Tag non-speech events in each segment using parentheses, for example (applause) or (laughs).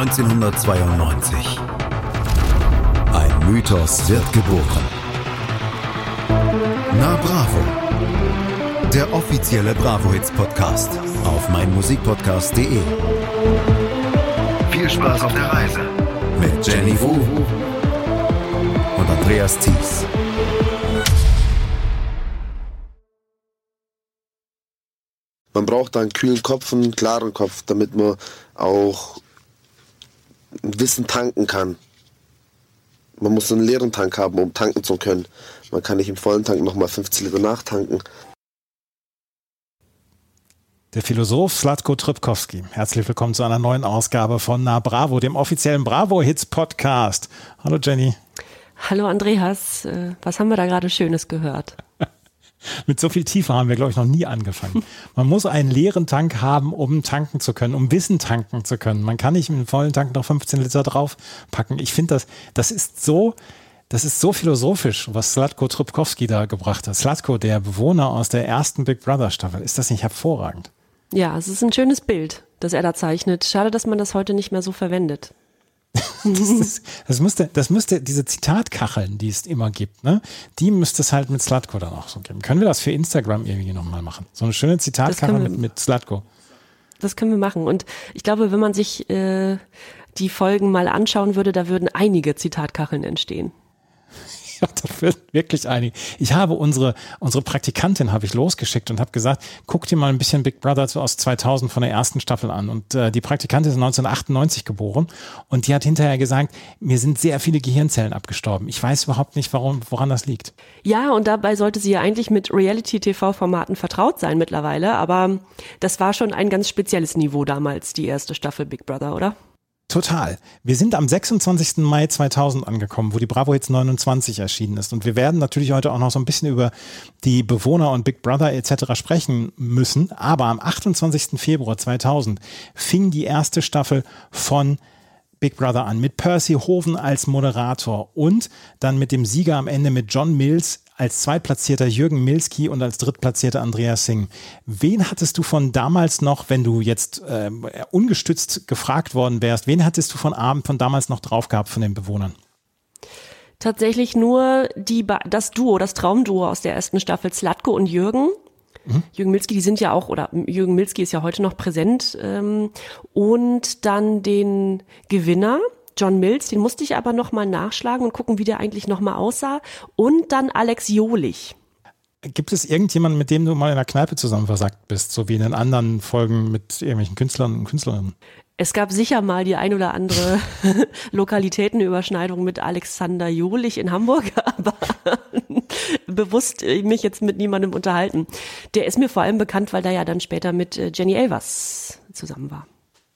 1992. Ein Mythos wird geboren. Na Bravo. Der offizielle Bravo Hits Podcast auf meinmusikpodcast.de. Viel Spaß auf der Reise mit Jenny Wu und Andreas Thies. Man braucht einen kühlen Kopf einen klaren Kopf, damit man auch Wissen tanken kann. Man muss einen leeren Tank haben, um tanken zu können. Man kann nicht im vollen Tank nochmal 15 Liter nachtanken. Der Philosoph Slatko Tripkowski. Herzlich willkommen zu einer neuen Ausgabe von Na Bravo, dem offiziellen Bravo Hits Podcast. Hallo Jenny. Hallo Andreas. Äh, was haben wir da gerade Schönes gehört? (laughs) Mit so viel Tiefe haben wir, glaube ich, noch nie angefangen. Man muss einen leeren Tank haben, um tanken zu können, um Wissen tanken zu können. Man kann nicht mit einem vollen Tank noch 15 Liter draufpacken. Ich finde das, das ist so, das ist so philosophisch, was Slatko Trubkowski da gebracht hat. Slatko, der Bewohner aus der ersten Big Brother Staffel. Ist das nicht hervorragend? Ja, es ist ein schönes Bild, das er da zeichnet. Schade, dass man das heute nicht mehr so verwendet. Das, ist, das, müsste, das müsste, diese Zitatkacheln, die es immer gibt, ne, die müsste es halt mit Slutko dann auch so geben. Können wir das für Instagram irgendwie nochmal machen? So eine schöne Zitatkachel mit, mit Slutko. Das können wir machen. Und ich glaube, wenn man sich äh, die Folgen mal anschauen würde, da würden einige Zitatkacheln entstehen. (laughs) Ja, da wird wirklich einige. Ich habe unsere, unsere Praktikantin habe ich losgeschickt und habe gesagt, guck dir mal ein bisschen Big Brother aus 2000 von der ersten Staffel an. Und äh, die Praktikantin ist 1998 geboren und die hat hinterher gesagt, mir sind sehr viele Gehirnzellen abgestorben. Ich weiß überhaupt nicht, warum, woran das liegt. Ja, und dabei sollte sie ja eigentlich mit Reality-TV-Formaten vertraut sein mittlerweile, aber das war schon ein ganz spezielles Niveau damals, die erste Staffel Big Brother, oder? Total. Wir sind am 26. Mai 2000 angekommen, wo die Bravo Hits 29 erschienen ist. Und wir werden natürlich heute auch noch so ein bisschen über die Bewohner und Big Brother etc. sprechen müssen. Aber am 28. Februar 2000 fing die erste Staffel von Big Brother an, mit Percy Hoven als Moderator und dann mit dem Sieger am Ende mit John Mills als Zweitplatzierter Jürgen Milski und als Drittplatzierter Andreas Singh. Wen hattest du von damals noch, wenn du jetzt äh, ungestützt gefragt worden wärst, wen hattest du von Abend von damals noch drauf gehabt von den Bewohnern? Tatsächlich nur die, das Duo, das Traumduo aus der ersten Staffel, Slatko und Jürgen. Mhm. Jürgen Milski, die sind ja auch, oder Jürgen Milski ist ja heute noch präsent. Ähm, und dann den Gewinner, John Mills, den musste ich aber nochmal nachschlagen und gucken, wie der eigentlich nochmal aussah. Und dann Alex Jolich. Gibt es irgendjemanden, mit dem du mal in der Kneipe zusammen versagt bist, so wie in den anderen Folgen mit irgendwelchen Künstlern und Künstlerinnen? Es gab sicher mal die ein oder andere (laughs) Lokalitätenüberschneidung mit Alexander Jolich in Hamburg, (laughs) aber bewusst mich jetzt mit niemandem unterhalten. Der ist mir vor allem bekannt, weil der ja dann später mit äh, Jenny Elvers zusammen war.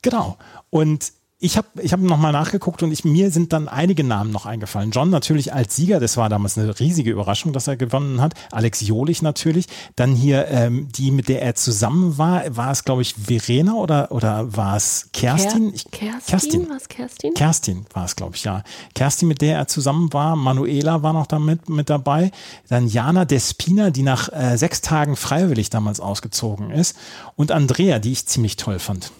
Genau. Und ich habe ich hab nochmal nachgeguckt und ich, mir sind dann einige Namen noch eingefallen. John natürlich als Sieger, das war damals eine riesige Überraschung, dass er gewonnen hat. Alex Jolich natürlich. Dann hier ähm, die, mit der er zusammen war, war es, glaube ich, Verena oder, oder war es Kerstin? Ich, Kerstin? Kerstin. War es Kerstin? Kerstin war es, glaube ich, ja. Kerstin, mit der er zusammen war. Manuela war noch damit mit dabei. Dann Jana Despina, die nach äh, sechs Tagen freiwillig damals ausgezogen ist. Und Andrea, die ich ziemlich toll fand.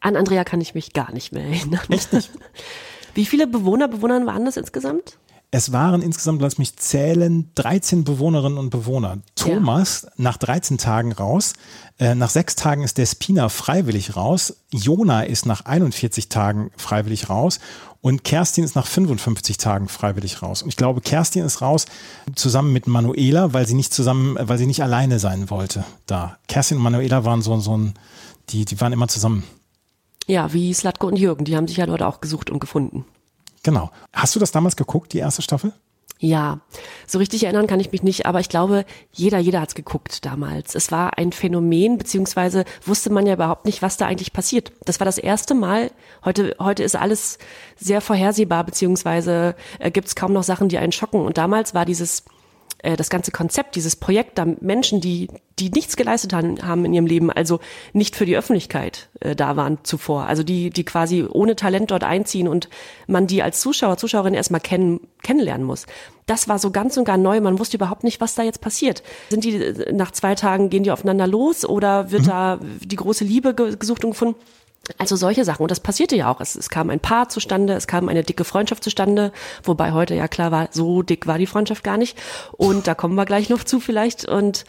An Andrea kann ich mich gar nicht mehr erinnern. Echt nicht? (laughs) Wie viele Bewohner, Bewohnerinnen waren das insgesamt? Es waren insgesamt, lass mich zählen, 13 Bewohnerinnen und Bewohner. Thomas ja. nach 13 Tagen raus. Äh, nach sechs Tagen ist der Spina freiwillig raus. Jona ist nach 41 Tagen freiwillig raus. Und Kerstin ist nach 55 Tagen freiwillig raus. Und ich glaube, Kerstin ist raus zusammen mit Manuela, weil sie nicht zusammen, weil sie nicht alleine sein wollte da. Kerstin und Manuela waren so, so ein, die, die waren immer zusammen. Ja, wie Slatko und Jürgen, die haben sich ja dort auch gesucht und gefunden. Genau. Hast du das damals geguckt, die erste Staffel? Ja, so richtig erinnern kann ich mich nicht, aber ich glaube, jeder, jeder hat's geguckt damals. Es war ein Phänomen, beziehungsweise wusste man ja überhaupt nicht, was da eigentlich passiert. Das war das erste Mal. Heute, heute ist alles sehr vorhersehbar, beziehungsweise äh, gibt's kaum noch Sachen, die einen schocken. Und damals war dieses äh, das ganze Konzept, dieses Projekt, da Menschen, die, die nichts geleistet haben, in ihrem Leben, also nicht für die Öffentlichkeit äh, da waren zuvor, also die, die quasi ohne Talent dort einziehen und man die als Zuschauer, Zuschauerin erstmal kennen, kennenlernen muss. Das war so ganz und gar neu. Man wusste überhaupt nicht, was da jetzt passiert. Sind die äh, nach zwei Tagen, gehen die aufeinander los oder wird mhm. da die große Liebe gesucht und gefunden? Also solche Sachen. Und das passierte ja auch. Es, es kam ein Paar zustande, es kam eine dicke Freundschaft zustande, wobei heute ja klar war, so dick war die Freundschaft gar nicht. Und da kommen wir gleich noch zu vielleicht. Und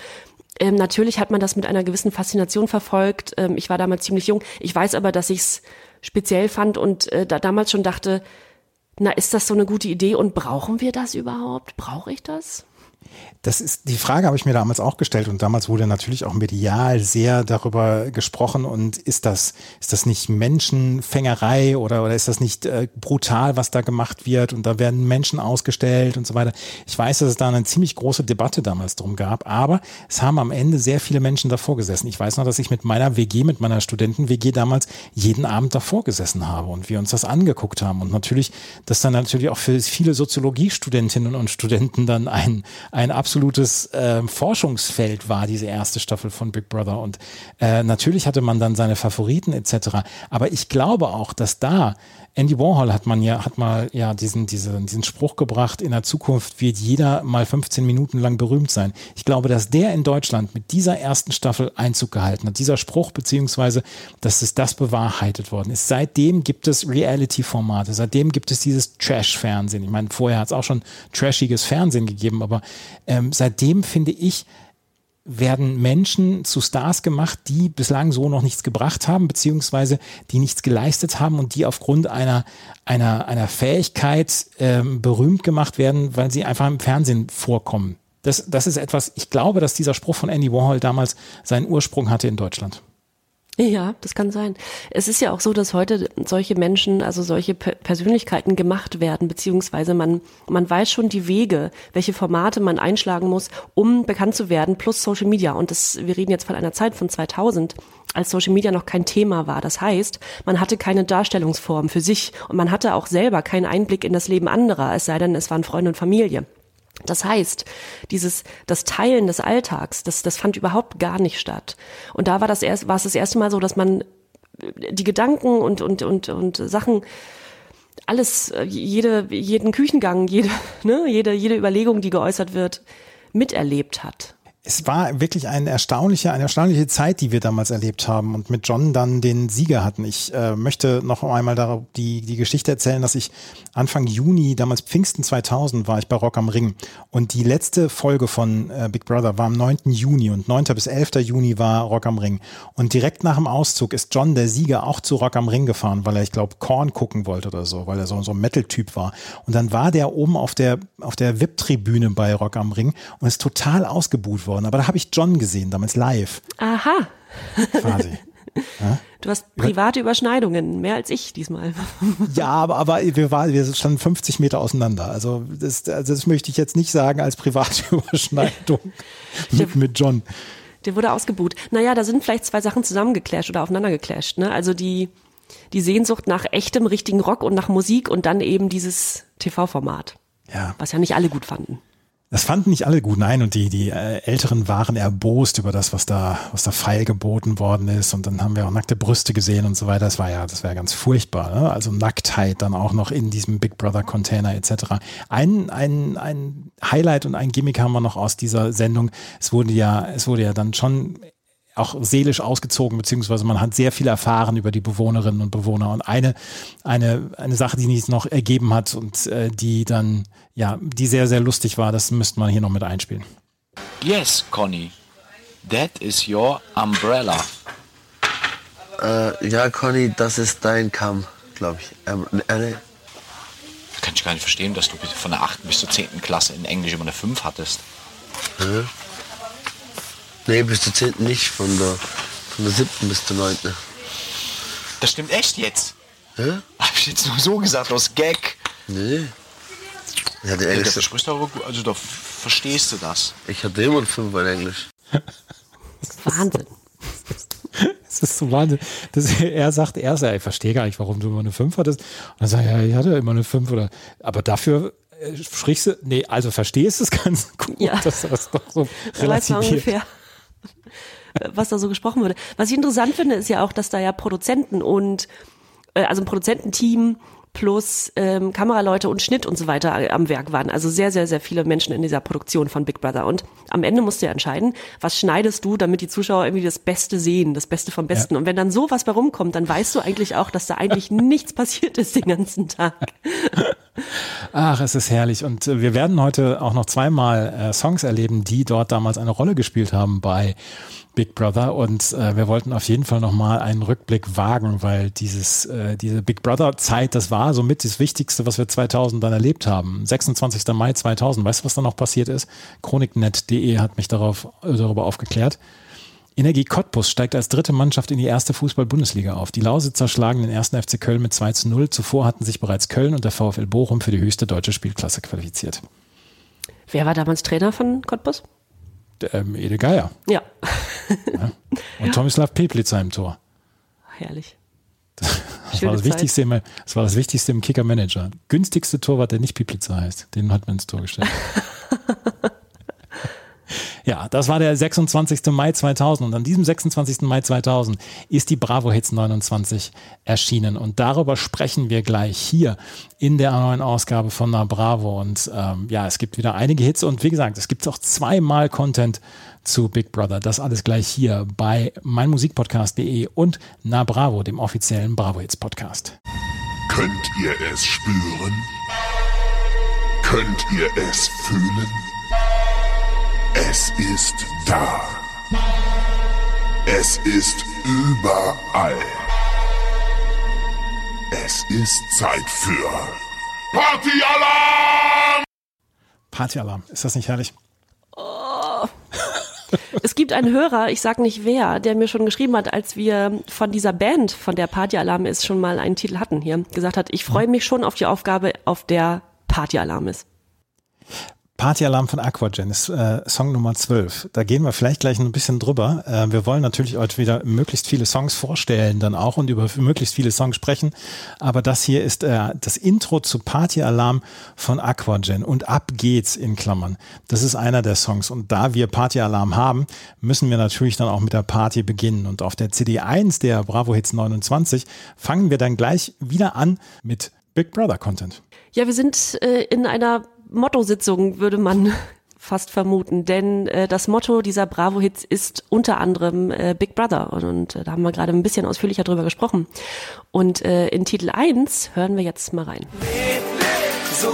ähm, natürlich hat man das mit einer gewissen Faszination verfolgt. Ähm, ich war damals ziemlich jung. Ich weiß aber, dass ich es speziell fand und äh, da damals schon dachte, na, ist das so eine gute Idee und brauchen wir das überhaupt? Brauche ich das? Das ist die Frage, habe ich mir damals auch gestellt und damals wurde natürlich auch medial sehr darüber gesprochen und ist das ist das nicht Menschenfängerei oder oder ist das nicht äh, brutal, was da gemacht wird und da werden Menschen ausgestellt und so weiter. Ich weiß, dass es da eine ziemlich große Debatte damals drum gab, aber es haben am Ende sehr viele Menschen davor gesessen. Ich weiß noch, dass ich mit meiner WG, mit meiner Studenten WG damals jeden Abend davor gesessen habe und wir uns das angeguckt haben und natürlich, dass dann natürlich auch für viele Soziologiestudentinnen und Studenten dann ein ein absolutes äh, Forschungsfeld war, diese erste Staffel von Big Brother. Und äh, natürlich hatte man dann seine Favoriten etc. Aber ich glaube auch, dass da Andy Warhol hat man ja, hat mal ja diesen, diesen, diesen Spruch gebracht, in der Zukunft wird jeder mal 15 Minuten lang berühmt sein. Ich glaube, dass der in Deutschland mit dieser ersten Staffel Einzug gehalten hat. Dieser Spruch, beziehungsweise, dass es das bewahrheitet worden ist. Seitdem gibt es Reality-Formate, seitdem gibt es dieses Trash-Fernsehen. Ich meine, vorher hat es auch schon trashiges Fernsehen gegeben, aber ähm, seitdem finde ich, werden Menschen zu Stars gemacht, die bislang so noch nichts gebracht haben, beziehungsweise die nichts geleistet haben und die aufgrund einer, einer, einer Fähigkeit ähm, berühmt gemacht werden, weil sie einfach im Fernsehen vorkommen. Das, das ist etwas, ich glaube, dass dieser Spruch von Andy Warhol damals seinen Ursprung hatte in Deutschland. Ja, das kann sein. Es ist ja auch so, dass heute solche Menschen, also solche Persönlichkeiten gemacht werden, beziehungsweise man, man weiß schon die Wege, welche Formate man einschlagen muss, um bekannt zu werden, plus Social Media. Und das, wir reden jetzt von einer Zeit von 2000, als Social Media noch kein Thema war. Das heißt, man hatte keine Darstellungsform für sich und man hatte auch selber keinen Einblick in das Leben anderer, es sei denn, es waren Freunde und Familie. Das heißt, dieses, das Teilen des Alltags, das, das fand überhaupt gar nicht statt. Und da war das erst, war es das erste Mal so, dass man die Gedanken und, und, und, und Sachen, alles, jede, jeden Küchengang, jede, (laughs) ne, jede, jede Überlegung, die geäußert wird, miterlebt hat es war wirklich eine erstaunliche, eine erstaunliche Zeit, die wir damals erlebt haben und mit John dann den Sieger hatten. Ich äh, möchte noch einmal darauf die, die Geschichte erzählen, dass ich Anfang Juni, damals Pfingsten 2000, war ich bei Rock am Ring und die letzte Folge von äh, Big Brother war am 9. Juni und 9. bis 11. Juni war Rock am Ring. Und direkt nach dem Auszug ist John, der Sieger, auch zu Rock am Ring gefahren, weil er, ich glaube, Korn gucken wollte oder so, weil er so, so ein Metal-Typ war. Und dann war der oben auf der, auf der VIP-Tribüne bei Rock am Ring und ist total ausgebuht worden. Aber da habe ich John gesehen, damals live. Aha. Quasi. (laughs) Ja? Du hast private Überschneidungen, mehr als ich diesmal. (laughs) Ja, aber, aber wir, waren, wir standen 50 Meter auseinander. Also das, also das möchte ich jetzt nicht sagen als private (laughs) Überschneidung mit, mit John. Der wurde ausgebuht. Naja, da sind vielleicht zwei Sachen zusammengeclasht oder aufeinander geclasht. Ne? Also die, die Sehnsucht nach echtem, richtigen Rock und nach Musik und dann eben dieses TV-Format. Ja. Was ja nicht alle gut fanden. Das fanden nicht alle gut, nein. Und die, die äh, Älteren waren erbost über das, was da, was da feil geboten worden ist. Und dann haben wir auch nackte Brüste gesehen und so weiter. Das war ja, das war ja ganz furchtbar. Ne? Also Nacktheit dann auch noch in diesem Big Brother Container etc. Ein, ein, ein Highlight und ein Gimmick haben wir noch aus dieser Sendung. Es wurde ja, es wurde ja dann schon auch seelisch ausgezogen, beziehungsweise man hat sehr viel erfahren über die Bewohnerinnen und Bewohner. Und eine, eine, eine Sache, die sich noch ergeben hat und äh, die dann, ja, die sehr, sehr lustig war, das müsste man hier noch mit einspielen. Yes, Conny. That is your umbrella. Äh, ja, Conny, das ist dein Kamm, glaube ich. Ähm, äh, nee. Kann ich gar nicht verstehen, dass du von der 8. bis zur 10. Klasse in Englisch immer eine 5 hattest. Hä? Nee, bis zur 10. nicht, von der, von der 7. bis zur 9. Das stimmt echt jetzt? Hä? Hab ich jetzt nur so gesagt, aus Gag. Nee. Ich hatte Ja, Englisch. das sprichst aber gut, also da verstehst du das. Ich hatte immer ein 5 in Englisch. Wahnsinn. Es ist so Wahnsinn. Das, er sagt erst, ja, ich verstehe gar nicht, warum du immer eine 5 hattest. Und dann sagt er, ja, ich hatte immer eine 5 oder, aber dafür äh, sprichst du, nee, also verstehst du es ganz gut, Ja. dass das doch so relativiert. ungefähr, was da so gesprochen wurde. Was ich interessant finde, ist ja auch, dass da ja Produzenten und äh, also ein Produzententeam plus ähm, Kameraleute und Schnitt und so weiter am Werk waren. Also sehr, sehr, sehr viele Menschen in dieser Produktion von Big Brother. Und am Ende musst du ja entscheiden, was schneidest du, damit die Zuschauer irgendwie das Beste sehen, das Beste vom Besten. Ja. Und wenn dann sowas bei rumkommt, dann weißt du eigentlich auch, dass da eigentlich (laughs) nichts passiert ist den ganzen Tag. Ach, es ist herrlich. Und äh, wir werden heute auch noch zweimal äh, Songs erleben, die dort damals eine Rolle gespielt haben bei Big Brother und äh, wir wollten auf jeden Fall nochmal einen Rückblick wagen, weil dieses, äh, diese Big Brother Zeit, das war somit das Wichtigste, was wir 2000 dann erlebt haben. 26. Mai 2000, weißt du, was da noch passiert ist? Chroniknet.de hat mich darauf, darüber aufgeklärt. Energie Cottbus steigt als dritte Mannschaft in die erste Fußball-Bundesliga auf. Die Lausitzer schlagen den ersten FC Köln mit 2 zu 0. Zuvor hatten sich bereits Köln und der VfL Bochum für die höchste deutsche Spielklasse qualifiziert. Wer war damals Trainer von Cottbus? ähm, Ede Geier. Ja. ja. Und. Tomislav Peplitzer im Tor. Herrlich. Das war das, Wichtigste im, das war das Wichtigste im Kicker-Manager. Günstigste Torwart, der nicht Piplitzer heißt. Den hat man ins Tor gestellt. (laughs) Ja, das war der 26. Mai 2000 und an diesem 26. Mai 2000 ist die Bravo Hits 29 erschienen und darüber sprechen wir gleich hier in der neuen Ausgabe von Na Bravo und ähm, ja, es gibt wieder einige Hits und wie gesagt, es gibt auch zweimal Content zu Big Brother. Das alles gleich hier bei meinmusikpodcast.de und Na Bravo, dem offiziellen Bravo Hits Podcast. Könnt ihr es spüren? Könnt ihr es fühlen? Es ist da. Es ist überall. Es ist Zeit für Partyalarm! Partyalarm, ist das nicht herrlich? Oh. Es gibt einen Hörer, ich sag nicht wer, der mir schon geschrieben hat, als wir von dieser Band, von der Partyalarm ist, schon mal einen Titel hatten hier, gesagt hat, ich freue mich schon auf die Aufgabe, auf der Partyalarm ist. Partyalarm von Aquagen ist äh, Song Nummer 12. Da gehen wir vielleicht gleich ein bisschen drüber. Äh, wir wollen natürlich heute wieder möglichst viele Songs vorstellen dann auch und über möglichst viele Songs sprechen. Aber das hier ist äh, das Intro zu Partyalarm von Aquagen und ab geht's in Klammern. Das ist einer der Songs und da wir Partyalarm haben, müssen wir natürlich dann auch mit der Party beginnen. Und auf der CD 1 der Bravo Hits 29 fangen wir dann gleich wieder an mit Big Brother Content. Ja, wir sind äh, in einer Motto-Sitzung, würde man (laughs) fast vermuten, denn äh, das Motto dieser Bravo-Hits ist unter anderem äh, Big Brother und, und äh, da haben wir gerade ein bisschen ausführlicher drüber gesprochen. Und äh, in Titel 1 hören wir jetzt mal rein. Leb, leb, so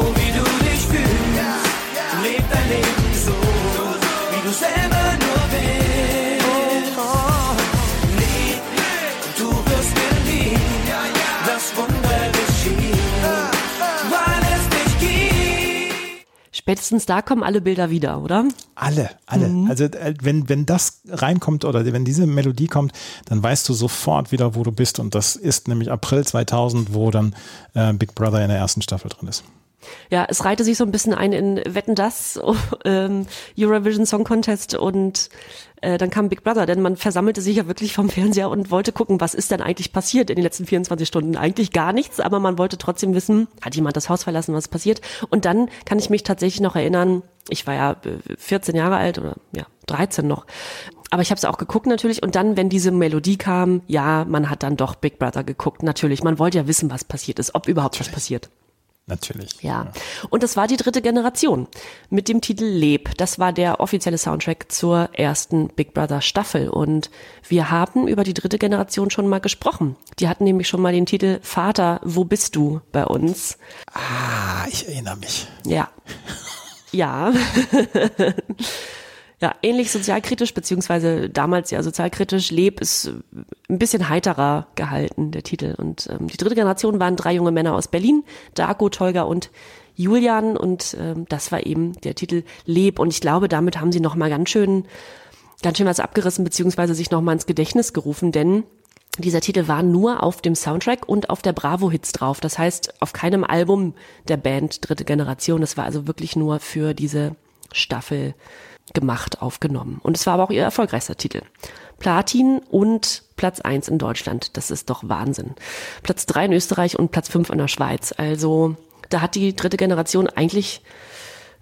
Spätestens da kommen alle Bilder wieder, oder? Alle, alle. Mhm. Also äh, wenn, wenn das reinkommt oder wenn diese Melodie kommt, dann weißt du sofort wieder, wo du bist. Und das ist nämlich April 2000, wo dann äh, Big Brother in der ersten Staffel drin ist. Ja, es reihte sich so ein bisschen ein in Wetten das, (laughs) ähm, Eurovision Song Contest und äh, dann kam Big Brother, denn man versammelte sich ja wirklich vom Fernseher und wollte gucken, was ist denn eigentlich passiert in den letzten 24 Stunden. Eigentlich gar nichts, aber man wollte trotzdem wissen, hat jemand das Haus verlassen, was passiert. Und dann kann ich mich tatsächlich noch erinnern, ich war ja 14 äh, Jahre alt oder ja 13 noch. Aber ich habe es auch geguckt natürlich und dann, wenn diese Melodie kam, ja, man hat dann doch Big Brother geguckt. Natürlich, man wollte ja wissen, was passiert ist, ob überhaupt was passiert. Natürlich. Ja. Und das war die dritte Generation mit dem Titel Leb. Das war der offizielle Soundtrack zur ersten Big Brother Staffel. Und wir haben über die dritte Generation schon mal gesprochen. Die hatten nämlich schon mal den Titel Vater, wo bist du bei uns? Ah, ich erinnere mich. Ja. (laughs) Ja. (laughs) (laughs) Ja, ähnlich sozialkritisch, beziehungsweise damals ja sozialkritisch. Leb ist ein bisschen heiterer gehalten, der Titel. Und ähm, die dritte Generation waren drei junge Männer aus Berlin, Darko, Tolga und Julian. Und ähm, das war eben der Titel Leb. Und ich glaube, damit haben sie nochmal ganz schön, ganz schön was abgerissen, beziehungsweise sich nochmal ins Gedächtnis gerufen, denn dieser Titel war nur auf dem Soundtrack und auf der Bravo Hits drauf. Das heißt, auf keinem Album der Band Dritte Generation. Das war also wirklich nur für diese Staffel gemacht, aufgenommen. Und es war aber auch ihr erfolgreichster Titel. Platin und Platz eins in Deutschland. Das ist doch Wahnsinn. Platz drei in Österreich und Platz fünf in der Schweiz. Also da hat die dritte Generation eigentlich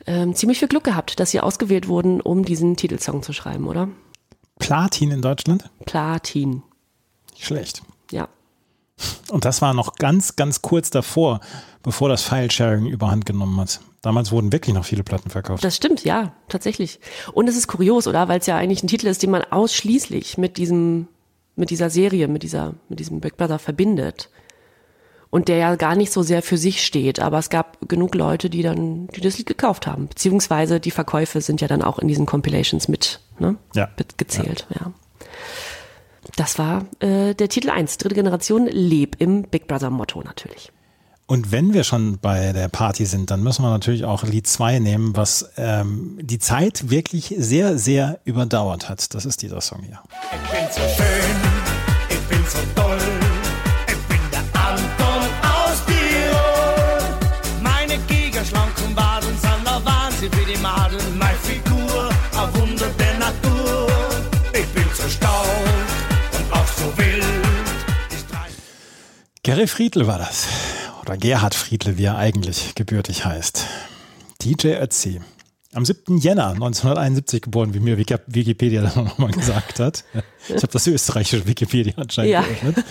ähm, ziemlich viel Glück gehabt, dass sie ausgewählt wurden, um diesen Titelsong zu schreiben, oder? Platin in Deutschland? Platin. Schlecht. Ja. Und das war noch ganz, ganz kurz davor, bevor das File-Sharing überhand genommen hat. Damals wurden wirklich noch viele Platten verkauft. Das stimmt, ja, tatsächlich. Und es ist kurios, oder? Weil es ja eigentlich ein Titel ist, den man ausschließlich mit diesem, mit dieser Serie, mit dieser, mit diesem Big Brother verbindet. Und der ja gar nicht so sehr für sich steht. Aber es gab genug Leute, die dann, die das Lied gekauft haben. Beziehungsweise die Verkäufe sind ja dann auch in diesen Compilations mit, ne? Ja. Gezählt, ja. Das war äh, der Titel 1, dritte Generation, Leb im Big Brother Motto natürlich. Und wenn wir schon bei der Party sind, dann müssen wir natürlich auch Lied 2 nehmen, was ähm, die Zeit wirklich sehr, sehr überdauert hat. Das ist dieser Song hier. Ich bin so schön, ich bin so toll. Ich bin der Anton aus Tirol. Meine gigaschlanken Waden sind der Wahnsinn für die Madeln. Meine Figur, ein Wunder der Natur. Ich bin so stark und auch so wild. Gary Friedl war das. Oder Gerhard Friedle, wie er eigentlich gebürtig heißt. DJ Ötzi. Am 7. Jänner 1971 geboren, wie mir Wiki- Wikipedia (laughs) dann nochmal gesagt hat. Ich habe das österreichische Wikipedia anscheinend Ja. geöffnet.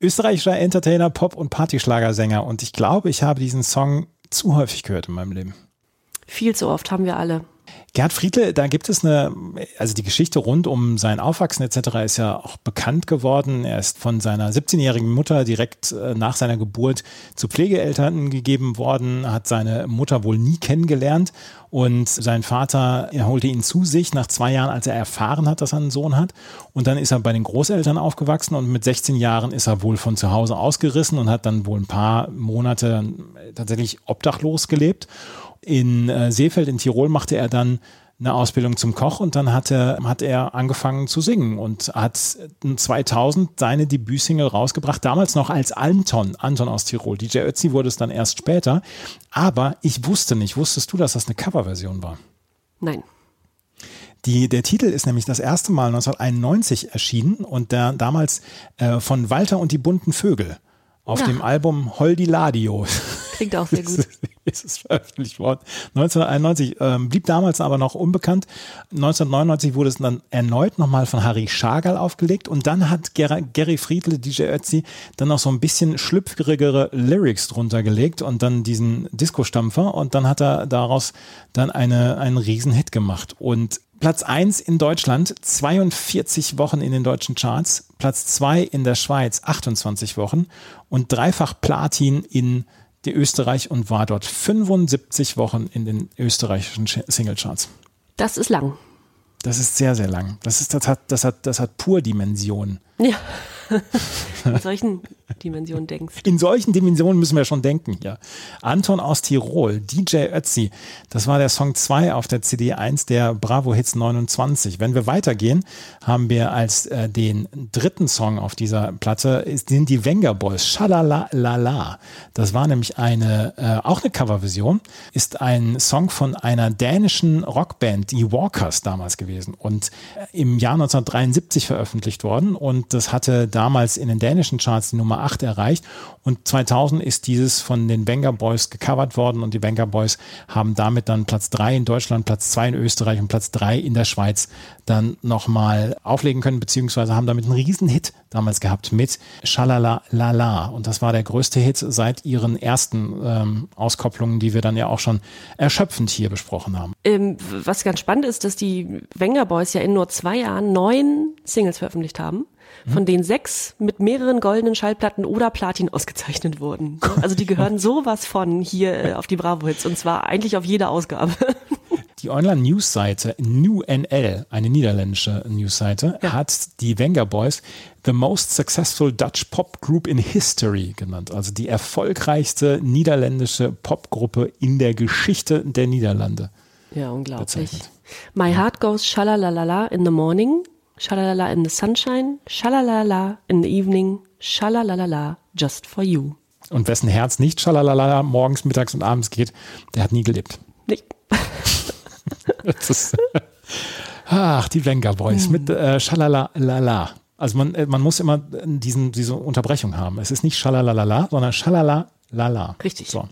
Österreichischer Entertainer, Pop- und Partyschlagersänger. Und ich glaube, ich habe diesen Song zu häufig gehört in meinem Leben. Viel zu oft haben wir alle. Gerhard Friedle, da gibt es eine, also die Geschichte rund um sein Aufwachsen etc. ist ja auch bekannt geworden. Er ist von seiner 17-jährigen Mutter direkt äh, nach seiner Geburt zu Pflegeeltern gegeben worden, hat seine Mutter wohl nie kennengelernt und sein Vater er holte ihn zu sich nach zwei Jahren, als er erfahren hat, dass er einen Sohn hat. Und dann ist er bei den Großeltern aufgewachsen und mit 16 Jahren ist er wohl von zu Hause ausgerissen und hat dann wohl ein paar Monate tatsächlich obdachlos gelebt. In äh, Seefeld in Tirol machte er dann eine Ausbildung zum Koch und dann hat er, hat er angefangen zu singen und hat 2000 seine Debütsingle rausgebracht, damals noch als Anton, Anton aus Tirol. DJ Ötzi wurde es dann erst später, aber ich wusste nicht, wusstest du, dass das eine Coverversion war? Nein. Die, der Titel ist nämlich das erste Mal 1991 erschienen und der, damals äh, von Walter und die bunten Vögel auf Ja. dem Album Holdi Ladio. Klingt auch sehr (laughs) gut. ist es veröffentlicht worden. 1991 ähm, blieb damals aber noch unbekannt. 1999 wurde es dann erneut nochmal von Harry Schagal aufgelegt und dann hat Ger Gary Friedle, DJ Ötzi, dann noch so ein bisschen schlüpfrigere Lyrics drunter gelegt und dann diesen Disco-Stampfer und dann hat er daraus dann eine, einen Riesenhit gemacht. Und Platz 1 in Deutschland, 42 Wochen in den deutschen Charts, Platz 2 in der Schweiz, 28 Wochen und dreifach Platin in die Österreich und war dort 75 Wochen in den österreichischen Sch- Singlecharts. Das ist lang. Das ist sehr, sehr lang. Das, ist, das, hat, das, hat, das hat pur Dimensionen. Ja. (laughs) In solchen Dimensionen denkst. In solchen Dimensionen müssen wir schon denken hier. Anton aus Tirol, DJ Ötzi, das war der Song 2 auf der CD 1 der Bravo Hits 29. Wenn wir weitergehen, haben wir als äh, den dritten Song auf dieser Platte sind die Wenger Boys, Schalalala. Das war nämlich eine, äh, auch eine Coverversion, ist ein Song von einer dänischen Rockband, die Walkers damals gewesen und äh, im Jahr 1973 veröffentlicht worden und das hatte damals in den dänischen Charts die Nummer 8 erreicht. Und 2000 ist dieses von den Venga Boys gecovert worden und die Venga Boys haben damit dann Platz 3 in Deutschland, Platz 2 in Österreich und Platz 3 in der Schweiz dann nochmal auflegen können, beziehungsweise haben damit einen riesen Hit damals gehabt mit Shalala Lala. Und das war der größte Hit seit ihren ersten ähm, Auskopplungen, die wir dann ja auch schon erschöpfend hier besprochen haben. Ähm, was ganz spannend ist, dass die Wenger Boys ja in nur zwei Jahren neun Singles veröffentlicht haben, von denen sechs mit mehreren goldenen Schallplatten oder Platin ausgezeichnet wurden. Also die gehören (laughs) sowas von hier äh, auf die Bravo-Hits und zwar eigentlich auf jede Ausgabe. (laughs) Die Online-News-Seite NewNL, eine niederländische News-Seite, hat die Wenger Boys the most successful Dutch Pop Group in History genannt. Also die erfolgreichste niederländische Popgruppe in der Geschichte der Niederlande. Ja, unglaublich. Bezeichnet. My heart goes shalalala in the morning, shalalala in the sunshine, shalalala in the evening, shalalala just for you. Und wessen Herz nicht schalalala morgens, mittags und abends geht, der hat nie gelebt. (laughs) Das ist, ach, die Wenger Boys mit äh, Schalalalala. Also man, äh, man muss immer diesen, diese Unterbrechung haben. Es ist nicht Schalalalala, sondern Schalalalala. Richtig. So.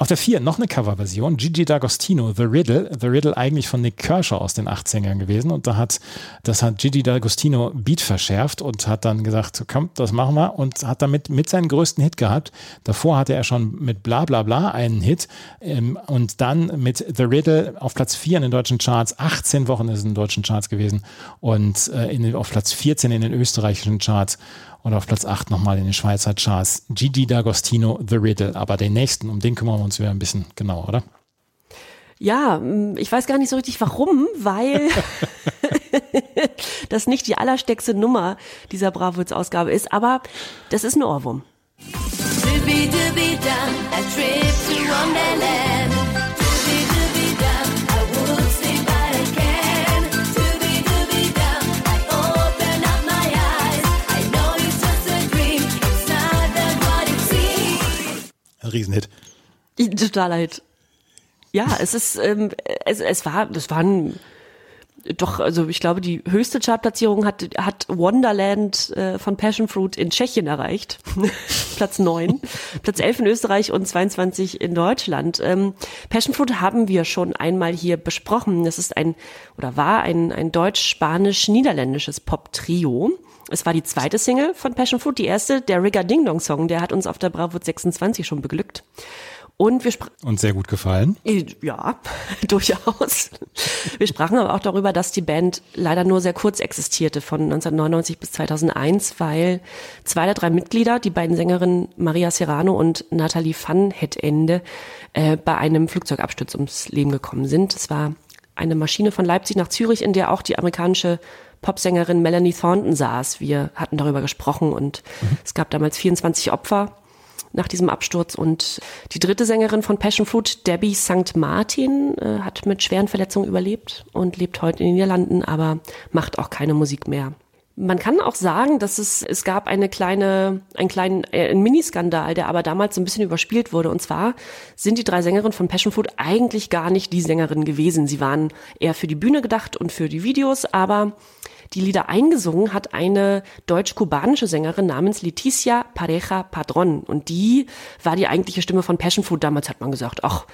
Auf der 4 noch eine Coverversion, Gigi D'Agostino, The Riddle. The Riddle eigentlich von Nick Kershaw aus den 80ern gewesen. Und da hat, das hat Gigi D'Agostino Beat verschärft und hat dann gesagt, komm, das machen wir. Und hat damit mit seinen größten Hit gehabt. Davor hatte er schon mit Bla Bla Bla einen Hit. Ähm, und dann mit The Riddle auf Platz 4 in den deutschen Charts, 18 Wochen ist es in den deutschen Charts gewesen. Und äh, auf Platz 14 in den österreichischen Charts und auf Platz 8 nochmal in den Schweizer Charts Gigi D'Agostino, The Riddle. Aber den nächsten, um den kümmern wir uns wieder ein bisschen genauer, oder? Ja, mm, ich weiß gar nicht so richtig warum, weil (laughs) das nicht die allersteckste Nummer dieser Bravo-Ausgabe ist, aber das ist ein Ohrwurm. Dooby-dooby-dum, a trip to Wonderland. Riesenhit. Totaler Hit. Ja, es ist, ähm, es, es war, das war ein, doch, also ich glaube, die höchste Chartplatzierung hat, hat Wonderland äh, von Passion Fruit in Tschechien erreicht. (laughs) Platz 9. (laughs) Platz 11 in Österreich und 22 in Deutschland. Ähm, Passion Fruit haben wir schon einmal hier besprochen. Das ist ein, oder war ein, ein deutsch-spanisch-niederländisches Pop-Trio. Es war die zweite Single von Passion Fruit, die erste, der Rigger Ding Dong Song, der hat uns auf der Bravo 26 schon beglückt. Und wir Und sehr gut gefallen. ja, (laughs) durchaus. Wir sprachen aber auch darüber, dass die Band leider nur sehr kurz existierte, von 1999 bis 2001, weil zwei der drei Mitglieder, die beiden Sängerinnen Maria Serrano und Nathalie Van Ende, äh, bei einem Flugzeugabsturz ums Leben gekommen sind. Es war eine Maschine von Leipzig nach Zürich, in der auch die amerikanische Popsängerin Melanie Thornton saß. Wir hatten darüber gesprochen und es gab damals 24 Opfer nach diesem Absturz. Und die dritte Sängerin von Passion Fruit, Debbie St. Martin, äh, hat mit schweren Verletzungen überlebt und lebt heute in den Niederlanden, aber macht auch keine Musik mehr. Man kann auch sagen, dass es, es gab eine kleine, einen kleinen, äh, einen Miniskandal, der aber damals so ein bisschen überspielt wurde. Und zwar sind die drei Sängerinnen von Passion Fruit eigentlich gar nicht die Sängerinnen gewesen. Sie waren eher für die Bühne gedacht und für die Videos, aber die Lieder eingesungen hat eine deutsch-kubanische Sängerin namens Leticia Pareja Padron. Und die war die eigentliche Stimme von Passion Fruit. Damals hat man gesagt, ach,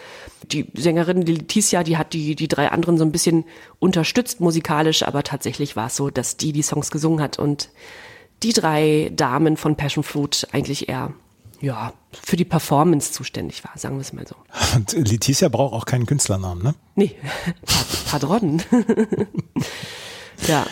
die Sängerin Leticia, die hat die, die drei anderen so ein bisschen unterstützt musikalisch, aber tatsächlich war es so, dass die die Songs gesungen hat und die drei Damen von Passion Fruit eigentlich eher ja, für die Performance zuständig war, sagen wir es mal so. Und Leticia braucht auch keinen Künstlernamen, ne? Nee, (laughs) Pad- Padron. (laughs) ja,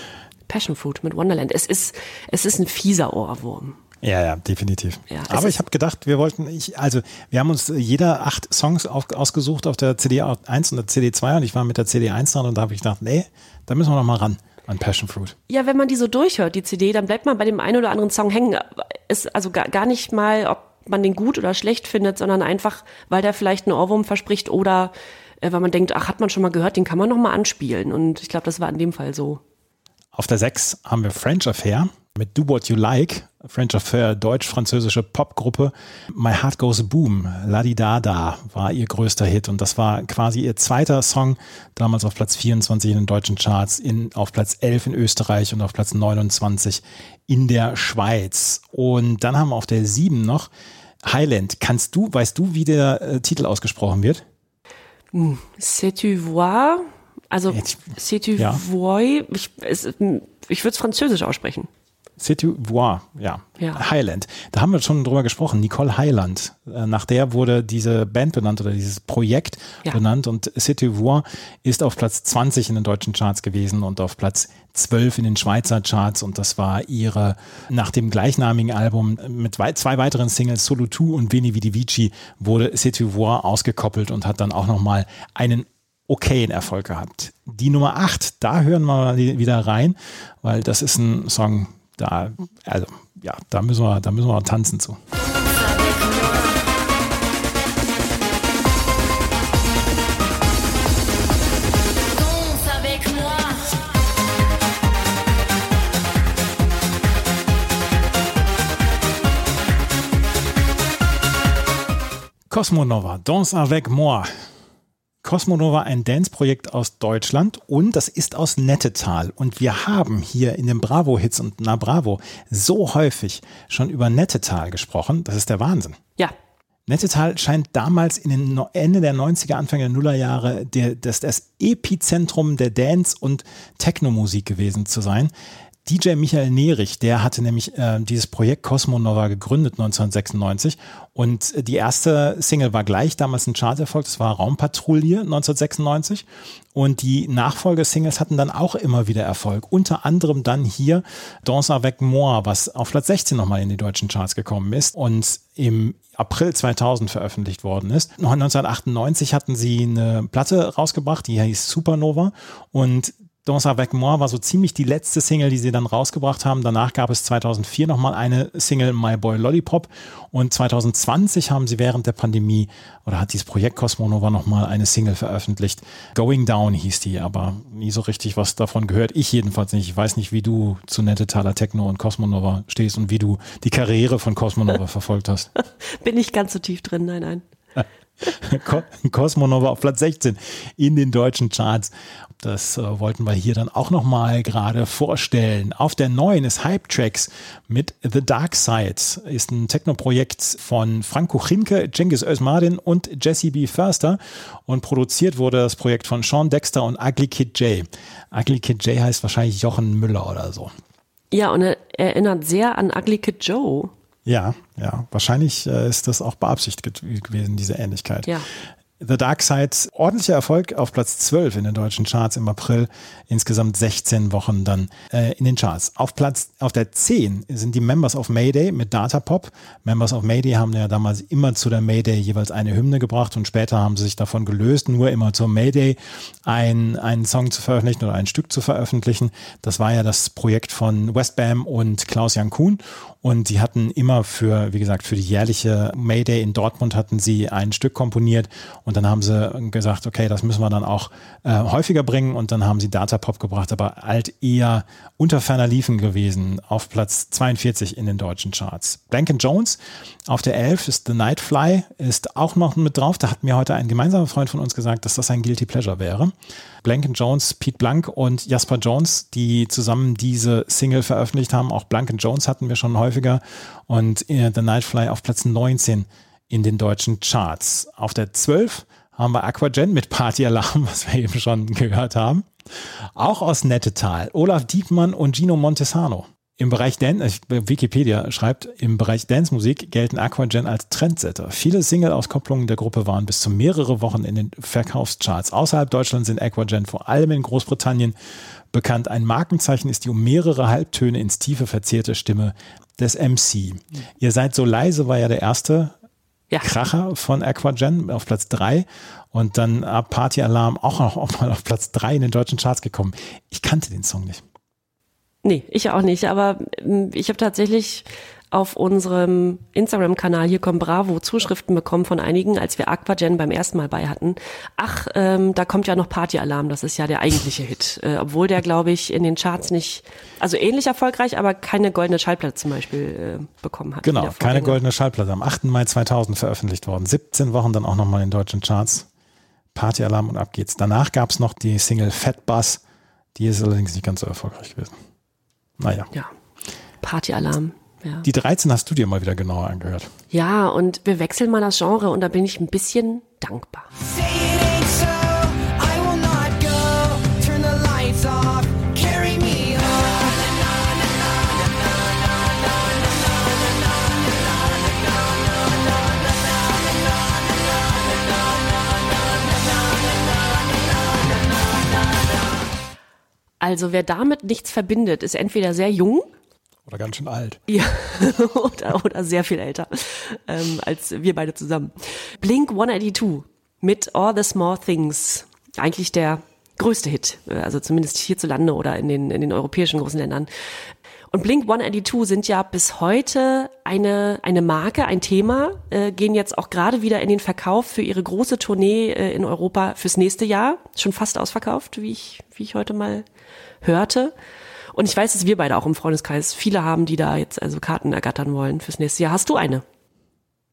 Passion Fruit mit Wonderland. Es ist, es ist ein fieser Ohrwurm. Ja, ja, definitiv. Ja, Aber ich habe gedacht, wir wollten, ich, also wir haben uns jeder acht Songs auf, ausgesucht auf der CD 1 und der CD 2 und ich war mit der CD 1 dran und da habe ich gedacht, nee, da müssen wir noch mal ran an Passion Fruit. Ja, wenn man die so durchhört, die CD, dann bleibt man bei dem einen oder anderen Song hängen. Ist also gar, gar nicht mal, ob man den gut oder schlecht findet, sondern einfach, weil der vielleicht einen Ohrwurm verspricht oder äh, weil man denkt, ach, hat man schon mal gehört, den kann man noch mal anspielen. Und ich glaube, das war in dem Fall so. Auf der 6 haben wir French Affair mit Do What You Like. French Affair, deutsch-französische Popgruppe. My Heart Goes Boom, La Di Da war ihr größter Hit und das war quasi ihr zweiter Song, damals auf Platz 24 in den deutschen Charts, in, auf Platz 11 in Österreich und auf Platz 29 in der Schweiz. Und dann haben wir auf der 7 noch Highland. Kannst du, weißt du, wie der äh, Titel ausgesprochen wird? C'est tu vois, also tu ja. vois, ich, ich würde es französisch aussprechen. C'est tu vois, ja. Ja. Highland. Da haben wir schon drüber gesprochen. Nicole Highland. Äh, Nach der wurde diese Band benannt oder dieses Projekt Ja. benannt. Und C'est tu vois ist auf Platz 20 in den deutschen Charts gewesen und auf Platz 12 in den Schweizer Charts. Und das war ihre, nach dem gleichnamigen Album mit wei zwei weiteren Singles, Solo 2 und Veni Vidi Vici, wurde C'est tu vois ausgekoppelt und hat dann auch nochmal einen okayen Erfolg gehabt. Die Nummer 8, da hören wir mal wieder rein, weil das ist ein Song, da, also, ja, da müssen wir, da müssen wir tanzen zu. Cosmonova, Danse avec moi. Cosmonova, ein Dance-Projekt aus Deutschland und das ist aus Nettetal. Und wir haben hier in den Bravo-Hits und Na Bravo so häufig schon über Nettetal gesprochen. Das ist der Wahnsinn. Ja, Nettetal scheint damals in den Ende der 90er, Anfang der Nullerjahre der, das, das Epizentrum der Dance- und Techno-Musik gewesen zu sein. DJ Michael Nerich, der hatte nämlich äh, dieses Projekt Cosmonova gegründet 1996 und äh, die erste Single war gleich damals ein Charterfolg, das war Raumpatrouille 1996 und die Nachfolgesingles hatten dann auch immer wieder Erfolg, unter anderem dann hier Danse avec moi, was auf Platz 16 nochmal in die deutschen Charts gekommen ist und im April 2000 veröffentlicht worden ist. 1998 hatten sie eine Platte rausgebracht, die hieß Supernova. Und Danse avec moi war so ziemlich die letzte Single, die sie dann rausgebracht haben. Danach gab es 2004 nochmal eine Single My Boy Lollipop und 2020 haben sie während der Pandemie oder hat dieses Projekt Cosmonova nochmal eine Single veröffentlicht. Going Down hieß die, aber nie so richtig was davon gehört. Ich jedenfalls nicht. Ich weiß nicht, wie du zu Nette Taler Techno und Cosmonova stehst und wie du die Karriere von Cosmonova (laughs) verfolgt hast. Bin nicht ganz so tief drin, nein, nein. (laughs) Co- Cosmonova auf Platz 16 in den deutschen Charts. Das äh, wollten wir hier dann auch nochmal gerade vorstellen. Auf der neuen ist Hype Tracks mit The Dark Side. Ist ein Techno-Projekt von Franco Chinke, Cengiz Özmadin und Jesse B. Förster. Und produziert wurde das Projekt von Sean Dexter und Ugly Kid J. Ugly Kid J heißt wahrscheinlich Jochen Müller oder so. Ja, und er erinnert sehr an Ugly Kid Joe. Ja, ja. Wahrscheinlich äh, ist das auch beabsichtigt gewesen, diese Ähnlichkeit. Ja. The Dark Side, ordentlicher Erfolg auf Platz 12 in den deutschen Charts im April. Insgesamt 16 Wochen dann äh, in den Charts. Auf Platz, auf der 10 sind die Members of Mayday mit Data Pop. Members of Mayday haben ja damals immer zu der Mayday jeweils eine Hymne gebracht und später haben sie sich davon gelöst, nur immer zur Mayday ein, einen Song zu veröffentlichen oder ein Stück zu veröffentlichen. Das war ja das Projekt von Westbam und Klaus-Jan Kuhn. Und sie hatten immer für, wie gesagt, für die jährliche Mayday in Dortmund hatten sie ein Stück komponiert und dann haben sie gesagt, okay, das müssen wir dann auch äh, häufiger bringen und dann haben sie Data Pop gebracht, aber halt eher unter ferner Liefen gewesen, auf Platz 42 in den deutschen Charts. Blank Jones auf der 11 ist The Nightfly, ist auch noch mit drauf. Da hat mir heute ein gemeinsamer Freund von uns gesagt, dass das ein Guilty Pleasure wäre. Blank Jones, Pete Blank und Jasper Jones, die zusammen diese Single veröffentlicht haben. Auch Blank Jones hatten wir schon häufiger und äh, The Nightfly auf Platz 19 in den deutschen Charts. Auf der 12 haben wir Aquagen mit Party Alarm, (laughs) was wir eben schon gehört haben. Auch aus Nettetal, Olaf Diekmann und Gino Montesano. Im Bereich Dance, äh, Wikipedia schreibt, im Bereich Dance-Musik gelten Aquagen als Trendsetter. Viele Single-Auskopplungen der Gruppe waren bis zu mehrere Wochen in den Verkaufscharts. Außerhalb Deutschlands sind Aquagen vor allem in Großbritannien bekannt. Ein Markenzeichen ist die um mehrere Halbtöne ins Tiefe verzierte Stimme des MC. Ihr seid so leise war ja der erste Ja. Kracher von Aquagen auf Platz 3 und dann ab Party Alarm auch noch auch mal auf Platz 3 in den deutschen Charts gekommen. Ich kannte den Song nicht. Nee, ich auch nicht, aber ähm, ich habe tatsächlich auf unserem Instagram-Kanal hier kommt Bravo Zuschriften bekommen von einigen, als wir Aquagen beim ersten Mal bei hatten. Ach, ähm, da kommt ja noch Party Alarm, das ist ja der eigentliche Hit. Äh, obwohl der, glaube ich, in den Charts nicht, also ähnlich erfolgreich, aber keine goldene Schallplatte zum Beispiel äh, bekommen hat. Genau, keine goldene Schallplatte. Am 8. Mai 2000 veröffentlicht worden. 17 Wochen dann auch nochmal in deutschen Charts. Party Alarm und ab geht's. Danach gab es noch die Single Fat Bass. Die ist allerdings nicht ganz so erfolgreich gewesen. Naja. Ja, Party Alarm. Ja. Die 13 hast du dir mal wieder genauer angehört. ja, und wir wechseln mal das Genre und da bin ich ein bisschen dankbar. Also wer damit nichts verbindet, ist entweder sehr jung Oder ganz schön alt. (laughs) Ja, oder, oder sehr viel älter ähm, als wir beide zusammen. Blink 182 mit All the Small Things. Eigentlich der größte Hit, äh, also zumindest hierzulande oder in den, in den europäischen großen Ländern. Und Blink 182 sind ja bis heute eine, eine Marke, ein Thema, äh, gehen jetzt auch gerade wieder in den Verkauf für ihre große Tournee äh, in Europa fürs nächste Jahr. Schon fast ausverkauft, wie ich, wie ich heute mal hörte. Und ich weiß, dass wir beide auch im Freundeskreis viele haben, die da jetzt also Karten ergattern wollen fürs nächste Jahr. Hast du eine?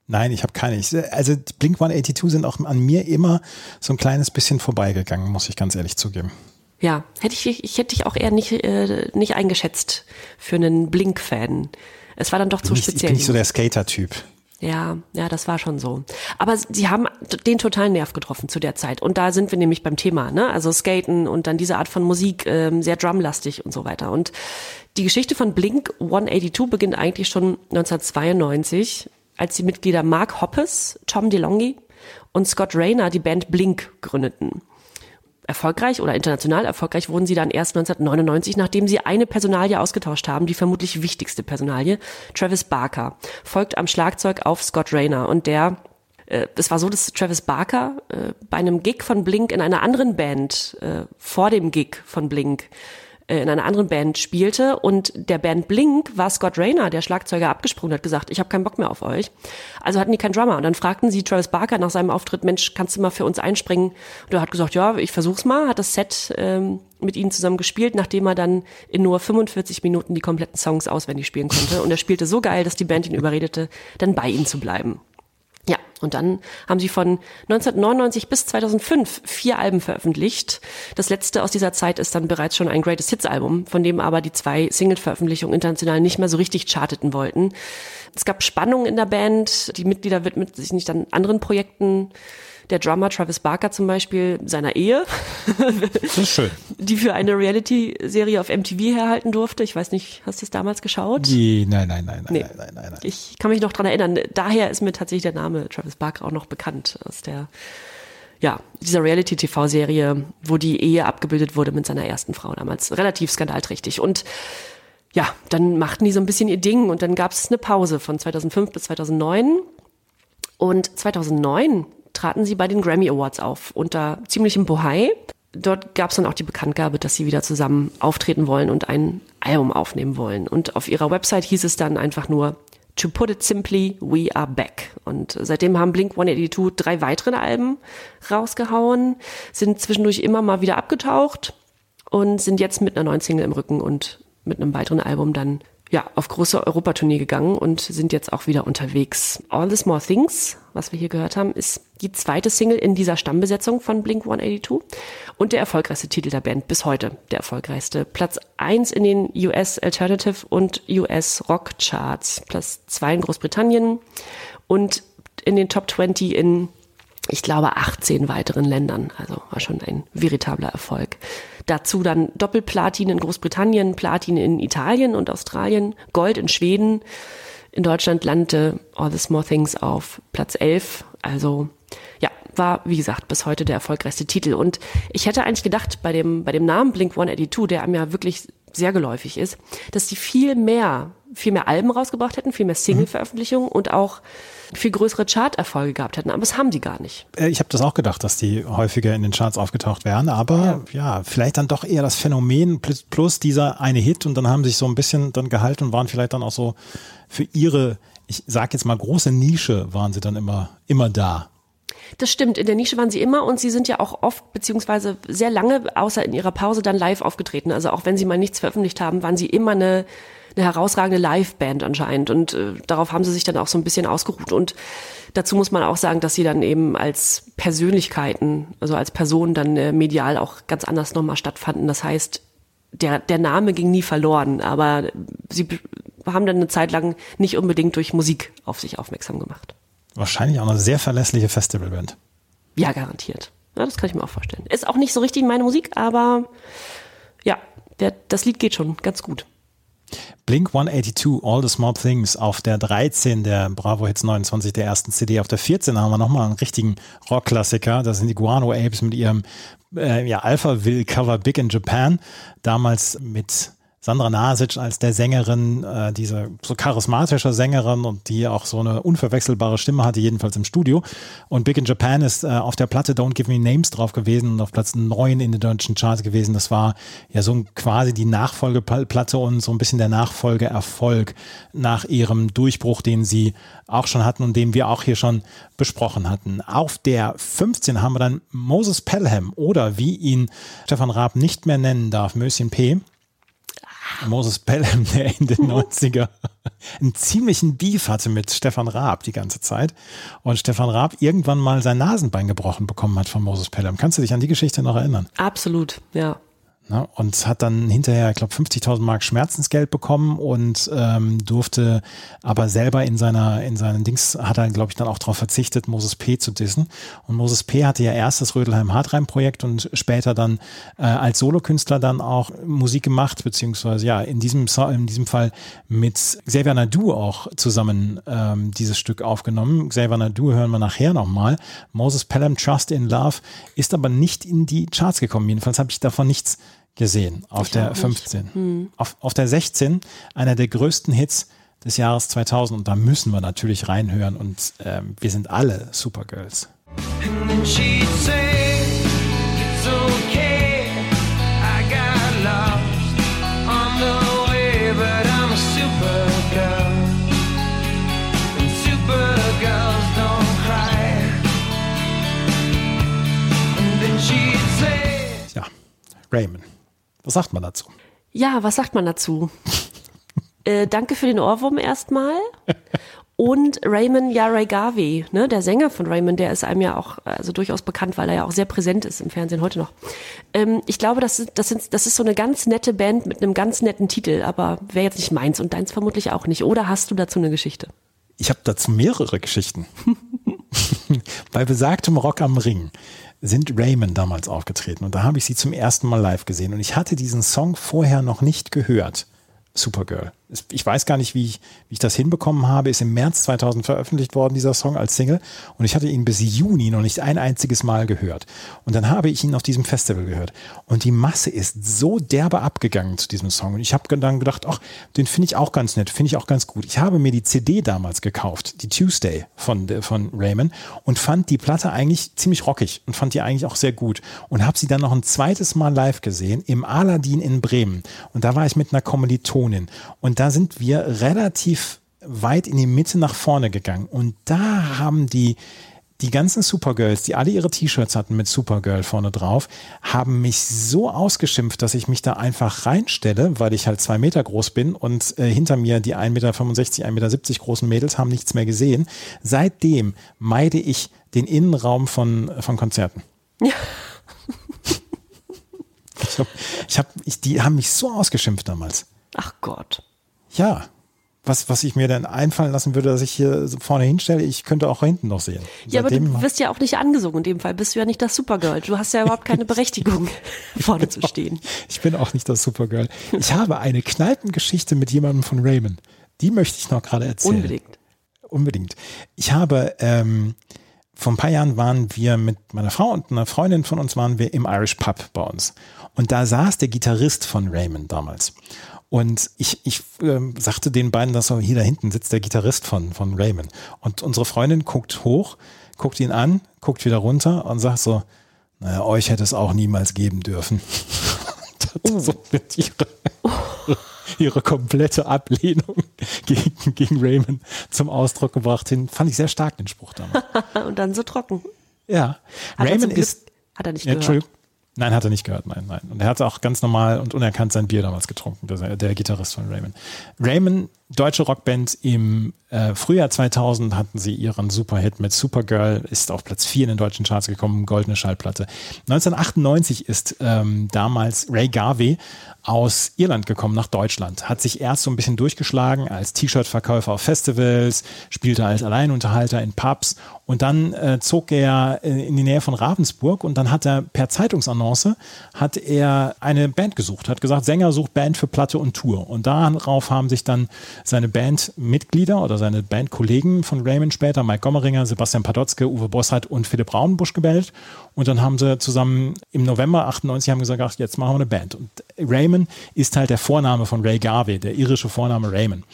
Nein, ich habe keine. Ich, also Blink 182 sind auch an mir immer so ein kleines bisschen vorbeigegangen, muss ich ganz ehrlich zugeben. Ja, hätte ich, ich hätte dich auch eher nicht, äh, nicht eingeschätzt für einen Blink-Fan. Es war dann doch zu ich, ich speziell. bin nicht so der Skater-Typ. Ja, ja, das war schon so. Aber sie haben den totalen Nerv getroffen zu der Zeit. Und da sind wir nämlich beim Thema, ne? Also Skaten und dann diese Art von Musik, ähm, sehr drumlastig und so weiter. Und die Geschichte von Blink 182 beginnt eigentlich schon 1992, als die Mitglieder Mark Hoppes, Tom DeLonghi und Scott Rayner die Band Blink gründeten erfolgreich oder international erfolgreich wurden sie dann erst 1999, nachdem sie eine Personalie ausgetauscht haben, die vermutlich wichtigste Personalie. Travis Barker folgt am Schlagzeug auf Scott Rayner und der äh, es war so, dass Travis Barker äh, bei einem Gig von Blink in einer anderen Band äh, vor dem Gig von Blink äh, in einer anderen Band spielte und der Band Blink war Scott Rayner, der Schlagzeuger, abgesprungen hat gesagt, ich habe keinen Bock mehr auf euch. Also hatten die keinen Drummer und dann fragten sie Travis Barker nach seinem Auftritt, Mensch, kannst du mal für uns einspringen? Und er hat gesagt, ja, ich versuch's mal, hat das Set ähm, mit ihnen zusammen gespielt, nachdem er dann in nur 45 Minuten die kompletten Songs auswendig spielen konnte und er spielte so geil, dass die Band ihn überredete, dann bei ihnen zu bleiben. Und dann haben sie von 1999 bis 2005 vier Alben veröffentlicht. Das letzte aus dieser Zeit ist dann bereits schon ein Greatest Hits Album, von dem aber die zwei Single-Veröffentlichungen international nicht mehr so richtig charteten wollten. Es gab Spannungen in der Band. Die Mitglieder widmeten sich nicht an anderen Projekten. Der Drummer Travis Barker zum Beispiel seiner Ehe, schön. die für eine Reality-Serie auf MTV herhalten durfte. Ich weiß nicht, hast du es damals geschaut? Nein, nein, nein, nein, Nee. nein, nein, nein, nein. Ich kann mich noch dran erinnern. Daher ist mir tatsächlich der Name Travis Barker auch noch bekannt aus der, ja, dieser Reality-TV-Serie, wo die Ehe abgebildet wurde mit seiner ersten Frau damals. Relativ skandalträchtig. Und ja, dann machten die so ein bisschen ihr Ding und dann gab es eine Pause von 2005 bis 2009. Und 2009 traten sie bei den Grammy Awards auf, unter ziemlichem Bohai. Dort gab es dann auch die Bekanntgabe, dass sie wieder zusammen auftreten wollen und ein Album aufnehmen wollen. Und auf ihrer Website hieß es dann einfach nur, To put it simply, we are back. Und seitdem haben Blink 182 drei weitere Alben rausgehauen, sind zwischendurch immer mal wieder abgetaucht und sind jetzt mit einer neuen Single im Rücken und mit einem weiteren Album dann ja, auf große Europatournee gegangen und sind jetzt auch wieder unterwegs. All the Small Things, was wir hier gehört haben, ist die zweite Single in dieser Stammbesetzung von Blink 182 und der erfolgreichste Titel der Band bis heute. Der erfolgreichste. Platz 1 in den US Alternative und US Rock Charts. Platz 2 in Großbritannien und in den Top 20 in ich glaube, 18 weiteren Ländern. Also war schon ein veritabler Erfolg. Dazu dann Doppelplatin in Großbritannien, Platin in Italien und Australien, Gold in Schweden. In Deutschland landete All the Small Things auf Platz 11. Also war wie gesagt bis heute der erfolgreichste Titel. Und ich hätte eigentlich gedacht, bei dem, bei dem Namen Blink 182, der einem ja wirklich sehr geläufig ist, dass die viel mehr, viel mehr Alben rausgebracht hätten, viel mehr Single-Veröffentlichungen und auch viel größere Charterfolge gehabt hätten. Aber das haben die gar nicht. Äh, Ich habe das auch gedacht, dass die häufiger in den Charts aufgetaucht wären, aber ja. vielleicht dann doch eher das Phänomen plus, plus dieser eine Hit und dann haben sich so ein bisschen dann gehalten und waren vielleicht dann auch so für ihre, ich sag jetzt mal große Nische, waren sie dann immer, immer da. Das stimmt, in der Nische waren sie immer und sie sind ja auch oft beziehungsweise sehr lange, außer in ihrer Pause, dann live aufgetreten. Also auch wenn sie mal nichts veröffentlicht haben, waren sie immer eine, eine herausragende Live-Band anscheinend und äh, darauf haben sie sich dann auch so ein bisschen ausgeruht. Und dazu muss man auch sagen, dass sie dann eben als Persönlichkeiten, also als Personen dann äh, medial auch ganz anders nochmal stattfanden. Das heißt, der, der Name ging nie verloren, aber sie haben dann eine Zeit lang nicht unbedingt durch Musik auf sich aufmerksam gemacht. Wahrscheinlich auch eine sehr verlässliche Festivalband. Ja, garantiert. Ja, das kann ich mir auch vorstellen. Ist auch nicht so richtig meine Musik, aber ja, der, das Lied geht schon ganz gut. Blink 182, All the Small Things auf der 13 der Bravo Hits 29 der ersten CD. Auf der 14 haben wir nochmal einen richtigen Rockklassiker. Das sind die Guano Apes mit ihrem äh, ja, Alpha Will Cover Big in Japan. Damals mit Sandra Nasic als der Sängerin, äh, diese so charismatische Sängerin und die auch so eine unverwechselbare Stimme hatte, jedenfalls im Studio. Und Big in Japan ist äh, auf der Platte Don't Give Me Names drauf gewesen und auf Platz 9 in den deutschen Charts gewesen. Das war ja so quasi die Nachfolgeplatte und so ein bisschen der Nachfolgeerfolg nach ihrem Durchbruch, den sie auch schon hatten und den wir auch hier schon besprochen hatten. Auf der 15 haben wir dann Moses Pelham oder wie ihn Stefan Raab nicht mehr nennen darf, Möschen P. Moses Pelham, der in den 90er einen ziemlichen Beef hatte mit Stefan Raab die ganze Zeit. Und Stefan Raab irgendwann mal sein Nasenbein gebrochen bekommen hat von Moses Pelham. Kannst du dich an die Geschichte noch erinnern? Absolut, ja. Ne? Und hat dann hinterher, ich glaube, 50.000 Mark Schmerzensgeld bekommen und ähm, durfte aber selber in seiner, in seinen Dings, hat er, glaube ich, dann auch darauf verzichtet, Moses P. zu dissen. Und Moses P. hatte ja erst das Rödelheim Hartreim Projekt und später dann äh, als Solokünstler dann auch Musik gemacht, beziehungsweise ja, in diesem, in diesem Fall mit Xavier Nadu auch zusammen ähm, dieses Stück aufgenommen. Xavier Nadu hören wir nachher nochmal. Moses Pelham Trust in Love ist aber nicht in die Charts gekommen. Jedenfalls habe ich davon nichts gesehen auf Ich der auch nicht. 15. Auf, auf der 16 einer der größten Hits des Jahres 2000 und da müssen wir natürlich reinhören und ähm, wir sind alle Supergirls. And then she'd say, It's okay, I got lost on the way, but I'm a supergirl. And supergirls don't cry. And then she'd say, Ja, Raymond. Was sagt man dazu? Ja, was sagt man dazu? (laughs) äh, danke für den Ohrwurm erstmal. Und Raymond, Garvey, ne, der Sänger von Raymond, der ist einem ja auch also durchaus bekannt, weil er ja auch sehr präsent ist im Fernsehen heute noch. Ähm, ich glaube, das ist, das, sind, das ist so eine ganz nette Band mit einem ganz netten Titel, aber wäre jetzt nicht meins und deins vermutlich auch nicht. Oder hast du dazu eine Geschichte? Ich habe dazu mehrere Geschichten. (laughs) (laughs) Bei besagtem Rock am Ring sind Raymond damals aufgetreten und da habe ich sie zum ersten Mal live gesehen und ich hatte diesen Song vorher noch nicht gehört. Supergirl. Ich weiß gar nicht, wie ich, wie ich das hinbekommen habe. Ist im März 2000 veröffentlicht worden, dieser Song als Single. Und ich hatte ihn bis Juni noch nicht ein einziges Mal gehört. Und dann habe ich ihn auf diesem Festival gehört. Und die Masse ist so derbe abgegangen zu diesem Song. Und ich habe dann gedacht, ach, den finde ich auch ganz nett, finde ich auch ganz gut. Ich habe mir die CD damals gekauft, die Tuesday von, von Raymond, und fand die Platte eigentlich ziemlich rockig und fand die eigentlich auch sehr gut. Und habe sie dann noch ein zweites Mal live gesehen im Aladdin in Bremen. Und da war ich mit einer Kommilitonin. Und da sind wir relativ weit in die Mitte nach vorne gegangen. Und da haben die, die ganzen Supergirls, die alle ihre T-Shirts hatten mit Supergirl vorne drauf, haben mich so ausgeschimpft, dass ich mich da einfach reinstelle, weil ich halt zwei Meter groß bin und äh, hinter mir die 1,65 Meter, 1,70 Meter großen Mädels haben nichts mehr gesehen. Seitdem meide ich den Innenraum von, von Konzerten. Ich hab, ich hab, ich, die haben mich so ausgeschimpft damals. Ach Gott. Ja. Was, was ich mir dann einfallen lassen würde, dass ich hier vorne hinstelle, ich könnte auch hinten noch sehen. Ja, aber Seitdem- du wirst ja auch nicht angesungen. In dem Fall bist du ja nicht das Supergirl. Du hast ja überhaupt keine (laughs) Berechtigung, (laughs) vorne zu stehen. Ich bin auch nicht das Supergirl. Ich habe eine Kneipengeschichte mit jemandem von Raymond. Die möchte ich noch gerade erzählen. Unbedingt. Unbedingt. Ich habe, ähm, vor ein paar Jahren waren wir mit meiner Frau und einer Freundin von uns waren wir im Irish Pub bei uns. Und da saß der Gitarrist von Raymond damals. Und ich, ich ähm, sagte den beiden, dass so, hier da hinten sitzt der Gitarrist von, von Raymond. Und unsere Freundin guckt hoch, guckt ihn an, guckt wieder runter und sagt so, naja, euch hätte es auch niemals geben dürfen. (laughs) Und hat so mit ihre, (laughs) ihre komplette Ablehnung gegen, gegen Raymond zum Ausdruck gebracht. Den fand ich sehr stark, den Spruch damals. (laughs) Und dann so trocken. Ja. Hat Raymond ist. Hat er nicht gehört. Entschuldigung. Nein, hat er nicht gehört, nein, nein. Und er hat auch ganz normal und unerkannt sein Bier damals getrunken, der, der Gitarrist von Raymond. Raymond, deutsche Rockband, im äh, Frühjahr 2000 hatten sie ihren Superhit mit Supergirl, ist auf Platz 4 in den deutschen Charts gekommen, goldene Schallplatte. 1998 ist ähm, damals Ray Garvey aus Irland gekommen nach Deutschland, hat sich erst so ein bisschen durchgeschlagen als T-Shirt-Verkäufer auf Festivals, spielte als Alleinunterhalter in Pubs und dann äh, zog er äh, in die Nähe von Ravensburg und dann hat er per Zeitungsannonce hat er eine Band gesucht, hat gesagt, Sänger sucht Band für Platte und Tour. Und darauf haben sich dann seine Bandmitglieder oder seine Bandkollegen von Raymond später, Mike Gommeringer, Sebastian Padotzke, Uwe Bossart und Philipp Braunbusch gemeldet. Und dann haben sie zusammen im November 98 haben gesagt, ach, jetzt machen wir eine Band. Und Raymond ist halt der Vorname von Ray Garvey, der irische Vorname Raymond.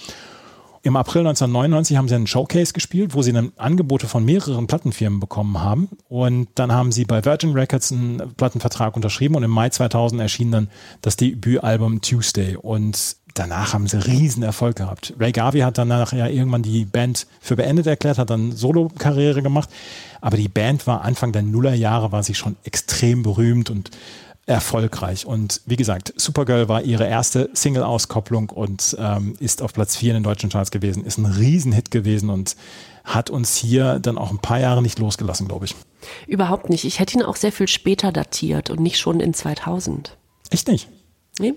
Im April 1999 haben sie einen Showcase gespielt, wo sie dann Angebote von mehreren Plattenfirmen bekommen haben. Und dann haben sie bei Virgin Records einen Plattenvertrag unterschrieben und im Mai 2000 erschien dann das Debütalbum Tuesday. Und danach haben sie riesen Erfolg gehabt. Ray Garvey hat danach ja irgendwann die Band für beendet erklärt, hat dann Solo-Karriere gemacht. Aber die Band war Anfang der Nullerjahre, war sie schon extrem berühmt und erfolgreich. Und wie gesagt, Supergirl war ihre erste Single-Auskopplung und ähm, ist auf Platz 4 in den deutschen Charts gewesen, ist ein Riesenhit gewesen und hat uns hier dann auch ein paar Jahre nicht losgelassen, glaube ich. Überhaupt nicht. Ich hätte ihn auch sehr viel später datiert und nicht schon in 2000. Echt nicht. Nee,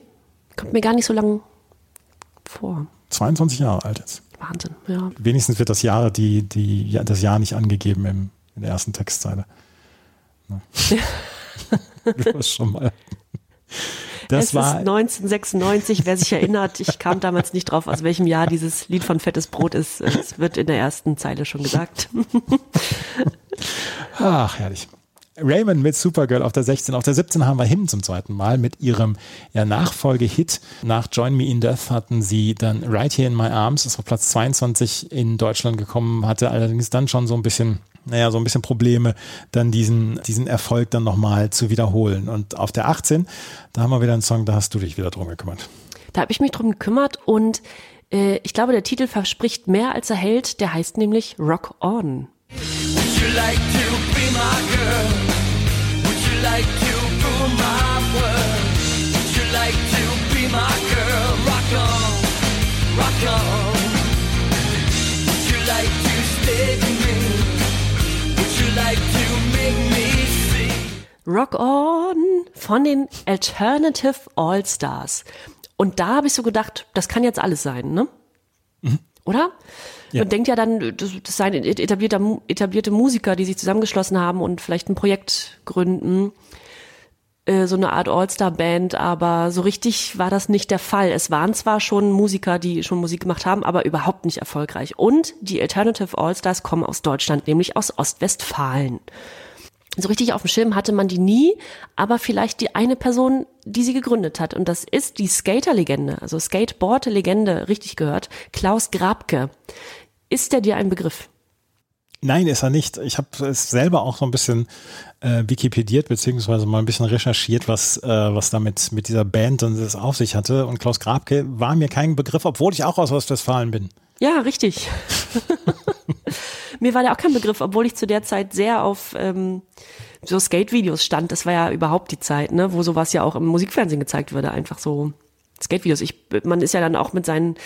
kommt mir gar nicht so lang vor. 22 Jahre alt jetzt. Wahnsinn, ja. Wenigstens wird das Jahr, die, die, ja, das Jahr nicht angegeben im, in der ersten Textzeile. Ne? du hast schon mal. Das es war, ist 1996, wer sich erinnert, ich kam damals nicht drauf, aus welchem Jahr dieses Lied von Fettes Brot ist. Es wird in der ersten Zeile schon gesagt. ach, herrlich. Raymond mit Supergirl auf der 16. Auf der 17 haben wir Him zum zweiten Mal mit ihrem ja, Nachfolgehit. Nach Join Me in Death hatten sie dann Right Here in My Arms, ist auf Platz 22 in Deutschland gekommen, hatte allerdings dann schon so ein bisschen naja, so ein bisschen Probleme, dann diesen, diesen Erfolg dann nochmal zu wiederholen. Und auf der 18, da haben wir wieder einen Song, da hast du dich wieder drum gekümmert. Da habe ich mich drum gekümmert und äh, ich glaube, der Titel verspricht mehr als er hält. Der heißt nämlich Rock On. Would you like to be my girl? Would you like to rule my world? Would you like to be my girl? Rock on, rock on. Would you like to stay with me? Would you like to make me sing? Rock On von den Alternative All-Stars. Und da habe ich so gedacht, das kann jetzt alles sein, ne? Oder? Ja. Man denkt ja dann, das, seien etablierte, etablierte Musiker, die sich zusammengeschlossen haben und vielleicht ein Projekt gründen. Äh, So eine Art All-Star-Band, aber so richtig war das nicht der Fall. Es waren zwar schon Musiker, die schon Musik gemacht haben, aber überhaupt nicht erfolgreich. Und die Alternative All-Stars kommen aus Deutschland, nämlich aus Ostwestfalen so richtig auf dem Schirm hatte man die nie, aber vielleicht die eine Person, die sie gegründet hat. Und das ist die Skater-Legende, also Skateboard-Legende, richtig gehört, Klaus Grabke. Ist der dir ein Begriff? Nein, ist er nicht. Ich habe es selber auch so ein bisschen äh, wikipediert, beziehungsweise mal ein bisschen recherchiert, was, äh, was damit mit dieser Band und das auf sich hatte. Und Klaus Grabke war mir kein Begriff, obwohl ich auch aus Ostwestfalen bin. Ja, richtig. (laughs) Mir war der auch kein Begriff, obwohl ich zu der Zeit sehr auf ähm, so Skate-Videos stand. Das war ja überhaupt die Zeit, ne, wo sowas ja auch im Musikfernsehen gezeigt wurde, einfach so Skate-Videos. Ich, man ist ja dann auch mit seinen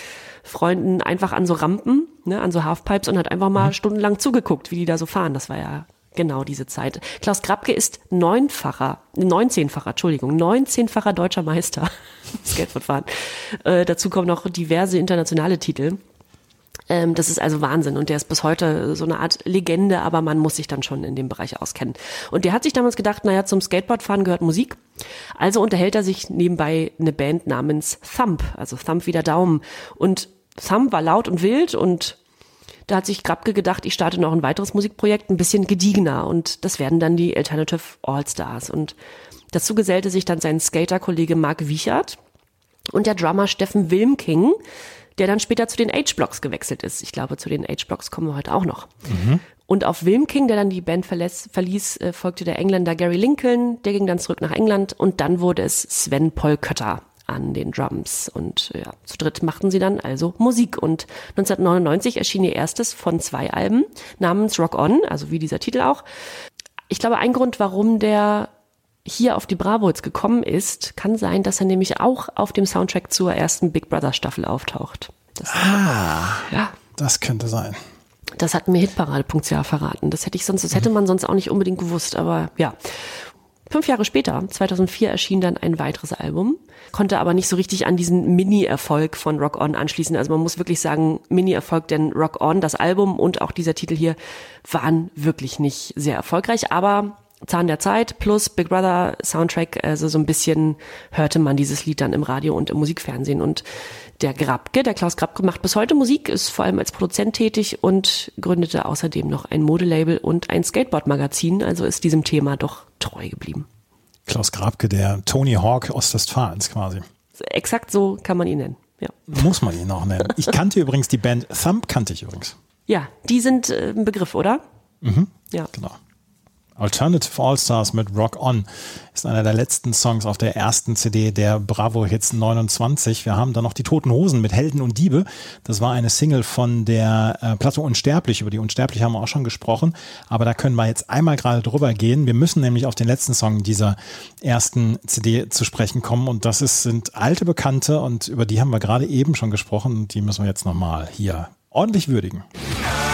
Freunden einfach an so Rampen, ne, an so Halfpipes und hat einfach mal stundenlang zugeguckt, wie die da so fahren. Das war ja genau diese Zeit. Klaus Grabke ist neunfacher, neunzehnfacher, Entschuldigung, neunzehnfacher deutscher Meister (laughs) Skateboardfahren. Äh, dazu kommen noch diverse internationale Titel. Ähm, das ist also Wahnsinn und der ist bis heute so eine Art Legende, aber man muss sich dann schon in dem Bereich auskennen. Und der hat sich damals gedacht, naja, zum Skateboardfahren gehört Musik. Also unterhält er sich nebenbei eine Band namens Thump, also Thump wie der Daumen. Und Thump war laut und wild und da hat sich Grabke gedacht, ich starte noch ein weiteres Musikprojekt, ein bisschen gediegener und das werden dann die Alternative All-Stars. Und dazu gesellte sich dann sein Skater-Kollege Mark Wiechert und der Drummer Steffen Wilmking, der dann später zu den H-Blocks gewechselt ist. Ich glaube, zu den H-Blocks kommen wir heute auch noch. Und auf Wilmking, der dann die Band verlässt, verließ, äh, folgte der Engländer Gary Lincoln, der ging dann zurück nach England und dann wurde es Sven Polkötter an den Drums. Und ja, zu dritt machten sie dann also Musik. Und 1999 erschien ihr erstes von zwei Alben namens Rock On, also wie dieser Titel auch. Ich glaube, ein Grund, warum der hier auf die Bravo jetzt gekommen ist, kann sein, dass er nämlich auch auf dem Soundtrack zur ersten Big Brother Staffel auftaucht. Das, ja, Das könnte sein. das hat mir Hitparade.ch verraten. Das hätte ich sonst, das hätte man sonst auch nicht unbedingt gewusst, aber ja. Fünf Jahre später, 2004, erschien dann ein weiteres Album, konnte aber nicht so richtig an diesen Mini-Erfolg von Rock On anschließen. Also man muss wirklich sagen, Mini-Erfolg, denn Rock On, das Album und auch dieser Titel hier waren wirklich nicht sehr erfolgreich, aber Zahn der Zeit plus Big Brother Soundtrack, also so ein bisschen hörte man dieses Lied dann im Radio und im Musikfernsehen. Und der Grabke, der Klaus Grabke macht bis heute Musik, ist vor allem als Produzent tätig und gründete außerdem noch ein Modelabel und ein Skateboard-Magazin, also ist diesem Thema doch treu geblieben. Klaus Grabke, der Tony Hawk Ostwestfalens quasi. Exakt so kann man ihn nennen. Ja, Muss man ihn auch nennen. Ich kannte übrigens die Band Thump, kannte ich übrigens. ja die sind äh, ein Begriff, oder? Ja. Genau. Alternative All-Stars mit Rock On ist einer der letzten Songs auf der ersten CD der Bravo Hits 29. Wir haben dann noch die Toten Hosen mit Helden und Diebe. Das war eine Single von der äh, Platte Unsterblich. Über die Unsterblich haben wir auch schon gesprochen. Aber da können wir jetzt einmal gerade drüber gehen. Wir müssen nämlich auf den letzten Song dieser ersten CD zu sprechen kommen. Und das ist, sind alte Bekannte und über die haben wir gerade eben schon gesprochen. Und die müssen wir jetzt nochmal hier ordentlich würdigen. I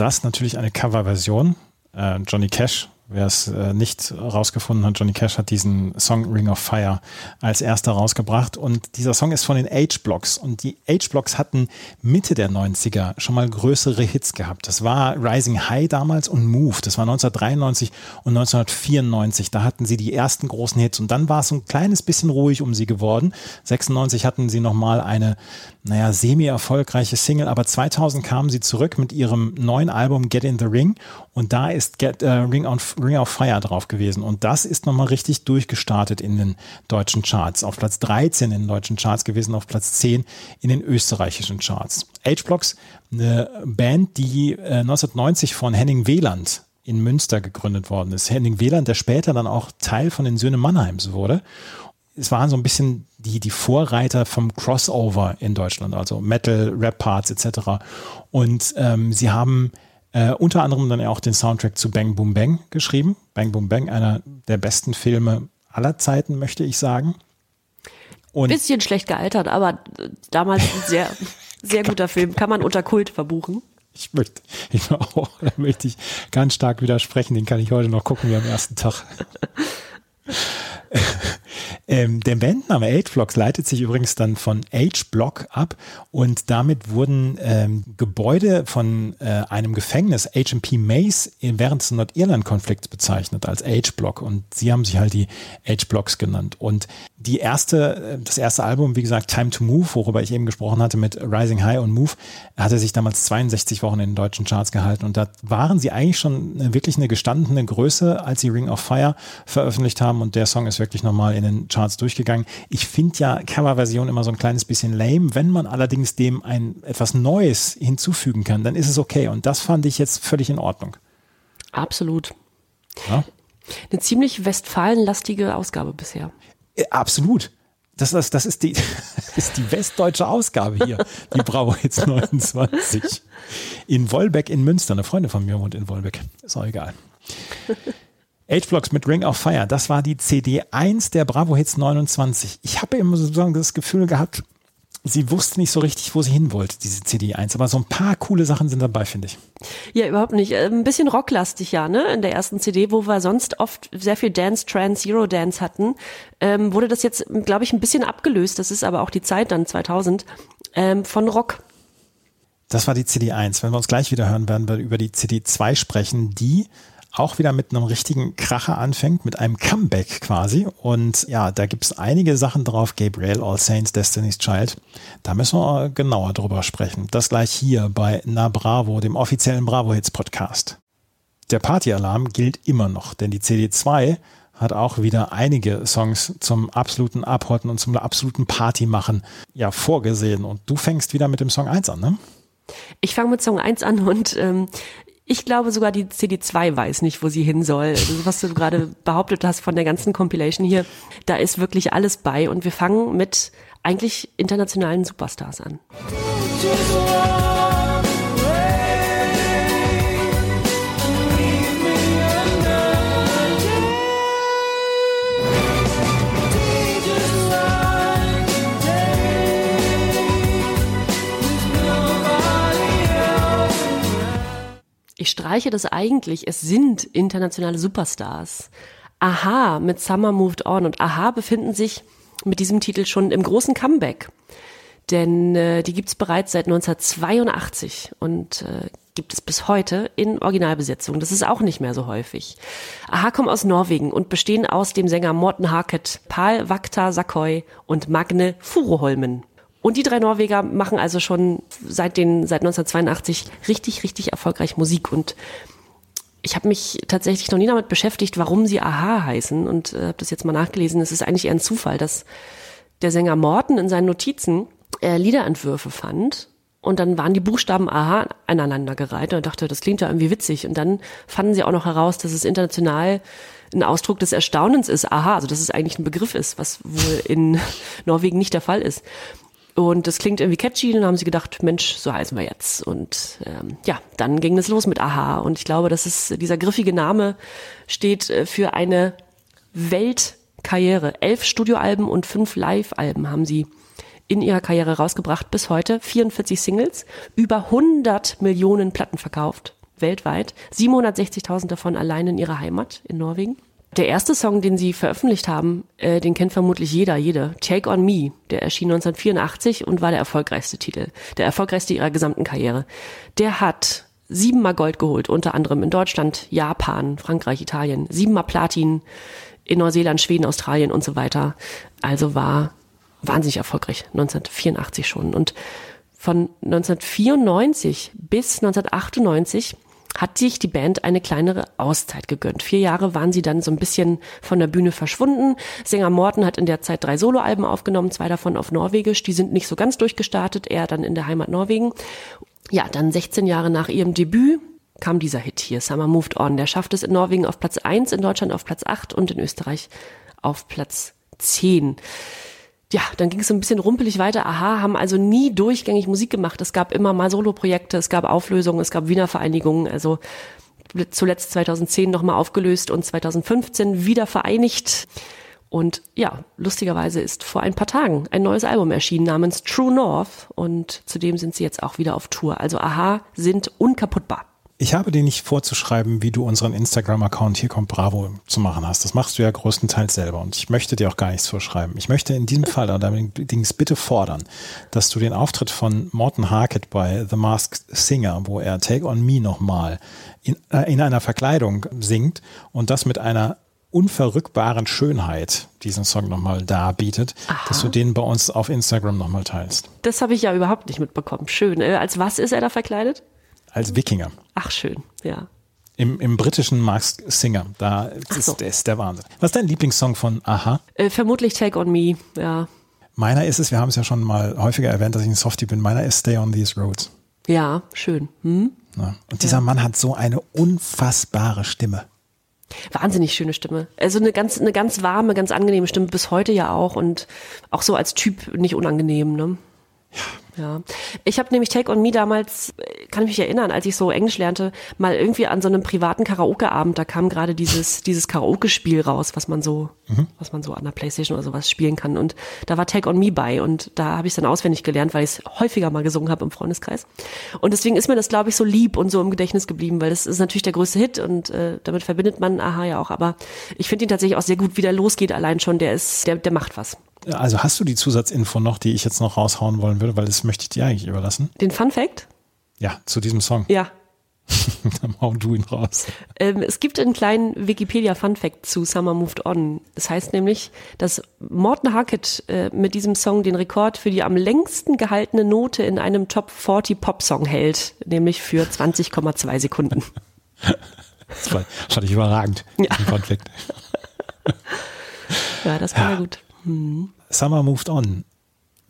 das natürlich eine Coverversion. Äh, Johnny Cash, wer es äh, nicht rausgefunden hat, Johnny Cash hat diesen Song Ring of Fire als erster rausgebracht. Und dieser Song ist von den H-Blocks. Und die H-Blocks hatten Mitte der 90er schon mal größere Hits gehabt. Das war Rising High damals und Move, das war 1993 und 1994, da hatten sie die ersten großen Hits. Und dann war es ein kleines bisschen ruhig um sie geworden. 96 hatten sie nochmal eine naja, semi-erfolgreiche Single, aber 2000 kamen sie zurück mit ihrem neuen Album Get in the Ring. Und da ist Get, äh, Ring, on, Ring of Fire drauf gewesen und das ist nochmal richtig durchgestartet in den deutschen Charts. Auf Platz 13 in den deutschen Charts gewesen, auf Platz 10 in den österreichischen Charts. H-Blocks, eine Band, die äh, 1990 von Henning Wieland in Münster gegründet worden ist. Henning Wieland, der später dann auch Teil von den Söhne Mannheims wurde es waren so ein bisschen die, die Vorreiter vom Crossover in Deutschland, also Metal, Rap-Parts etc. Und ähm, sie haben äh, unter anderem dann auch den Soundtrack zu Bang Boom Bang geschrieben. Bang Boom Bang, einer der besten Filme aller Zeiten, möchte ich sagen. Und Bisschen schlecht gealtert, aber damals ein sehr, (laughs) sehr guter Film. Kann man unter Kult verbuchen. ich möchte, ich, auch, da möchte ich ganz stark widersprechen, den kann ich heute noch gucken wie am ersten Tag. (laughs) Ähm, der Bandname H-Blocks leitet sich übrigens dann von H-Block ab und damit wurden ähm, Gebäude von äh, einem Gefängnis, HMP Mace, während des Nordirland-Konflikts bezeichnet als H-Block und sie haben sich halt die H-Blocks genannt. Und die erste, äh, das erste Album, wie gesagt, Time to Move, worüber ich eben gesprochen hatte mit Rising High und Move, hatte sich damals 62 Wochen in den deutschen Charts gehalten und da waren sie eigentlich schon wirklich eine gestandene Größe, als sie Ring of Fire veröffentlicht haben und der Song ist wirklich nochmal in den Charts durchgegangen. Ich finde ja Coverversion immer so ein kleines bisschen lame. Wenn man allerdings dem ein etwas Neues hinzufügen kann, dann ist es okay. Und das fand ich jetzt völlig in Ordnung. Absolut. Ja? Eine ziemlich westfalenlastige Ausgabe bisher. Äh, Absolut. Das, das, das, ist die, (laughs) das ist die westdeutsche Ausgabe hier, die Bravo Hits 29. In Wolbeck in Münster. Eine Freundin von mir wohnt in Wolbeck. Ist auch egal. H-Blocks mit Ring of Fire, das war die CD 1 der Bravo Hits 29. Ich habe immer sozusagen das Gefühl gehabt, sie wusste nicht so richtig, wo sie hin wollte, diese CD 1. Aber so ein paar coole Sachen sind dabei, finde ich. Ja, überhaupt nicht. Äh, Ein bisschen rocklastig, ja, ne? In der ersten CD, wo wir sonst oft sehr viel Dance, Trance, Eurodance hatten, ähm, wurde das jetzt, glaube ich, ein bisschen abgelöst. Das ist aber auch die Zeit dann, 2000, ähm, von Rock. Das war die CD 1. Wenn wir uns gleich wieder hören, werden wir über die CD 2 sprechen, die auch wieder mit einem richtigen Kracher anfängt, mit einem Comeback quasi. Und ja, da gibt es einige Sachen drauf. Gabriel, All Saints, Destiny's Child. Da müssen wir genauer drüber sprechen. Das gleich hier bei Na Bravo, dem offiziellen Bravo Hits Podcast. Der Partyalarm gilt immer noch, denn die CD 2 hat auch wieder einige Songs zum absoluten Abhotten und zum absoluten Partymachen ja vorgesehen. Und du fängst wieder mit dem Song 1 an, ne? Ich fange mit Song 1 an und ähm, ich glaube sogar die CD2 weiß nicht, wo sie hin soll. Also, was du gerade behauptet hast von der ganzen Compilation hier, da ist wirklich alles bei und wir fangen mit eigentlich internationalen Superstars an. Ich streiche das eigentlich. Es sind internationale Superstars. Aha mit Summer Moved On und Aha befinden sich mit diesem Titel schon im großen Comeback. Denn äh, die gibt's bereits seit 1982 und äh, gibt es bis heute in Originalbesetzung. Das ist auch nicht mehr so häufig. Aha kommen aus Norwegen und bestehen aus dem Sänger Morten Harket, Pal Vakta Sakoy und Magne Furuholmen. Und die drei Norweger machen also schon seit, den, seit 1982 richtig, richtig erfolgreich Musik. Und ich habe mich tatsächlich noch nie damit beschäftigt, warum sie Aha heißen und äh, habe das jetzt mal nachgelesen. Es ist eigentlich eher ein Zufall, dass der Sänger Morten in seinen Notizen äh, Liederentwürfe fand und dann waren die Buchstaben Aha aneinandergereiht und er dachte, das klingt ja irgendwie witzig. Und dann fanden sie auch noch heraus, dass es international ein Ausdruck des Erstaunens ist. Aha, also dass es eigentlich ein Begriff ist, was wohl in (laughs) Norwegen nicht der Fall ist. Und das klingt irgendwie catchy, dann haben sie gedacht, Mensch, so heißen wir jetzt. Und ähm, ja, dann ging es los mit Aha. Und ich glaube, dass es dieser griffige Name steht äh, für eine Weltkarriere. Elf Studioalben und fünf Live-Alben haben sie in ihrer Karriere rausgebracht bis heute. 44 Singles, über 100 Millionen Platten verkauft. weltweit. 760.000 davon allein in ihrer Heimat in Norwegen. Der erste Song, den sie veröffentlicht haben, äh, den kennt vermutlich jeder, jede. Take on Me. Der erschien 1984 und war der erfolgreichste Titel. Der erfolgreichste ihrer gesamten Karriere. Der hat siebenmal Gold geholt, unter anderem in Deutschland, Japan, Frankreich, Italien. Siebenmal Platin in Neuseeland, Schweden, Australien und so weiter. Also war wahnsinnig erfolgreich. 1984 schon. Und von 1994 bis 1998 hat sich die Band eine kleinere Auszeit gegönnt. Vier Jahre waren sie dann so ein bisschen von der Bühne verschwunden. Sänger Morten hat in der Zeit drei Soloalben aufgenommen, zwei davon auf Norwegisch. Die sind nicht so ganz durchgestartet, er dann in der Heimat Norwegen. Ja, dann 16 Jahre nach ihrem Debüt kam dieser Hit hier, Summer Moved On. Der schafft es in Norwegen auf Platz 1, in Deutschland auf Platz 8 und in Österreich auf Platz 10 ja, dann ging es so ein bisschen rumpelig weiter. Aha, haben also nie durchgängig Musik gemacht. Es gab immer mal Soloprojekte, es gab Auflösungen, es gab Wiener Vereinigungen. Also zuletzt 2010 nochmal aufgelöst und 2015 wieder vereinigt. Und ja, lustigerweise ist vor ein paar Tagen ein neues Album erschienen namens True North und zudem sind sie jetzt auch wieder auf Tour. Also Aha sind unkaputtbar. Ich habe dir nicht vorzuschreiben, wie du unseren Instagram-Account hier kommt Bravo zu machen hast. Das machst du ja größtenteils selber und ich möchte dir auch gar nichts vorschreiben. Ich möchte in diesem Fall allerdings bitte fordern, dass du den Auftritt von Morten Harkett bei The Masked Singer, wo er Take on Me nochmal in, äh, in einer Verkleidung singt und das mit einer unverrückbaren Schönheit diesen Song nochmal darbietet, dass du den bei uns auf Instagram nochmal teilst. Das habe ich ja überhaupt nicht mitbekommen. Schön. Äh, als was ist er da verkleidet? Als Wikinger. Ach, schön, ja. Im, im britischen Masked Singer. Da ist, so. der ist der Wahnsinn. Was ist dein Lieblingssong von Aha? Äh, vermutlich Take on Me, ja. Meiner ist es, wir haben es ja schon mal häufiger erwähnt, dass ich ein Softie bin. Meiner ist Stay on These Roads. Ja, schön. Hm? Ja. Und dieser Mann hat so eine unfassbare Stimme. Wahnsinnig schöne Stimme. Also eine ganz, eine ganz warme, ganz angenehme Stimme, bis heute ja auch und auch so als Typ nicht unangenehm, ne? Ja. Ich habe nämlich Take on Me damals, äh, kann ich mich erinnern, als ich so Englisch lernte, mal irgendwie an so einem privaten Karaoke-Abend, da kam gerade dieses, (laughs) dieses Karaoke-Spiel raus, was man so, was man so an der Playstation oder sowas spielen kann. Und da war Take on Me bei und da habe ich dann auswendig gelernt, weil ich es häufiger mal gesungen habe im Freundeskreis. Und deswegen ist mir das, glaube ich, so lieb und so im Gedächtnis geblieben, weil das ist natürlich der größte Hit und äh, damit verbindet man Aha ja auch. Aber ich finde ihn tatsächlich auch sehr gut, wie der losgeht allein schon. Der ist, der, der macht was. Also hast du die Zusatzinfo noch, die ich jetzt noch raushauen wollen würde, weil das möchte ich dir eigentlich überlassen. Den Fun Fact? Ja, zu diesem Song. Ja. (laughs) Dann hau du ihn raus. Ähm, es gibt einen kleinen Wikipedia-Fun-Fact zu Summer Moved On. Das heißt nämlich, dass Morten Harkett äh, mit diesem Song den Rekord für die am längsten gehaltene Note in einem Top 40 Pop-Song hält, nämlich für 20,2 Sekunden. (laughs) Das war, fand ich überragend, Ja. diesen Konflikt. (laughs) Ja, das war ja gut. Hm. Summer Moved On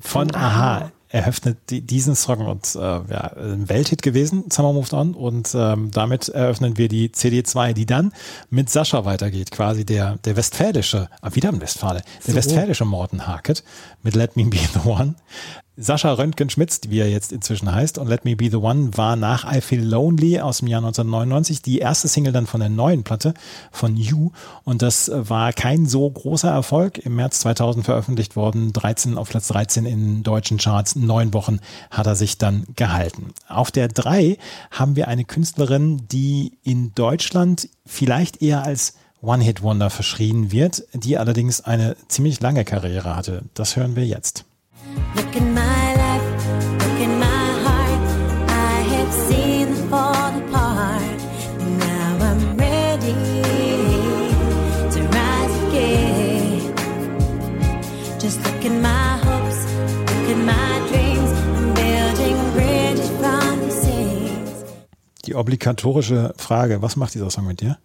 von Von Aha. Aha eröffnet die, diesen Song und äh, ja, ein Welthit gewesen, Summer Moved On und ähm, damit eröffnen wir die CD2, die dann mit Sascha weitergeht, quasi der, der westfälische, ah, wieder ein Westfale, der So. westfälische Morten Harkett mit Let Me Be The One. Sascha Röntgen-Schmitz, wie er jetzt inzwischen heißt, und Let Me Be The One war nach I Feel Lonely aus dem Jahr 1999 die erste Single dann von der neuen Platte von You und das äh, war kein so großer Erfolg. Im März 2000 veröffentlicht worden, 13 auf Platz 13 in deutschen Charts, neun Wochen hat er sich dann gehalten. Auf der 3 haben wir eine Künstlerin, die in Deutschland vielleicht eher als One-Hit-Wonder verschrien wird, die allerdings eine ziemlich lange Karriere hatte. Das hören wir jetzt. Look in my life, look in my heart. I have seen them fall apart. Now I'm ready to rise again. Just look in my hopes, look in my dreams. I'm building bridges from these seas. Die obligatorische Frage, was macht dieser Song mit dir?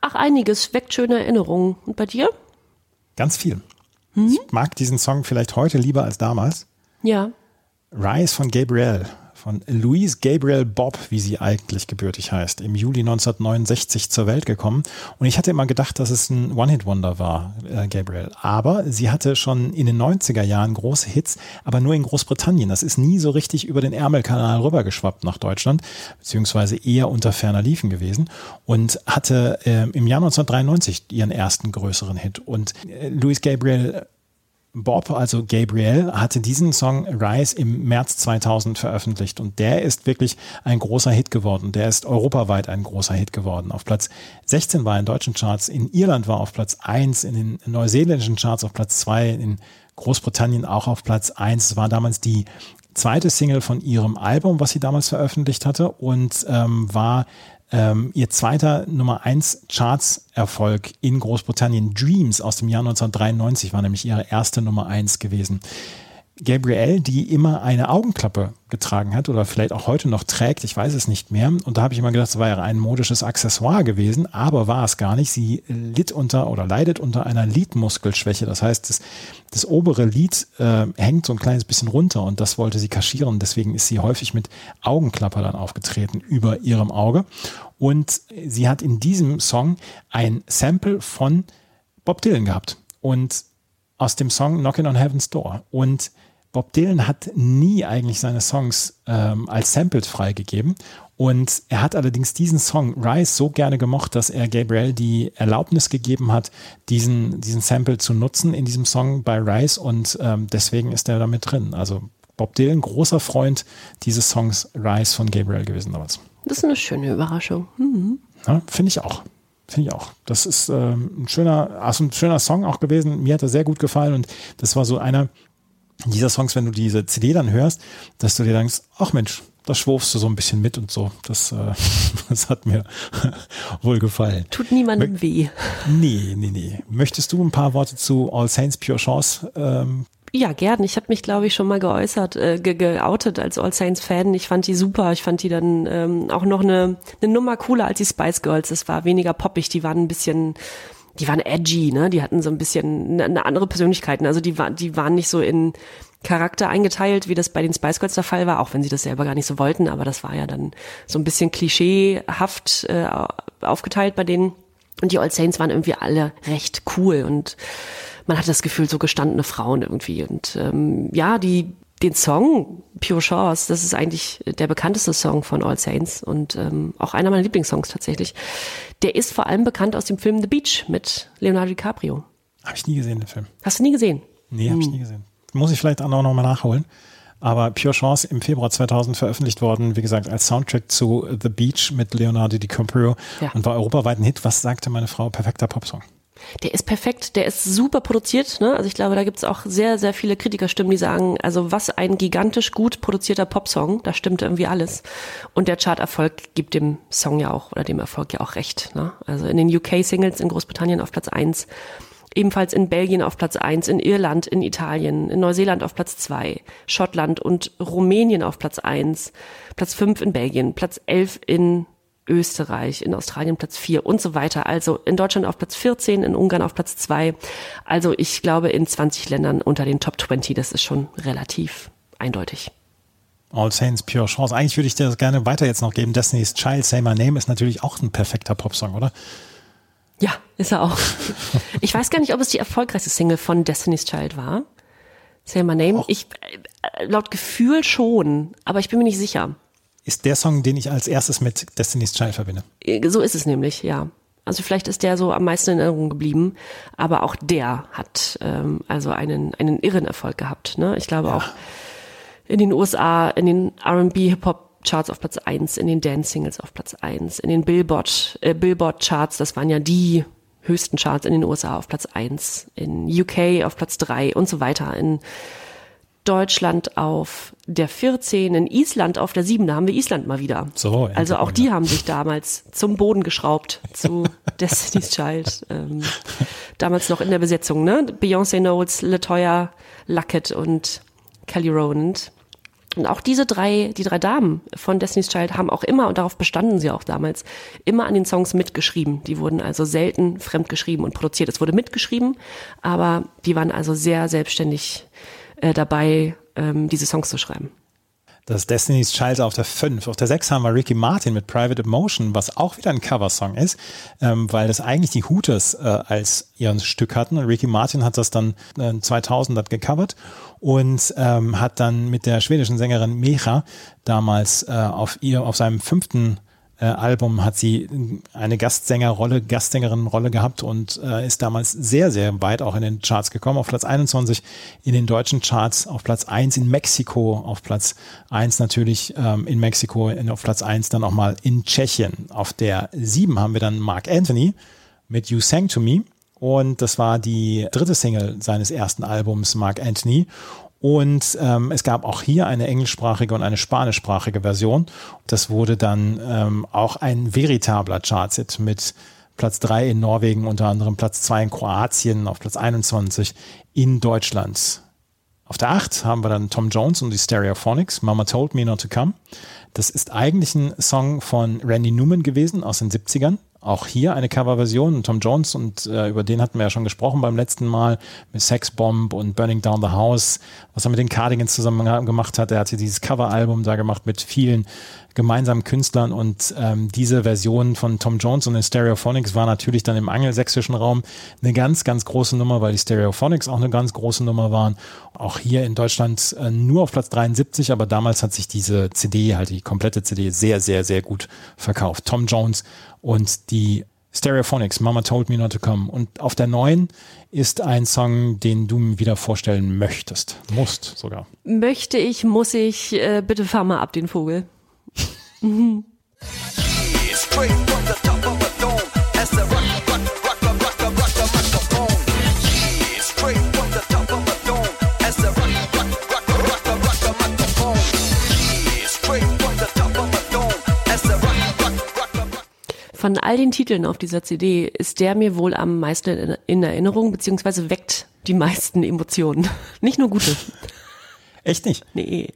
Ach, einiges weckt schöne Erinnerungen. Und bei dir? Ganz viel. Ich mag diesen Song vielleicht heute lieber als damals. Ja. Rise von Gabrielle, von Louise Gabriel Bob, wie sie eigentlich gebürtig heißt, im Juli 1969 zur Welt gekommen. Und ich hatte immer gedacht, dass es ein One-Hit-Wonder war, äh, Gabriel. Aber sie hatte schon in den 90er Jahren große Hits, aber nur in Großbritannien. Das ist nie so richtig über den Ärmelkanal rübergeschwappt nach Deutschland, beziehungsweise eher unter ferner Liefen gewesen und hatte äh, im Jahr 1993 ihren ersten größeren Hit. Und äh, Louise Gabriel Bob, also Gabriel, hatte diesen Song Rise im März 2000 veröffentlicht und der ist wirklich ein großer Hit geworden. Der ist europaweit ein großer Hit geworden. Auf Platz 16 war er in deutschen Charts, in Irland war auf Platz 1, in den neuseeländischen Charts auf Platz 2, in Großbritannien auch auf Platz 1. Es war damals die zweite Single von ihrem Album, was sie damals veröffentlicht hatte und ähm, war ähm, ihr zweiter Nummer 1 Charts-Erfolg in Großbritannien. Dreams aus dem Jahr 1993 war nämlich ihre erste Nummer 1 gewesen. Gabrielle, die immer eine Augenklappe getragen hat oder vielleicht auch heute noch trägt, ich weiß es nicht mehr. Und da habe ich immer gedacht, es wäre ein modisches Accessoire gewesen, aber war es gar nicht. Sie litt unter oder leidet unter einer Lidmuskelschwäche. Das heißt, das, das obere Lid äh, hängt so ein kleines bisschen runter und das wollte sie kaschieren. Deswegen ist sie häufig mit Augenklappe dann aufgetreten über ihrem Auge. Und sie hat in diesem Song ein Sample von Bob Dylan gehabt. Und aus dem Song Knockin' on Heaven's Door. Und Bob Dylan hat nie eigentlich seine Songs ähm, als Samples freigegeben. Und er hat allerdings diesen Song Rise so gerne gemocht, dass er Gabriel die Erlaubnis gegeben hat, diesen, diesen Sample zu nutzen in diesem Song bei Rise. Und ähm, deswegen ist er damit drin. Also Bob Dylan, großer Freund dieses Songs Rise von Gabriel gewesen damals. Das ist eine schöne Überraschung. Mhm. Ja, Finde ich auch. Finde ich auch. Das ist ähm, ein schöner, also ein schöner Song auch gewesen. Mir hat er sehr gut gefallen und das war so einer dieser Songs, wenn du diese CD dann hörst, dass du dir denkst, ach Mensch, da schwurfst du so ein bisschen mit und so. Das, äh, (laughs) das hat mir (laughs) wohl gefallen. Tut niemandem weh. Nee, nee, nee. Möchtest du ein paar Worte zu All Saints Pure Chance ähm, Ja, gern. Ich habe mich, glaube ich, schon mal geäußert, äh, ge geoutet als All Saints Fan. Ich fand die super. Ich fand die dann ähm, auch noch eine, eine Nummer cooler als die Spice Girls. Das war weniger poppig. Die waren ein bisschen, die waren edgy, ne? Die hatten so ein bisschen eine, eine andere Persönlichkeiten. Also die waren, die waren nicht so in Charakter eingeteilt, wie das bei den Spice Girls der Fall war, auch wenn sie das selber gar nicht so wollten. Aber das war ja dann so ein bisschen klischeehaft äh, aufgeteilt bei denen. Und die All Saints waren irgendwie alle recht cool und man hat das Gefühl, so gestandene Frauen irgendwie. Und ähm, ja, die den Song Pure Chance, das ist eigentlich der bekannteste Song von All Saints und ähm, auch einer meiner Lieblingssongs tatsächlich. Der ist vor allem bekannt aus dem Film The Beach mit Leonardo DiCaprio. Habe ich nie gesehen, den Film. Hast du nie gesehen? Nee, habe ich nie gesehen. Muss ich vielleicht auch noch mal nachholen. Aber Pure Chance im Februar 2000 veröffentlicht worden, wie gesagt, als Soundtrack zu The Beach mit Leonardo DiCaprio Ja. und war europaweit ein Hit. Was sagte meine Frau? Perfekter Popsong. Der ist perfekt, der ist super produziert. Ne? Also ich glaube, da gibt's auch sehr, sehr viele Kritikerstimmen, die sagen, also was ein gigantisch gut produzierter Popsong, da stimmt irgendwie alles. Und der Charterfolg gibt dem Song ja auch, oder dem Erfolg ja auch recht. Ne? Also in den UK-Singles in Großbritannien auf Platz eins, ebenfalls in Belgien auf Platz eins, in Irland, in Italien, in Neuseeland auf Platz zwei, Schottland und Rumänien auf Platz eins, Platz fünf in Belgien, Platz elf in Österreich, in Australien Platz 4 und so weiter. Also in Deutschland auf Platz 14, in Ungarn auf Platz 2. Also ich glaube in 20 Ländern unter den Top 20. Das ist schon relativ eindeutig. All Saints Pure Chance. Eigentlich würde ich dir das gerne weiter jetzt noch geben. Destiny's Child, Say My Name ist natürlich auch ein perfekter Popsong, oder? Ja, ist er auch. (laughs) Ich weiß gar nicht, ob es die erfolgreichste Single von Destiny's Child war. Say My Name. Ich, äh, laut Gefühl schon, aber ich bin mir nicht sicher. Ist der Song, den ich als erstes mit Destiny's Child verbinde. Äh, So ist es nämlich, ja. Also vielleicht ist der so am meisten in Erinnerung geblieben, aber auch der hat ähm, also einen einen irren Erfolg gehabt. Ne? Ich glaube auch in den USA, in den R&B Hip Hop Charts auf Platz eins, in den Dance Singles auf Platz eins, in den Billboard äh, Billboard Charts, das waren ja die höchsten Charts in den USA auf Platz eins, in UK auf Platz drei und so weiter. In Deutschland auf der 14, in Island auf der 7, da haben wir Island mal wieder. So, also auch die haben sich damals zum Boden geschraubt zu (laughs) Destiny's Child. Ähm, damals noch in der Besetzung, ne? Beyoncé Knowles, Latoya Luckett und Kelly Rowland. Und auch diese drei, die drei Damen von Destiny's Child haben auch immer, und darauf bestanden sie auch damals, immer an den Songs mitgeschrieben. Die wurden also selten fremd geschrieben und produziert. Es wurde mitgeschrieben, aber die waren also sehr selbstständig äh, dabei, ähm, diese Songs zu schreiben. Das ist Destiny's Child auf der 5. Auf der 6 haben wir Ricky Martin mit Private Emotion, was auch wieder ein Coversong ist, ähm, weil das eigentlich die Hooters äh, als ihren Stück hatten. Ricky Martin hat das dann äh, 2000 hat gecovert und ähm, hat dann mit der schwedischen Sängerin Mecha damals äh, auf ihr auf seinem fünften äh, Album hat sie eine Gastsängerrolle, Gastsängerin-Rolle gehabt und äh, ist damals sehr, sehr weit auch in den Charts gekommen. Auf Platz 21 in den deutschen Charts, auf Platz 1 in Mexiko, auf Platz 1 natürlich ähm, in Mexiko, in, auf Platz 1 dann auch mal in Tschechien. Auf der 7 haben wir dann Mark Anthony mit You Sang to Me. Und das war die dritte Single seines ersten Albums, Mark Anthony. Und ähm, es gab auch hier eine englischsprachige und eine spanischsprachige Version. Das wurde dann ähm, auch ein veritabler Chartsit mit Platz 3 in Norwegen, unter anderem Platz 2 in Kroatien, auf Platz 21 in Deutschland. Auf der 8 haben wir dann Tom Jones und die Stereophonics, Mama Told Me Not to Come. Das ist eigentlich ein Song von Randy Newman gewesen aus den 70ern. Auch hier eine Coverversion, Tom Jones, und äh, über den hatten wir ja schon gesprochen beim letzten Mal, mit Sex Bomb und Burning Down the House, was er mit den Cardigans zusammen gemacht hat. Er hat hier dieses Coveralbum da gemacht mit vielen gemeinsamen Künstlern und ähm, diese Version von Tom Jones und den Stereophonics war natürlich dann im angelsächsischen Raum eine ganz, ganz große Nummer, weil die Stereophonics auch eine ganz große Nummer waren. Auch hier in Deutschland äh, nur auf Platz 73, aber damals hat sich diese CD, halt die komplette CD, sehr, sehr, sehr gut verkauft. Tom Jones und die Stereophonics, Mama Told Me Not to Come. Und auf der neuen ist ein Song, den du mir wieder vorstellen möchtest. Musst sogar. Möchte ich, muss ich, äh, bitte fahr mal ab den Vogel. (laughs) Straight from the top of a dome Von all den Titeln auf dieser CD ist der mir wohl am meisten in- in Erinnerung, beziehungsweise weckt die meisten Emotionen. (laughs) Nicht nur gute. Echt nicht? Nee.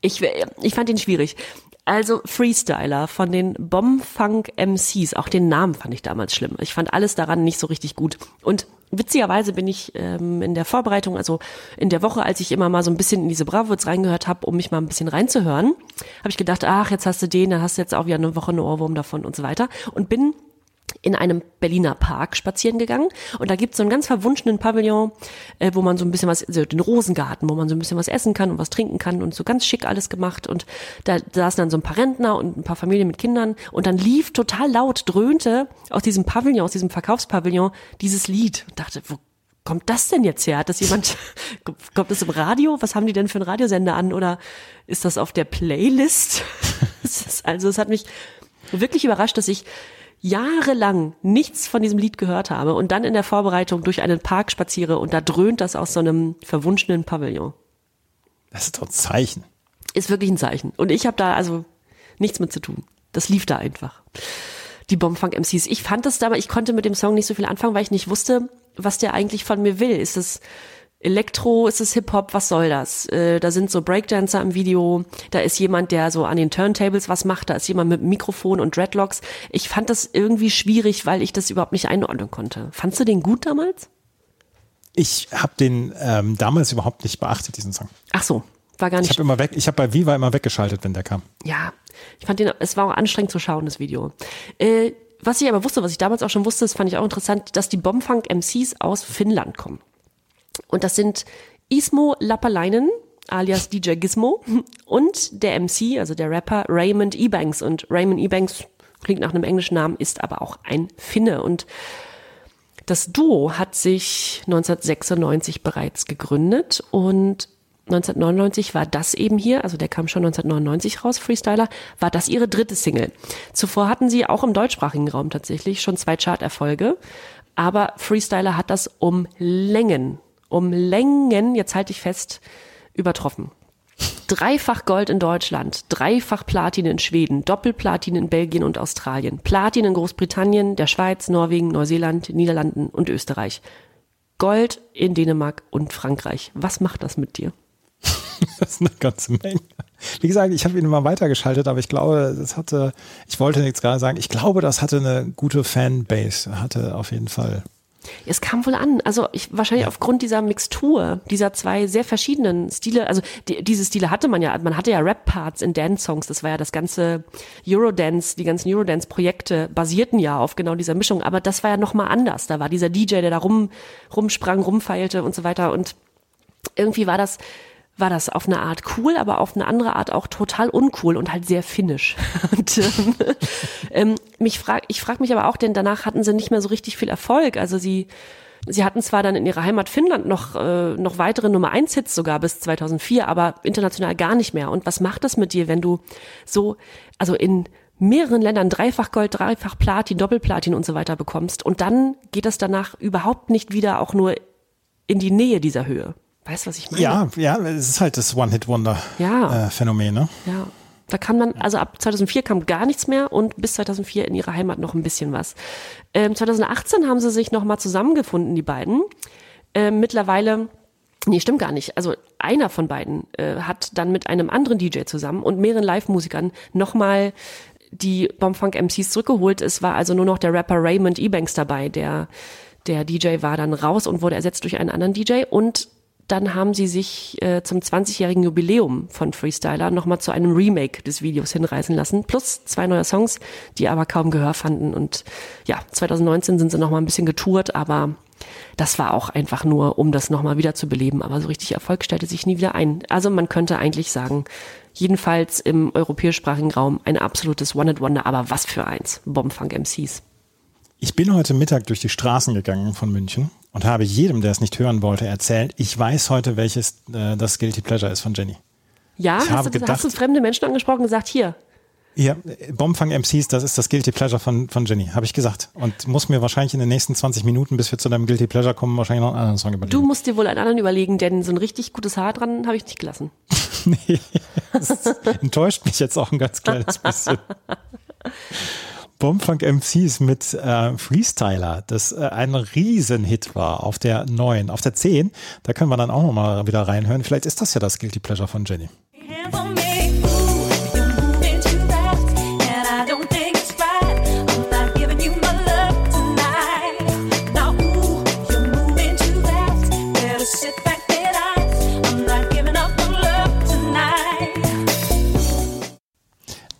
Ich, ich fand ihn schwierig. Also Freestyler von den Bombfunk MCs, auch den Namen fand ich damals schlimm. Ich fand alles daran nicht so richtig gut. Und witzigerweise bin ich ähm, in der Vorbereitung, also in der Woche, als ich immer mal so ein bisschen in diese Bravos reingehört habe, um mich mal ein bisschen reinzuhören, habe ich gedacht, ach, jetzt hast du den, da hast du jetzt auch wieder eine Woche einen Ohrwurm davon und so weiter. Und bin in einem Berliner Park spazieren gegangen und da gibt's so einen ganz verwunschenen Pavillon, äh, wo man so ein bisschen was, also den Rosengarten, wo man so ein bisschen was essen kann und was trinken kann und so ganz schick alles gemacht und da saßen dann so ein paar Rentner und ein paar Familien mit Kindern und dann lief total laut, dröhnte aus diesem Pavillon, aus diesem Verkaufspavillon dieses Lied und dachte, wo kommt das denn jetzt her? Hat das jemand, (laughs) kommt das im Radio? Was haben die denn für einen Radiosender an oder ist das auf der Playlist? (laughs) Also es hat mich wirklich überrascht, dass ich jahrelang nichts von diesem Lied gehört habe und dann in der Vorbereitung durch einen Park spaziere und da dröhnt das aus so einem verwunschenen Pavillon. Das ist doch ein Zeichen. Ist wirklich ein Zeichen. Und ich habe da also nichts mit zu tun. Das lief da einfach. Die Bombfunk MCs. Ich fand das damals, ich konnte mit dem Song nicht so viel anfangen, weil ich nicht wusste, was der eigentlich von mir will. Ist es Elektro, ist es Hip-Hop, was soll das? Äh, da sind so Breakdancer im Video, da ist jemand, der so an den Turntables was macht, da ist jemand mit Mikrofon und Dreadlocks. Ich fand das irgendwie schwierig, weil ich das überhaupt nicht einordnen konnte. Fandst du den gut damals? Ich habe den ähm, damals überhaupt nicht beachtet, diesen Song. Ach so, war gar Ich nicht habe immer weg, ich habe bei Viva immer weggeschaltet, wenn der kam. ja, ich fand den, es war auch anstrengend zu schauen, das Video. Äh, was ich aber wusste, was ich damals auch schon wusste, das fand ich auch interessant, dass die Bombfunk MCs aus Finnland kommen. Und das sind Ismo Lappalainen, alias DJ Gizmo, und der MC, also der Rapper Raymond Ebanks. Und Raymond Ebanks klingt nach einem englischen Namen, ist aber auch ein Finne. Und das Duo hat sich 1996 bereits gegründet und 1999 war das eben hier, also der kam schon 1999 raus, Freestyler, war das ihre dritte Single. Zuvor hatten sie auch im deutschsprachigen Raum tatsächlich schon zwei Charterfolge, aber Freestyler hat das um Längen, um Längen, jetzt halte ich fest, übertroffen. Dreifach Gold in Deutschland, dreifach Platin in Schweden, Doppelplatin in Belgien und Australien, Platin in Großbritannien, der Schweiz, Norwegen, Neuseeland, Niederlanden und Österreich. Gold in Dänemark und Frankreich. Was macht das mit dir? (laughs) Das ist eine ganze Menge. Wie gesagt, ich habe ihn mal weitergeschaltet, aber ich glaube, das hatte, ich wollte jetzt gerade sagen, ich glaube, das hatte eine gute Fanbase, hatte auf jeden Fall. Es kam wohl an, also ich, wahrscheinlich aufgrund dieser Mixtur, dieser zwei sehr verschiedenen Stile, also die, diese Stile hatte man ja, man hatte ja Rap-Parts in Dance-Songs, das war ja das ganze Eurodance, die ganzen Eurodance-Projekte basierten ja auf genau dieser Mischung, aber das war ja nochmal anders, da war dieser DJ, der da rum, rumsprang, rumfeilte und so weiter. Und irgendwie war das war das auf eine Art cool, aber auf eine andere Art auch total uncool und halt sehr finnisch. (laughs) Und, ähm, ähm, mich frag, ich frage mich aber auch, denn danach hatten sie nicht mehr so richtig viel Erfolg. Also sie, sie hatten zwar dann in ihrer Heimat Finnland noch, äh, noch weitere Nummer 1 Hits sogar bis 2004, aber international gar nicht mehr. Und was macht das mit dir, wenn du so, also in mehreren Ländern dreifach Gold, dreifach Platin, Doppelplatin und so weiter bekommst und dann geht das danach überhaupt nicht wieder auch nur in die Nähe dieser Höhe. Weißt du, was ich meine? Ja, ja, es ist halt das One-Hit-Wonder-Phänomen, Ja. ne? Ja. Da kann man, also ab 2004 kam gar nichts mehr und bis 2004 in ihrer Heimat noch ein bisschen was. Ähm, 2018 haben sie sich nochmal zusammengefunden, die beiden. Ähm, mittlerweile, nee, stimmt gar nicht. Also einer von beiden äh, hat dann mit einem anderen DJ zusammen und mehreren Live-Musikern nochmal die Bombfunk MCs zurückgeholt. Es war also nur noch der Rapper Raymond Ebanks dabei. Der, der DJ war dann raus und wurde ersetzt durch einen anderen DJ und dann haben sie sich äh, zum 20-jährigen Jubiläum von Freestyler nochmal zu einem Remake des Videos hinreißen lassen, plus zwei neue Songs, die aber kaum Gehör fanden. Und ja, 2019 sind sie nochmal ein bisschen getourt, aber das war auch einfach nur, um das nochmal wieder zu beleben. Aber so richtig Erfolg stellte sich nie wieder ein. Also man könnte eigentlich sagen, jedenfalls im europäischsprachigen Raum ein absolutes One-Hit-Wonder, aber was für eins. Bombfunk MCs. Ich bin heute Mittag durch die Straßen gegangen von München und habe jedem, der es nicht hören wollte, erzählt, ich weiß heute, welches äh, das Guilty Pleasure ist von Jenny. Ja, Ich hast habe du, gedacht- hast du fremde Menschen angesprochen und gesagt, hier, Ja, Bombfang MCs, das ist das Guilty Pleasure von, von Jenny, habe ich gesagt. Und muss mir wahrscheinlich in den nächsten 20 Minuten, bis wir zu deinem Guilty Pleasure kommen, wahrscheinlich noch einen anderen Song überlegen. du musst dir wohl einen anderen überlegen, denn so ein richtig gutes Haar dran habe ich nicht gelassen. (laughs) nee, das enttäuscht mich jetzt auch ein ganz kleines bisschen. (laughs) Bombfunk MCs mit äh, Freestyler, das äh, ein Riesenhit war auf der 9. Auf der 10, da können wir dann auch nochmal wieder reinhören. Vielleicht ist das ja das Guilty Pleasure von Jenny.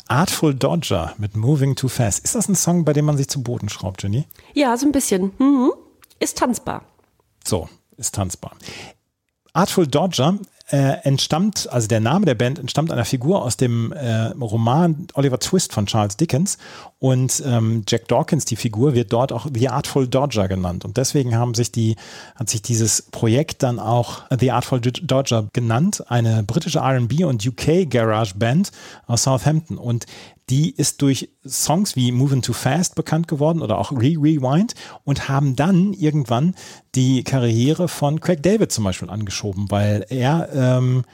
Artful Dodger mit Moving Too Fast. Ist das ein Song, bei dem man sich zu Boden schraubt, Jenny? Ja, so ein bisschen. Mhm. Ist tanzbar. So, ist tanzbar. Artful Dodger äh, entstammt, also der Name der Band entstammt einer Figur aus dem äh, Roman Oliver Twist von Charles Dickens. Und ähm, Jack Dawkins, die Figur, wird dort auch The Artful Dodger genannt. Und deswegen haben sich die, hat sich dieses Projekt dann auch The Artful Dodger genannt, eine britische R&B und UK Garage Band aus Southampton. Und die ist durch Songs wie Moving Too Fast bekannt geworden oder auch Re-Rewind und haben dann irgendwann die Karriere von Craig David zum Beispiel angeschoben, weil er ähm,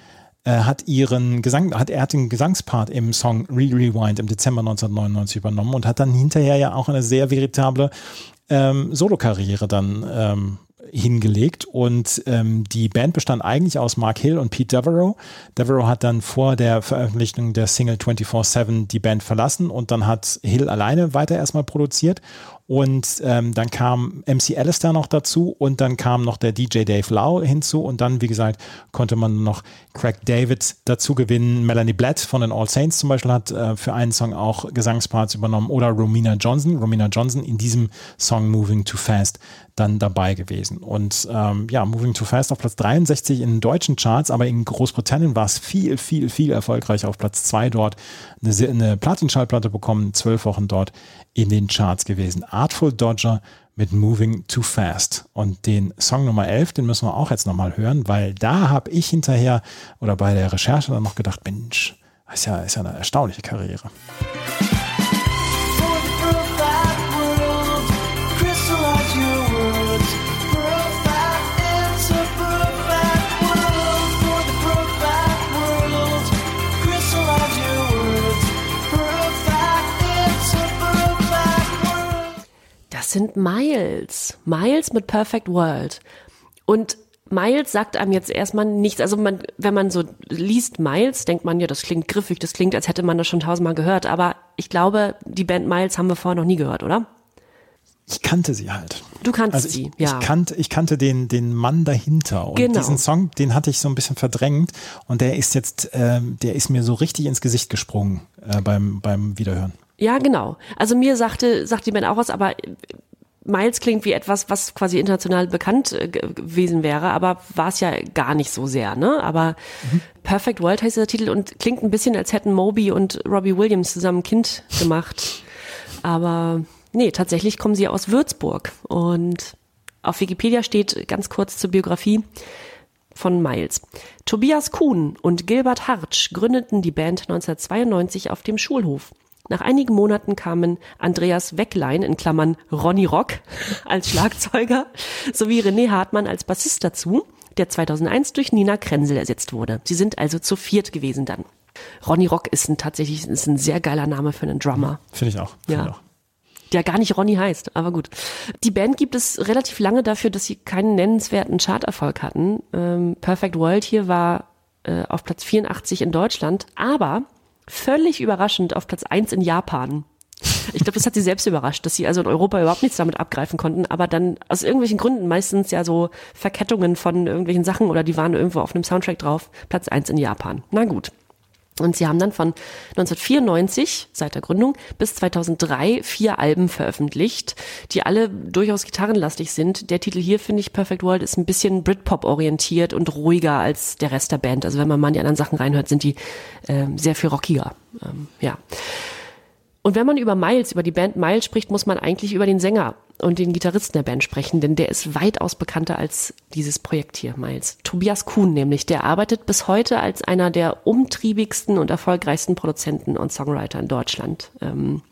äh, hat ihren Gesang, hat er hat den Gesangspart im Song Re-Rewind im Dezember 1999 übernommen und hat dann hinterher ja auch eine sehr veritable ähm, Solokarriere dann ähm, hingelegt und ähm, die Band bestand eigentlich aus Mark Hill und Pete Devereaux. Devereaux hat dann vor der Veröffentlichung der Single 24-7 die Band verlassen und dann hat Hill alleine weiter erstmal produziert und ähm, dann kam MC Alistair noch dazu und dann kam noch der DJ Dave Lau hinzu und dann, wie gesagt, konnte man noch Craig David dazu gewinnen. Melanie Blatt von den All Saints zum Beispiel hat äh, für einen Song auch Gesangsparts übernommen oder Romina Johnson. Romina Johnson in diesem Song Moving Too Fast dann dabei gewesen. Und ähm, ja, Moving Too Fast auf Platz 63 in den deutschen Charts, aber in Großbritannien war es viel, viel, viel erfolgreicher. Auf Platz 2 dort eine, eine Platinschallplatte bekommen, zwölf Wochen dort in den Charts gewesen. Artful Dodger mit Moving Too Fast. Und den Song Nummer 11, den müssen wir auch jetzt nochmal hören, weil da habe ich hinterher oder bei der Recherche dann noch gedacht, Mensch, ist ja, ist ja eine erstaunliche Karriere. Sind Miles. Miles mit Perfect World. Und Miles sagt einem jetzt erstmal nichts. Also man, wenn man so liest Miles, denkt man ja, das klingt griffig, das klingt, als hätte man das schon tausendmal gehört. Aber ich glaube, die Band Miles haben wir vorher noch nie gehört, oder? Ich kannte sie halt. Du kannst Also ich, sie, ja. ich, kannte, ich kannte den, den Mann dahinter und Genau. diesen Song, den hatte ich so ein bisschen verdrängt und der ist jetzt, ähm, der ist mir so richtig ins Gesicht gesprungen äh, beim, beim Wiederhören. Ja, genau. Also mir sagte, sagt die Band auch was, aber Miles klingt wie etwas, was quasi international bekannt äh, ge- gewesen wäre, aber war es ja gar nicht so sehr, ne? Aber Perfect World heißt dieser Titel und klingt ein bisschen, als hätten Moby und Robbie Williams zusammen ein Kind gemacht. Aber nee, tatsächlich kommen sie aus Würzburg. Und auf Wikipedia steht ganz kurz zur Biografie von Miles. Tobias Kuhn und Gilbert Hartsch gründeten die Band 1992 auf dem Schulhof. Nach einigen Monaten kamen Andreas Wecklein in Klammern Ronny Rock (laughs) als Schlagzeuger sowie René Hartmann als Bassist dazu, der 2001 durch Nina Krenzel ersetzt wurde. Sie sind also zu viert gewesen dann. Ronny Rock ist ein tatsächlich ist ein sehr geiler Name für einen Drummer Finde ich auch. Finde Ja. ich auch. der gar nicht Ronny heißt, aber gut. Die Band gibt es relativ lange dafür, dass sie keinen nennenswerten Charterfolg hatten. Ähm, Perfect World hier war äh, auf Platz 84 in Deutschland, aber völlig überraschend auf Platz 1 in Japan. Ich glaube, das hat sie selbst überrascht, dass sie also in Europa überhaupt nichts damit abgreifen konnten, aber dann aus irgendwelchen Gründen, meistens ja so Verkettungen von irgendwelchen Sachen oder die waren irgendwo auf einem Soundtrack drauf, Platz 1 in Japan. Na gut. Und sie haben dann von 1994, seit der Gründung, bis 2003 vier Alben veröffentlicht, die alle durchaus gitarrenlastig sind. Der Titel hier, finde ich, Perfect World, ist ein bisschen Britpop-orientiert und ruhiger als der Rest der Band. Also wenn man mal in die anderen Sachen reinhört, sind die ähm, sehr viel rockiger. Ähm, ja. Und wenn man über Miles, über die Band Miles spricht, muss man eigentlich über den Sänger und den Gitarristen der Band sprechen, denn der ist weitaus bekannter als dieses Projekt hier, Miles. Tobias Kuhn nämlich, der arbeitet bis heute als einer der umtriebigsten und erfolgreichsten Produzenten und Songwriter in Deutschland. Ähm,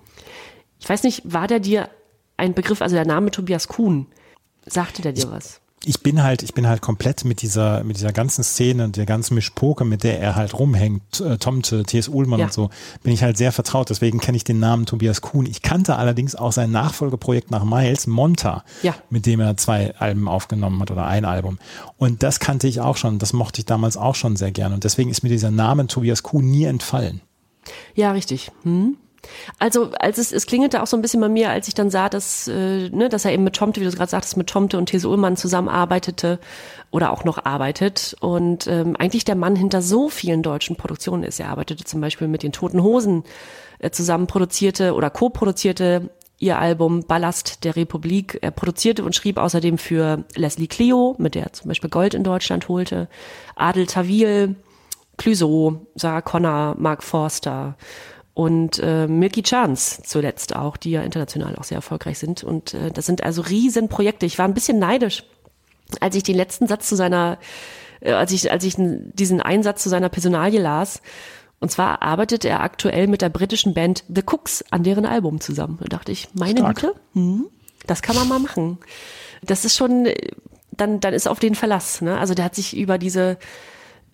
ich weiß nicht, war der dir ein Begriff, also der Name Tobias Kuhn, sagte der dir was? Ich bin halt, ich bin halt komplett mit dieser, mit dieser ganzen Szene und der ganzen Mischpoke, mit der er halt rumhängt, äh, Tomte, T.S. Uhlmann Ja. und so, bin ich halt sehr vertraut. Deswegen kenne ich den Namen Tobias Kuhn. Ich kannte allerdings auch sein Nachfolgeprojekt nach Miles, Monta, Ja. mit dem er zwei Alben aufgenommen hat oder ein Album. Und das kannte ich auch schon. Das mochte ich damals auch schon sehr gern. Und deswegen ist mir dieser Name Tobias Kuhn nie entfallen. Ja, richtig. Hm. Also, als es, es klingelte auch so ein bisschen bei mir, als ich dann sah, dass, äh, ne, dass er eben mit Tomte, wie du gerade sagtest, mit Tomte und These Ullmann zusammenarbeitete oder auch noch arbeitet und ähm, eigentlich der Mann hinter so vielen deutschen Produktionen ist. Er arbeitete zum Beispiel mit den Toten Hosen äh, zusammen produzierte oder co-produzierte ihr Album Ballast der Republik. Er produzierte und schrieb außerdem für Leslie Clio, mit der er zum Beispiel Gold in Deutschland holte, Adel Tawil, Clouseau, Sarah Connor, Mark Forster und äh, Milky Chance zuletzt auch, die ja international auch sehr erfolgreich sind. Und äh, das sind also Riesenprojekte. Ich war ein bisschen neidisch, als ich den letzten Satz zu seiner, äh, als ich, als ich diesen Einsatz zu seiner Personalie las. Und zwar arbeitet er aktuell mit der britischen Band The Cooks an deren Album zusammen. Da dachte ich, meine Stark. Güte, hm, das kann man mal machen. Das ist schon, äh, dann, dann ist auf den Verlass. Ne? Also der hat sich über diese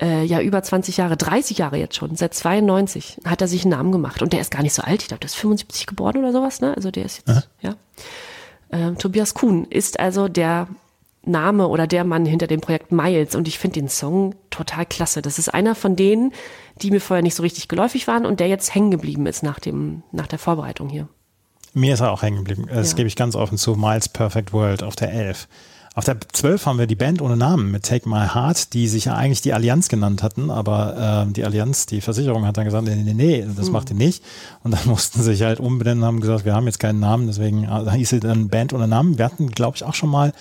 äh, ja über 20 Jahre, 30 Jahre jetzt schon, seit 92 hat er sich einen Namen gemacht und der ist gar nicht so alt, ich glaube, der ist 75 geboren oder sowas, ne? Also der ist jetzt, ja. Ähm, Tobias Kuhn ist also der Name oder der Mann hinter dem Projekt Miles und ich finde den Song total klasse. Das ist einer von denen, die mir vorher nicht so richtig geläufig waren und der jetzt hängen geblieben ist nach dem nach der Vorbereitung hier. Mir ist er auch hängen geblieben. Das Ja. gebe ich ganz offen zu. Miles Perfect World auf der 11. Auf der 12 haben wir die Band ohne Namen mit Take My Heart, die sich ja eigentlich die Allianz genannt hatten, aber äh, die Allianz, die Versicherung hat dann gesagt, nee, nee, nee, das macht ihr nicht. Und dann (laughs) mussten sie sich halt umbenennen und haben gesagt, wir haben jetzt keinen Namen, deswegen äh, hieß sie dann Band ohne Namen. Wir hatten, glaube ich, auch schon mal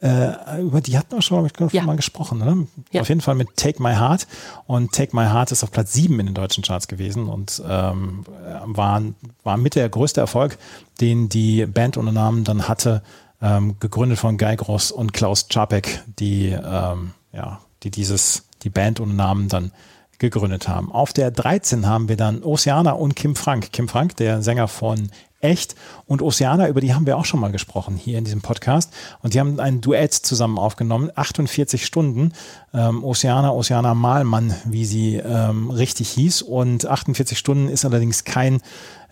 äh, über die hatten wir schon, ich Ja. schon mal gesprochen. Ne? Ja. Auf jeden Fall mit Take My Heart. Und Take My Heart ist auf Platz 7 in den deutschen Charts gewesen und ähm, war, war mit der größte Erfolg, den die Band ohne Namen dann hatte, ähm, gegründet von Guy Gross und Klaus Czapek, die, ähm, ja, die dieses, die Band ohne Namen dann gegründet haben. Auf der 13 haben wir dann Oceana und Kim Frank. Kim Frank, der Sänger von Echt und Oceana, über die haben wir auch schon mal gesprochen hier in diesem Podcast. Und die haben ein Duett zusammen aufgenommen, 48 Stunden. Ähm, Oceana, Oceana Malmann, wie sie ähm, richtig hieß. Und 48 Stunden ist allerdings kein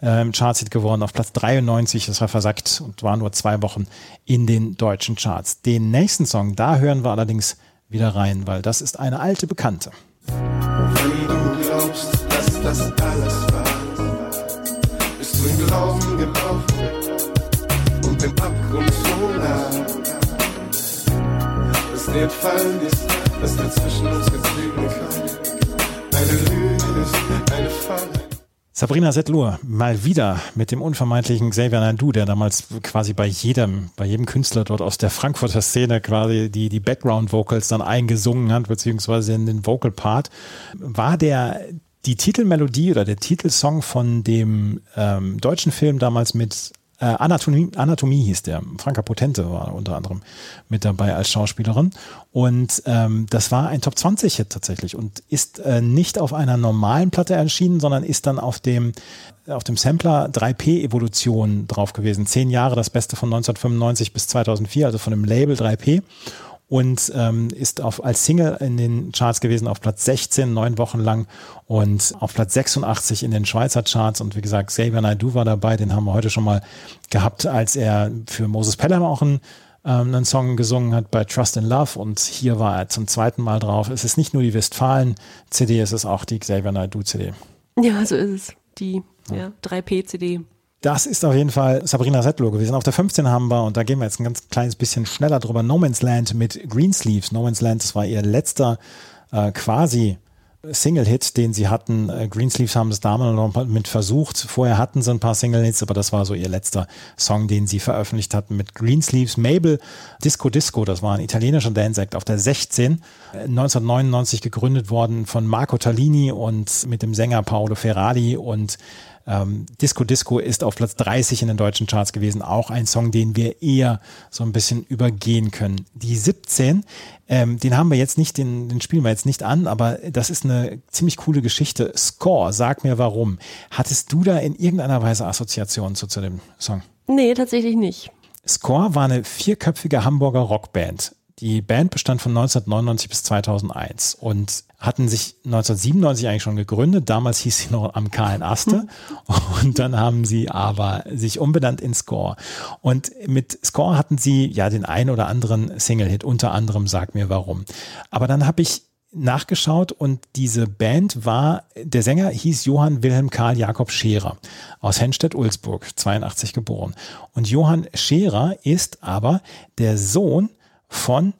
ähm, Chartshit geworden. Auf Platz 93 ist er versackt und war nur zwei Wochen in den deutschen Charts. Den nächsten Song, da hören wir allerdings wieder rein, weil das ist eine alte Bekannte. Wenn du glaubst, dass das alles war, bist du im Glauben gebrochen und dem Abgrund so nah. Dass dir entfallen ist, dass der zwischen uns geblieben kann. Eine Lüge ist, eine Falle. Sabrina Setlur, mal wieder mit dem unvermeidlichen Xavier Naidoo, der damals quasi bei jedem, bei jedem Künstler dort aus der Frankfurter Szene quasi die, die Background-Vocals dann eingesungen hat, beziehungsweise in den Vocal-Part. War der, die Titelmelodie oder der Titelsong von dem ähm, deutschen Film damals mit äh, Anatomie, Anatomie hieß der. Franka Potente war unter anderem mit dabei als Schauspielerin. Und ähm, das war ein Top 20-Hit tatsächlich und ist äh, nicht auf einer normalen Platte erschienen, sondern ist dann auf dem, auf dem Sampler 3P Evolution drauf gewesen. Zehn Jahre, das Beste von 1995 bis 2004, also von dem Label 3P und ähm, ist auf, als Single in den Charts gewesen auf Platz 16, neun Wochen lang und auf Platz 86 in den Schweizer Charts. Und wie gesagt, Xavier Naidoo war dabei, den haben wir heute schon mal gehabt, als er für Moses Pelham auch einen, ähm, einen Song gesungen hat bei Trust in Love. Und hier war er zum zweiten Mal drauf. Es ist nicht nur die Westfalen-CD, es ist auch die Xavier Naidoo-CD. Ja, so ist es. Die ja, 3P-CD. Das ist auf jeden Fall Sabrina Settler gewesen. Auf der 15 haben wir, und da gehen wir jetzt ein ganz kleines bisschen schneller drüber, No Man's Land mit Greensleeves. No Man's Land, das war ihr letzter äh, quasi Single-Hit, den sie hatten. Äh, Greensleeves haben es damals noch mit versucht. Vorher hatten sie ein paar Single-Hits, aber das war so ihr letzter Song, den sie veröffentlicht hatten mit Greensleeves. Mabel Disco Disco, das war ein italienischer Dance-Act auf der 16. äh, 1999 gegründet worden von Marco Tallini und mit dem Sänger Paolo Ferrari und ähm, Disco Disco ist auf Platz 30 in den deutschen Charts gewesen. Auch ein Song, den wir eher so ein bisschen übergehen können. Die 17, ähm, den haben wir jetzt nicht, den, den spielen wir jetzt nicht an, aber das ist eine ziemlich coole Geschichte. Score, sag mir warum. Hattest du da in irgendeiner Weise Assoziationen zu, zu dem Song? Nee, tatsächlich nicht. Score war eine vierköpfige Hamburger Rockband. Die Band bestand von 1999 bis 2001 und hatten sich 1997 eigentlich schon gegründet. Damals hieß sie noch am Kahlen Aste (laughs) und dann haben sie aber sich umbenannt in Score. Und mit Score hatten sie ja den einen oder anderen Single-Hit, unter anderem Sag mir warum. Aber dann habe ich nachgeschaut und diese Band war, der Sänger hieß Johann Wilhelm Karl Jakob Scherer aus Hennstedt-Ulzburg, 82 geboren. Und Johann Scherer ist aber der Sohn von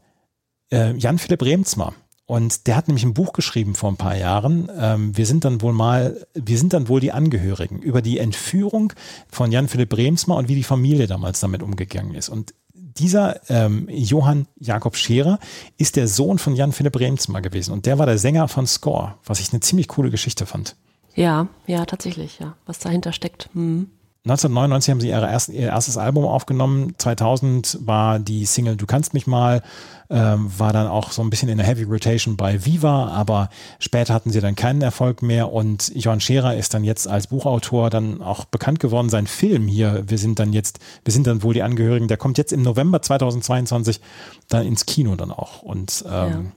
äh, Jan Philipp Remzmer. Und der hat nämlich ein Buch geschrieben vor ein paar Jahren. Ähm, wir sind dann wohl mal, wir sind dann wohl die Angehörigen über die Entführung von Jan Philipp Remsmar und wie die Familie damals damit umgegangen ist. Und dieser ähm, Johann Jakob Scherer ist der Sohn von Jan Philipp Remsmar gewesen und der war der Sänger von Score, was ich eine ziemlich coole Geschichte fand. Ja, ja, tatsächlich, ja. Was dahinter steckt. Hm. 1999 haben sie ihre ersten, ihr erstes Album aufgenommen. 2000 war die Single Du kannst mich mal, ähm, war dann auch so ein bisschen in der Heavy Rotation bei Viva, aber später hatten sie dann keinen Erfolg mehr und Johann Scherer ist dann jetzt als Buchautor dann auch bekannt geworden. Sein Film hier, wir sind dann jetzt, wir sind dann wohl die Angehörigen, der kommt jetzt im November 2022 dann ins Kino dann auch und ähm,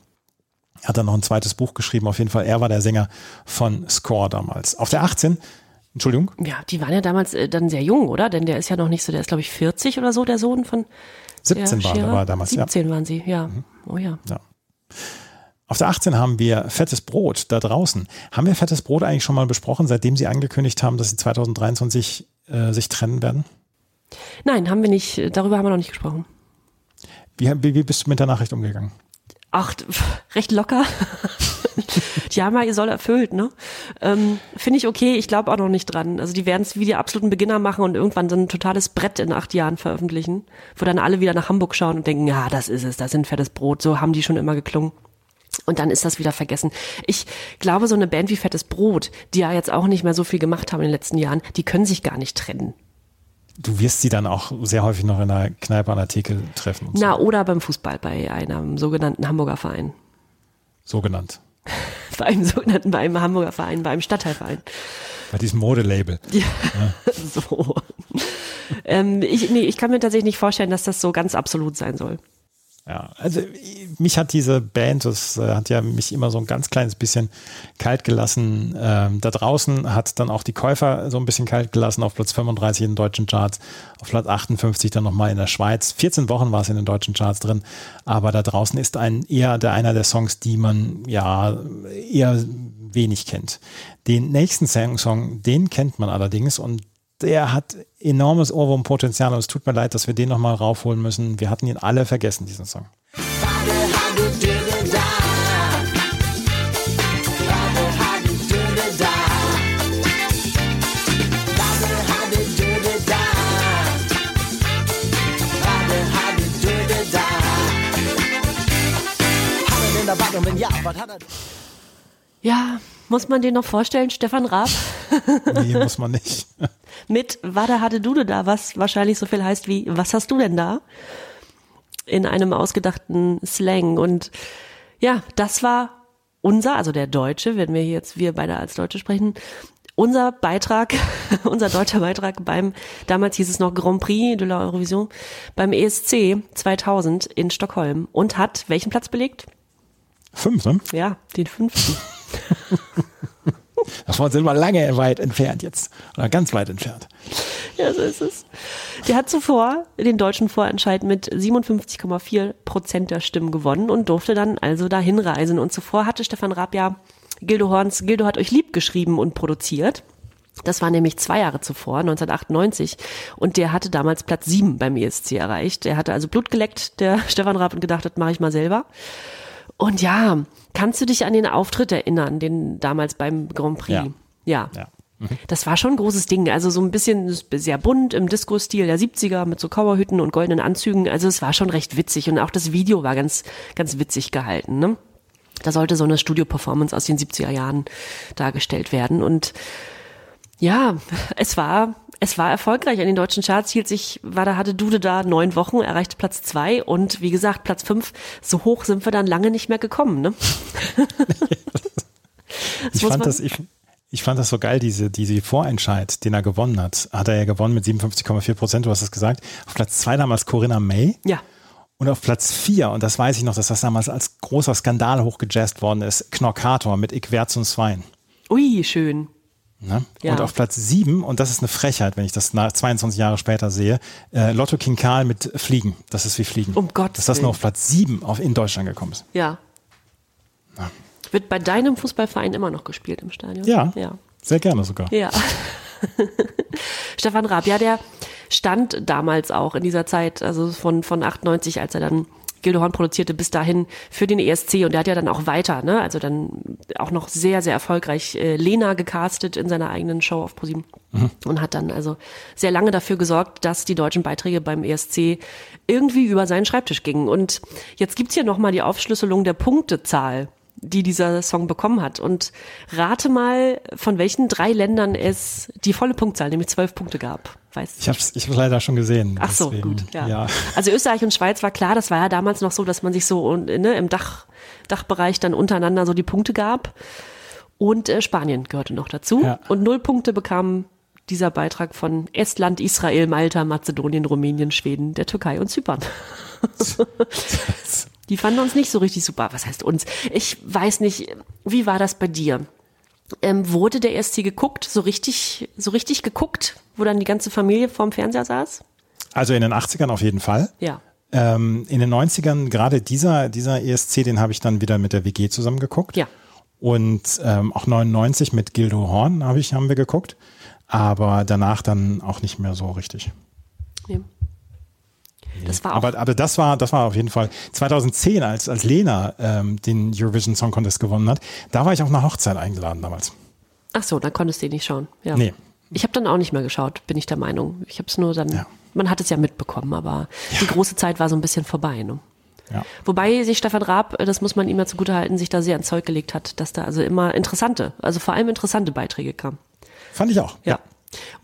hat dann noch ein zweites Buch geschrieben. Auf jeden Fall, er war der Sänger von Score damals. Auf der 18 Entschuldigung? Ja, die waren ja damals äh, dann sehr jung, oder? Denn der ist ja noch nicht so, der ist glaube ich 40 oder so, der Sohn von 17 der waren Scherer. wir damals, ja. 17 waren sie, ja. Oh ja. Ja. Auf der 18 haben wir Fettes Brot da draußen. Haben wir Fettes Brot eigentlich schon mal besprochen, seitdem Sie angekündigt haben, dass Sie 2023 äh, sich trennen werden? Nein, haben wir nicht, darüber haben wir noch nicht gesprochen. Wie, wie, wie bist du mit der Nachricht umgegangen? Ach, (laughs) recht locker. (laughs) ja, mal ihr soll erfüllt, ne? Ähm, Finde ich okay, ich glaube auch noch nicht dran. Also die werden es wie die absoluten Beginner machen und irgendwann so ein totales Brett in acht Jahren veröffentlichen, wo dann alle wieder nach Hamburg schauen und denken, ja, das ist es, das sind fettes Brot, so haben die schon immer geklungen. Und dann ist das wieder vergessen. Ich glaube, so eine Band wie Fettes Brot, die ja jetzt auch nicht mehr so viel gemacht haben in den letzten Jahren, die können sich gar nicht trennen. Du wirst sie dann auch sehr häufig noch in einer Kneipe an der Theke treffen. Na, oder beim Fußball bei einem sogenannten Hamburger Verein. so, so genannt. Bei einem sogenannten, bei einem Hamburger Verein, bei einem Stadtteilverein. Bei diesem Modelabel. Ja, (laughs) so. ähm, ich, nee, ich kann mir tatsächlich nicht vorstellen, dass das so ganz absolut sein soll. Ja, also mich hat diese Band, das äh, hat ja mich immer so ein ganz kleines bisschen kalt gelassen. Ähm, da draußen hat dann auch die Käufer so ein bisschen kalt gelassen auf Platz 35 in den deutschen Charts, auf Platz 58 dann nochmal in der Schweiz. 14 Wochen war es in den deutschen Charts drin, aber da draußen ist ein eher der einer der Songs, die man ja eher wenig kennt. Den nächsten Song, Song den kennt man allerdings und der hat enormes Ohrwurmpotenzial und es tut mir leid, dass wir den nochmal raufholen müssen. Wir hatten ihn alle vergessen, diesen Song. Ja, muss man den noch vorstellen, Stefan Raab? nee, muss man nicht. (laughs) Mit Wada hatte Dude da, was wahrscheinlich so viel heißt wie, was hast du denn da? In einem ausgedachten Slang. Und ja, das war unser, also der Deutsche, wenn wir jetzt, wir beide als Deutsche sprechen, unser Beitrag, (laughs) unser deutscher Beitrag beim, damals hieß es noch Grand Prix de la Eurovision, beim ESC 2000 in Stockholm und hat welchen Platz belegt? Fünf, ne? Ja, den fünften. (laughs) Davon sind wir lange weit entfernt jetzt. Oder ganz weit entfernt. Ja, so ist es. Der hat zuvor den deutschen Vorentscheid mit 57,4 Prozent der Stimmen gewonnen und durfte dann also dahin reisen. Und zuvor hatte Stefan Raab ja Gildo Horns Gildo hat euch lieb geschrieben und produziert. Das war nämlich zwei Jahre zuvor, 1998. Und der hatte damals Platz sieben beim ESC erreicht. Der hatte also Blut geleckt, der (laughs) Stefan Raab, und gedacht, das mache ich mal selber. Und ja, kannst du dich an den Auftritt erinnern, den damals beim Grand Prix? Ja. Ja. Ja. Das war schon ein großes Ding. Also so ein bisschen sehr bunt im Disco-Stil der 70er mit so Cowboyhüten und goldenen Anzügen. Also es war schon recht witzig und auch das Video war ganz, ganz witzig gehalten. Ne? Da sollte so eine Studio-Performance aus den 70er Jahren dargestellt werden. Und ja, (laughs) es war, es war erfolgreich. An den deutschen Charts hielt sich, war da hatte Dude da neun Wochen, erreichte Platz zwei und wie gesagt, Platz fünf. So hoch sind wir dann lange nicht mehr gekommen, ne? (laughs) Ich fand, man- das, ich, ich fand das so geil, diese, diese Vorentscheid, den er gewonnen hat. Hat er ja gewonnen mit 57,4 Prozent, du hast es gesagt. Auf Platz zwei damals Corinna May. Ja. Und auf Platz vier, und das weiß ich noch, dass das damals als großer Skandal hochgejazzt worden ist, Knorkator mit Ich wär zum Zwein. Ui, schön. Ne? Ja. Und auf Platz sieben, und das ist eine Frechheit, wenn ich das nach 22 Jahre später sehe, äh, Lotto King Karl mit Fliegen. Das ist wie Fliegen. Um Gottes Dass das nur auf Platz sieben auf, in Deutschland gekommen ist. Ja. Wird bei deinem Fußballverein immer noch gespielt im Stadion? Ja, Ja. sehr gerne sogar. Ja. (laughs) Stefan Raab, ja, der stand damals auch in dieser Zeit, also von, von 98, als er dann Gildo Horn produzierte, bis dahin für den ESC und der hat ja dann auch weiter, ne, also dann auch noch sehr, sehr erfolgreich äh, Lena gecastet in seiner eigenen Show auf ProSieben und hat dann also sehr lange dafür gesorgt, dass die deutschen Beiträge beim ESC irgendwie über seinen Schreibtisch gingen. Und jetzt gibt's hier nochmal die Aufschlüsselung der Punktezahl die dieser Song bekommen hat. Und rate mal, von welchen drei Ländern es die volle Punktzahl, nämlich zwölf Punkte gab. Weißt Ich habe es ich hab's leider schon gesehen. Ach so, deswegen, gut. Ja. ja. Also Österreich und Schweiz war klar, das war ja damals noch so, dass man sich so ne, im Dach, Dachbereich dann untereinander so die Punkte gab. Und äh, Spanien gehörte noch dazu. Ja. Und null Punkte bekam dieser Beitrag von Estland, Israel, Malta, Mazedonien, Rumänien, Schweden, der Türkei und Zypern. (laughs) (laughs) Die fanden uns nicht so richtig super. Was heißt uns? Ich weiß nicht, wie war das bei dir? Ähm, wurde der ESC geguckt, so richtig, so richtig geguckt, wo dann die ganze Familie vorm Fernseher saß? Also in den 80ern auf jeden Fall. Ja. Ähm, in den 90ern, gerade dieser, dieser ESC, den habe ich dann wieder mit der WG zusammen geguckt. Ja. Und ähm, auch 99 mit Gildo Horn habe ich, haben wir geguckt. Aber danach dann auch nicht mehr so richtig. Nee. Das war Aber, aber das war, das war auf jeden Fall 2010, als, als Lena ähm, den Eurovision Song Contest gewonnen hat. Da war ich auf einer Hochzeit eingeladen damals. ach so, dann konntest du ihn nicht schauen. Ja. Nee. Ich habe dann auch nicht mehr geschaut, bin ich der Meinung. Ich habe es nur dann, Ja. man hat es ja mitbekommen, aber die große Zeit war so ein bisschen vorbei. Ne? Ja. Wobei sich Stefan Raab, das muss man ihm ja zugutehalten, sich da sehr ins Zeug gelegt hat, dass da also immer interessante, also vor allem interessante Beiträge kamen. Fand ich auch. Ja.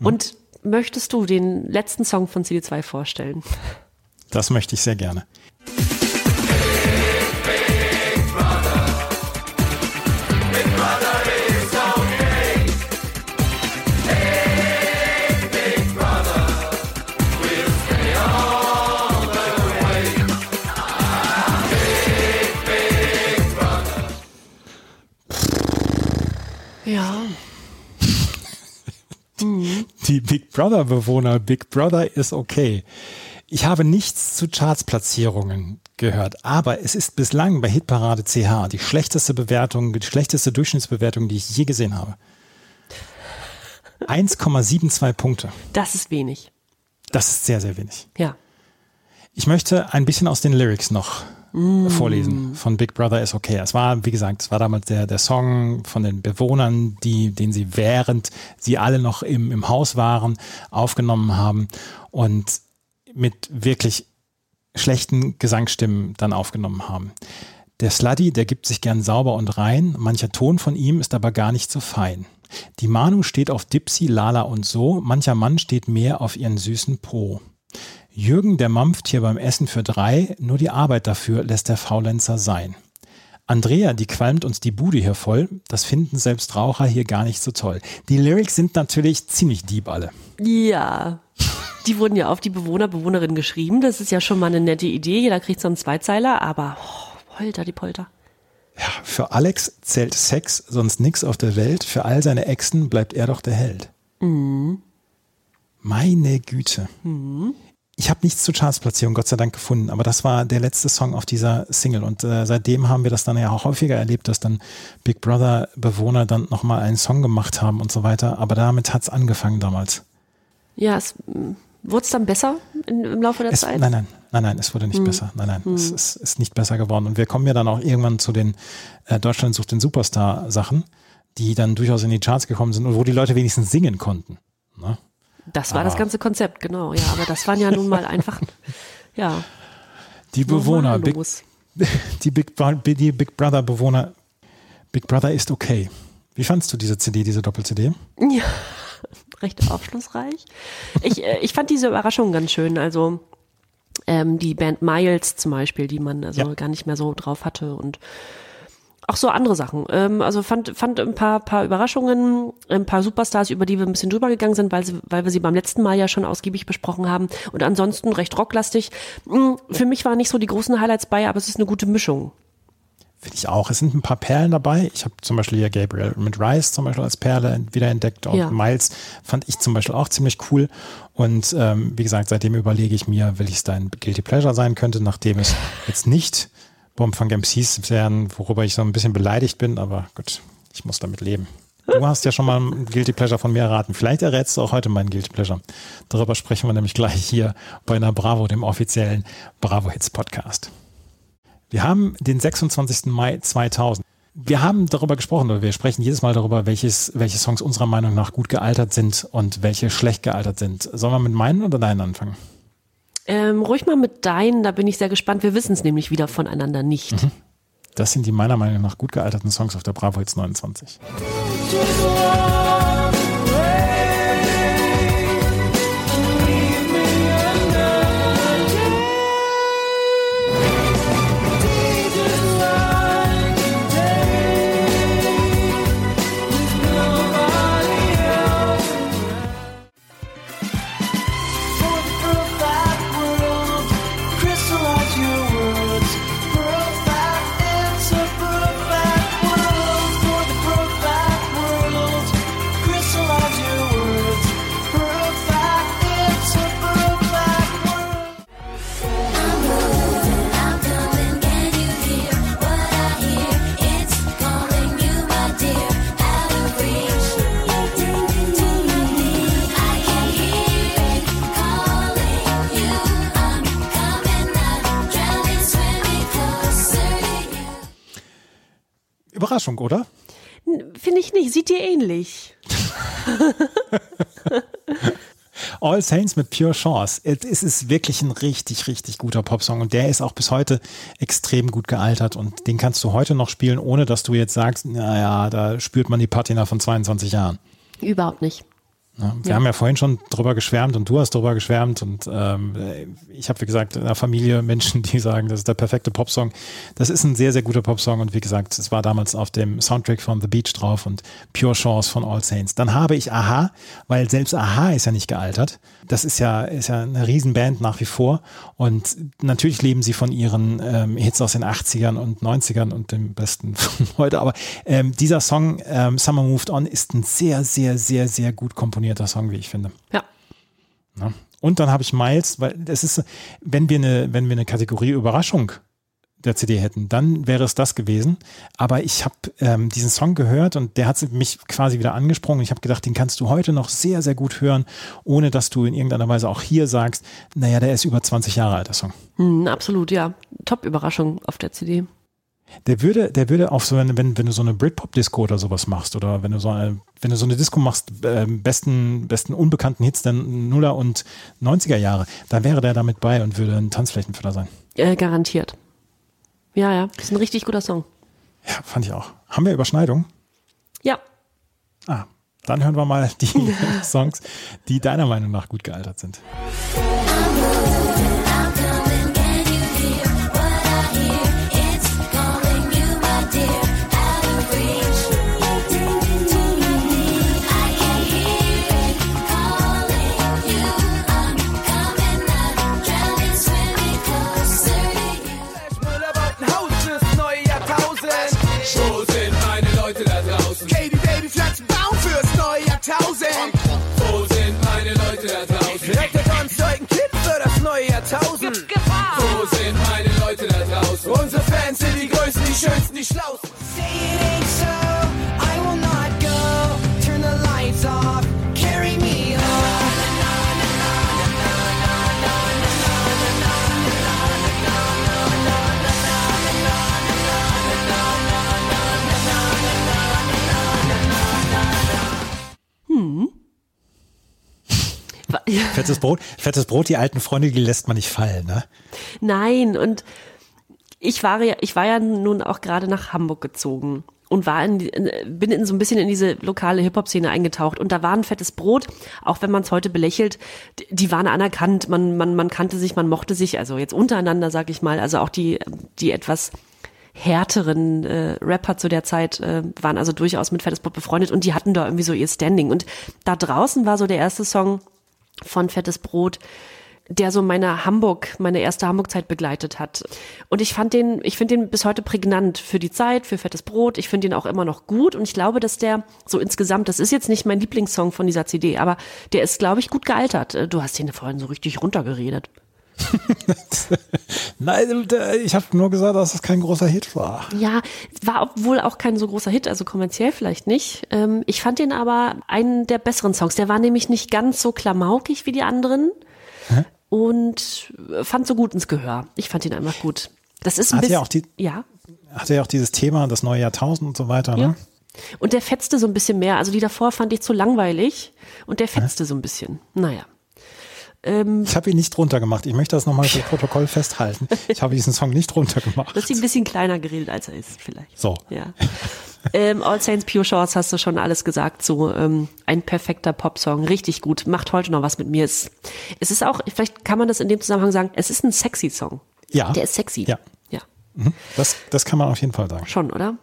Und möchtest du den letzten Song von CD2 vorstellen? Das möchte ich sehr gerne. Ja. Die Big Brother Bewohner, Big Brother ist okay. Ich habe nichts zu Chartsplatzierungen gehört, aber es ist bislang bei Hitparade CH die schlechteste Bewertung, die schlechteste Durchschnittsbewertung, die ich je gesehen habe. 1,72 Punkte. Das ist wenig. Das ist sehr, sehr wenig. Ja. Ich möchte ein bisschen aus den Lyrics noch vorlesen von Big Brother is okay. Es war, wie gesagt, es war damals der, der Song von den Bewohnern, die, den sie während sie alle noch im, im Haus waren, aufgenommen haben und mit wirklich schlechten Gesangsstimmen dann aufgenommen haben. Der Sluddy, der gibt sich gern sauber und rein, mancher Ton von ihm ist aber gar nicht so fein. Die Manu steht auf Dipsy, Lala und so, mancher Mann steht mehr auf ihren süßen Po. Jürgen, der mampft hier beim Essen für drei, nur die Arbeit dafür lässt der Faulenzer sein. Andrea, die qualmt uns die Bude hier voll, das finden selbst Raucher hier gar nicht so toll. Die Lyrics sind natürlich ziemlich deep alle. Ja. Die wurden ja auf die Bewohner, Bewohnerinnen geschrieben. Das ist ja schon mal eine nette Idee. Jeder kriegt so einen Zweizeiler, aber oh, Polter, die Polter. Für Alex zählt Sex sonst nix auf der Welt, für all seine Exen bleibt er doch der Held. Meine Güte. Ich habe nichts zur Chartsplatzierung, Gott sei Dank, gefunden, aber das war der letzte Song auf dieser Single und äh, seitdem haben wir das dann ja auch häufiger erlebt, dass dann Big Brother Bewohner dann nochmal einen Song gemacht haben und so weiter, aber damit hat's angefangen damals. Ja, es wurde es dann besser in, im Laufe der Es, Zeit? nein, nein, nein, nein, es wurde nicht Hm. besser. Nein, nein, es Hm. ist, nicht besser geworden. Und wir kommen ja dann auch irgendwann zu den äh, Deutschland sucht den Superstar-Sachen, die dann durchaus in die Charts gekommen sind und wo die Leute wenigstens singen konnten. Ne? Das war das Aber- ganze Konzept, genau. Ja, aber das waren ja nun mal einfach, (laughs) ja. Die Bewohner, Big, (laughs) die, Big, die Big Brother Bewohner, Big Brother ist okay. Wie fandst du diese CD, diese Doppel-CD? Ja, recht aufschlussreich. Ich, äh, ich fand diese Überraschung ganz schön. Also ähm, die Band Miles zum Beispiel, die man also Ja. gar nicht mehr so drauf hatte und auch so andere Sachen. Ähm, also fand, fand ein paar, paar Überraschungen, ein paar Superstars, über die wir ein bisschen drüber gegangen sind, weil, sie, weil wir sie beim letzten Mal ja schon ausgiebig besprochen haben. Und ansonsten recht rocklastig. Mm, Für mich waren nicht so die großen Highlights bei, aber es ist eine gute Mischung. Finde ich auch. Es sind ein paar Perlen dabei. Ich habe zum Beispiel hier Gabriel mit Rice zum Beispiel als Perle wiederentdeckt. Auch Ja. Miles fand ich zum Beispiel auch ziemlich cool. Und ähm, wie gesagt, seitdem überlege ich mir, will es dein Guilty Pleasure sein könnte, nachdem es (laughs) jetzt nicht Bombfunk MCs wären, worüber ich so ein bisschen beleidigt bin, aber gut, ich muss damit leben. Du (laughs) hast ja schon mal ein Guilty Pleasure von mir erraten. Vielleicht errätst du auch heute meinen Guilty Pleasure. Darüber sprechen wir nämlich gleich hier bei einer Bravo, dem offiziellen Bravo Hits Podcast. Wir haben den 26. Mai 2000. Wir haben darüber gesprochen, oder wir sprechen jedes Mal darüber, welches, welche Songs unserer Meinung nach gut gealtert sind und welche schlecht gealtert sind. Sollen wir mit meinen oder deinen anfangen? Ähm, ruhig mal mit deinen, da bin ich sehr gespannt. Wir wissen es nämlich wieder voneinander nicht. Das sind die meiner Meinung nach gut gealterten Songs auf der Bravo Hits 29. Überraschung, oder? Finde ich nicht, sieht dir ähnlich. (laughs) All Saints mit Pure Chance. Es ist wirklich ein richtig, richtig guter Popsong und der ist auch bis heute extrem gut gealtert und den kannst du heute noch spielen, ohne dass du jetzt sagst, naja, da spürt man die Patina von 22 Jahren. Überhaupt nicht. Ja, wir Ja. haben ja vorhin schon drüber geschwärmt und du hast drüber geschwärmt und ähm, ich habe, wie gesagt, in der Familie Menschen, die sagen, das ist der perfekte Popsong. Das ist ein sehr, sehr guter Popsong und wie gesagt, es war damals auf dem Soundtrack von The Beach drauf und Pure Chance von All Saints. Dann habe ich Aha, weil selbst Aha ist ja nicht gealtert. Das ist ja, ist ja eine Riesenband nach wie vor und natürlich leben sie von ihren ähm, Hits aus den 80ern und 90ern und dem besten (laughs) von heute, aber ähm, dieser Song ähm, Summer Moved On ist ein sehr, sehr, sehr, sehr gut komponierter Song, wie ich finde. Ja. Ja. Und dann habe ich Miles, weil es ist, wenn wir eine, wenn wir eine Kategorie Überraschung der CD hätten, dann wäre es das gewesen. Aber ich habe ähm, diesen Song gehört und der hat mich quasi wieder angesprungen. Ich habe gedacht, den kannst du heute noch sehr, sehr gut hören, ohne dass du in irgendeiner Weise auch hier sagst, naja, der ist über 20 Jahre alt, der Song. Hm, absolut, ja. Top-Überraschung auf der CD. Der würde, der würde auf so, wenn, wenn, wenn du so eine Britpop-Disco oder sowas machst oder wenn du so eine, wenn du so eine Disco machst, ähm, besten, besten unbekannten Hits der Nuller und 90er Jahre, dann wäre der damit bei und würde ein Tanzflächenfüller sein. Äh, garantiert. Ja, ja, ist ein richtig guter Song. Ja, fand ich auch. Haben wir Überschneidung? Ja, Ah, dann hören wir mal die (laughs) Songs, die deiner Meinung nach gut gealtert sind. Neue Jahrtausend. Wo sind meine Leute da draußen? Unsere Fans sind die größten, die schönsten, die schlausten. Say it ain't so, (laughs) Fettes Brot, fettes Brot, die alten Freunde, die lässt man nicht fallen, ne? Nein, und ich war ja, ich war ja nun auch gerade nach Hamburg gezogen und war in, bin in so ein bisschen in diese lokale Hip-Hop-Szene eingetaucht und da war ein fettes Brot, auch wenn man es heute belächelt, die waren anerkannt, man, man, man kannte sich, man mochte sich, also jetzt untereinander, sag ich mal, also auch die, die etwas härteren äh, Rapper zu der Zeit äh, waren also durchaus mit Fettes Brot befreundet und die hatten da irgendwie so ihr Standing. Und da draußen war so der erste Song von Fettes Brot, der so meine Hamburg, meine erste Hamburg-Zeit begleitet hat. Und ich fand den, ich finde den bis heute prägnant für die Zeit, für Fettes Brot. Ich finde ihn auch immer noch gut und ich glaube, dass der so insgesamt, das ist jetzt nicht mein Lieblingssong von dieser CD, aber der ist, glaube ich, gut gealtert. Äh, Du hast ihn vorhin so richtig runtergeredet. (laughs) Nein, äh, ich habe nur gesagt, dass es kein großer Hit war. Ja, war wohl auch kein so großer Hit, also kommerziell vielleicht nicht. Ähm, ich fand den aber einen der besseren Songs. Der war nämlich nicht ganz so klamaukig wie die anderen und äh, fand so gut ins Gehör. Ich fand ihn einfach gut. Das ist ein Hat bisschen. ja auch die- ja, Hatte ja auch dieses Thema, das neue Jahrtausend und so weiter, ja. ne? Und der fetzte so ein bisschen mehr. Also die davor fand ich zu langweilig und der fetzte so ein bisschen. Naja. Ähm, Ich habe ihn nicht runtergemacht. Ich möchte das nochmal für Protokoll festhalten. Ich habe diesen Song nicht runtergemacht. du hast ihn ein bisschen kleiner geredet, als er ist, vielleicht. So. Ja. ähm, All Saints Pure Shorts hast du schon alles gesagt. So ähm, ein perfekter Popsong, richtig gut. Macht heute noch was mit mir. Es, es ist auch, vielleicht kann man das in dem Zusammenhang sagen, es ist ein sexy Song. Ja. Der ist sexy. Ja. Ja, Mhm. Das, das kann man auf jeden Fall sagen. schon, oder?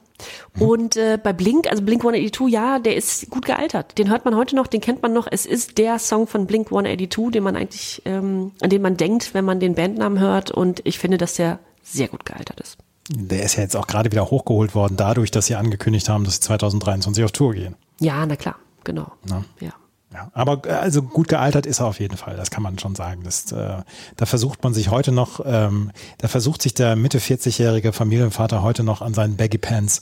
Und äh, bei Blink, also Blink 182, ja, der ist gut gealtert. Den hört man heute noch, den kennt man noch. Es ist der Song von Blink 182, den man eigentlich, ähm, an den man denkt, wenn man den Bandnamen hört. Und ich finde, dass der sehr gut gealtert ist. Der ist ja jetzt auch gerade wieder hochgeholt worden, dadurch, dass sie angekündigt haben, dass sie 2023 auf Tour gehen. Ja, na klar, genau. Ja. Ja. Ja, aber äh, also gut gealtert ist er auf jeden Fall, das kann man schon sagen. Das, äh, da versucht man sich heute noch, ähm, da versucht sich der Mitte 40-jährige Familienvater heute noch an seinen Baggy Pants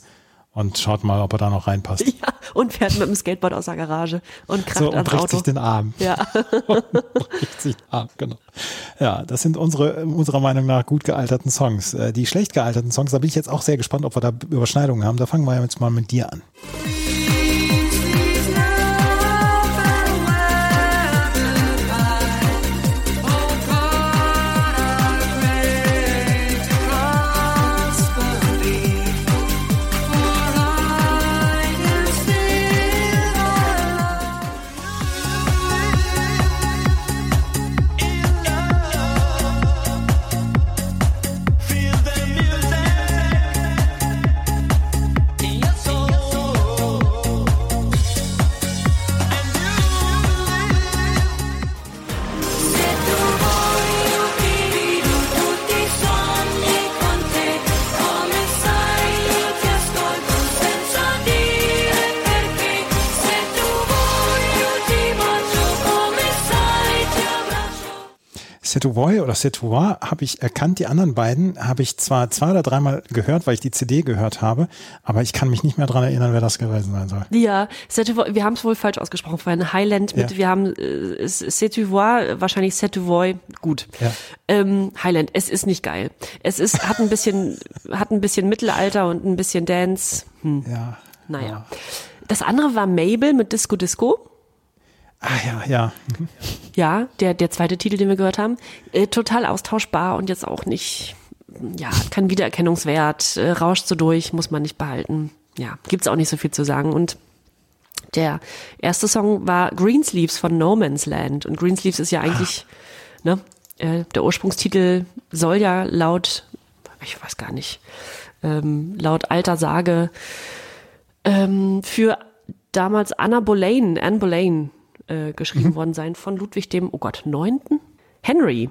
und schaut mal, ob er da noch reinpasst. (laughs) Ja, und fährt mit dem Skateboard aus der Garage und kracht So, und ans bricht Auto. sich den Arm. ja. (laughs) bricht sich den Arm, genau. Ja, das sind unsere, unserer Meinung nach gut gealterten Songs. Äh, Die schlecht gealterten Songs, da bin ich jetzt auch sehr gespannt, ob wir da Überschneidungen haben. Da fangen wir jetzt mal mit dir an. Setouvoy oder Setouvoy habe ich erkannt. Die anderen beiden habe ich zwar zwei oder dreimal gehört, weil ich die CD gehört habe, aber ich kann mich nicht mehr dran erinnern, wer das gewesen sein soll. Ja, Setuvoy, wir haben es wohl falsch ausgesprochen vorhin. Highland mit, Ja. wir haben äh, Setuvoy, wahrscheinlich Setuvoy, gut. Ja. Ähm, Highland, es ist nicht geil. Es ist, hat ein bisschen, (laughs) hat ein bisschen Mittelalter und ein bisschen Dance. Hm. Ja. Naja. Das andere war Mabel mit Disco Disco. Ah ja, ja. Ja, der, der zweite Titel, den wir gehört haben. Äh, total austauschbar und jetzt auch nicht ja, keinen Wiedererkennungswert, äh, rauscht so durch, muss man nicht behalten. Ja, gibt's auch nicht so viel zu sagen. Und der erste Song war Greensleeves von No Man's Land. Und Greensleeves ist ja eigentlich, ne, äh, der Ursprungstitel soll ja laut, ich weiß gar nicht, ähm, laut alter Sage ähm, für damals Anna Boleyn, Anne Boleyn äh, geschrieben worden sein von Ludwig dem, oh Gott, neunten? Henry.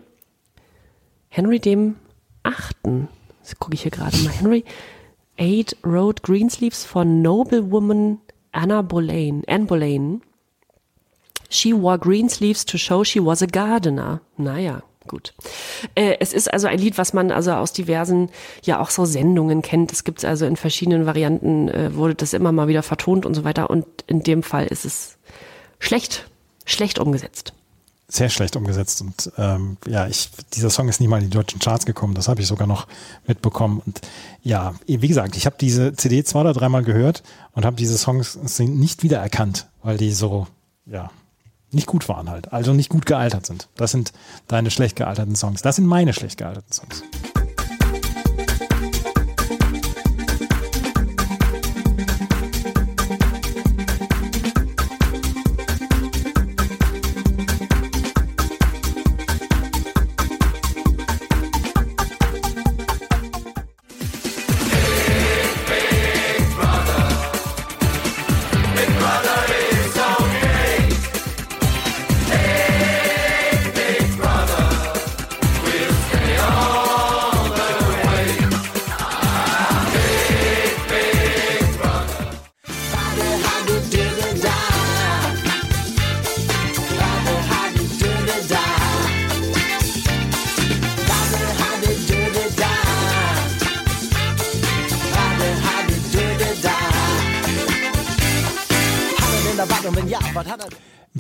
Henry dem achten. Das gucke ich hier gerade mal. Henry Eight wrote Greensleeves for Noblewoman Anna Boleyn. Anne Boleyn. She wore greensleeves to show she was a gardener. Naja, gut. Äh, es ist also ein Lied, was man also aus diversen, ja auch so Sendungen kennt. Es gibt es also in verschiedenen Varianten, äh, wurde das immer mal wieder vertont und so weiter. Und in dem Fall ist es schlecht, schlecht umgesetzt. Sehr schlecht umgesetzt. Und ähm, ja, ich, dieser Song ist nie mal in die deutschen Charts gekommen. Das habe ich sogar noch mitbekommen. Und ja, wie gesagt, ich habe diese CD zwei oder dreimal gehört und habe diese Songs nicht wiedererkannt, weil die so, ja, nicht gut waren halt. Also nicht gut gealtert sind. Das sind deine schlecht gealterten Songs. Das sind meine schlecht gealterten Songs.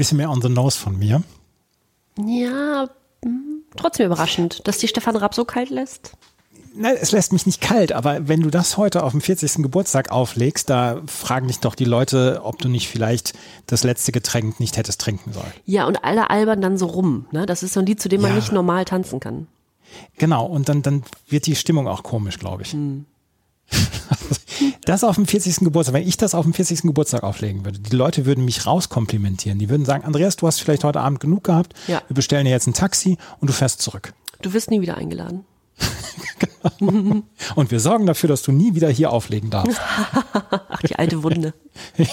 Bisschen mehr on the nose von mir. Ja, hm, trotzdem überraschend, dass die Stefan Raab so kalt lässt. Nein, es lässt mich nicht kalt, aber wenn du das heute auf dem 40. Geburtstag auflegst, da fragen dich doch die Leute, ob du nicht vielleicht das letzte Getränk nicht hättest trinken sollen. Ja, und alle albern dann so rum. Ne? Das ist so ein Lied, zu dem man Ja. nicht normal tanzen kann. Genau, und dann, dann wird die Stimmung auch komisch, glaube ich. (laughs) Das auf dem 40. Geburtstag, wenn ich das auf dem 40. Geburtstag auflegen würde, die Leute würden mich rauskomplimentieren. Die würden sagen, Andreas, du hast vielleicht heute Abend genug gehabt, Ja. wir bestellen dir jetzt ein Taxi und du fährst zurück. Du wirst nie wieder eingeladen. (laughs) Und wir sorgen dafür, dass du nie wieder hier auflegen darfst. (laughs) Ach, die alte Wunde. (laughs)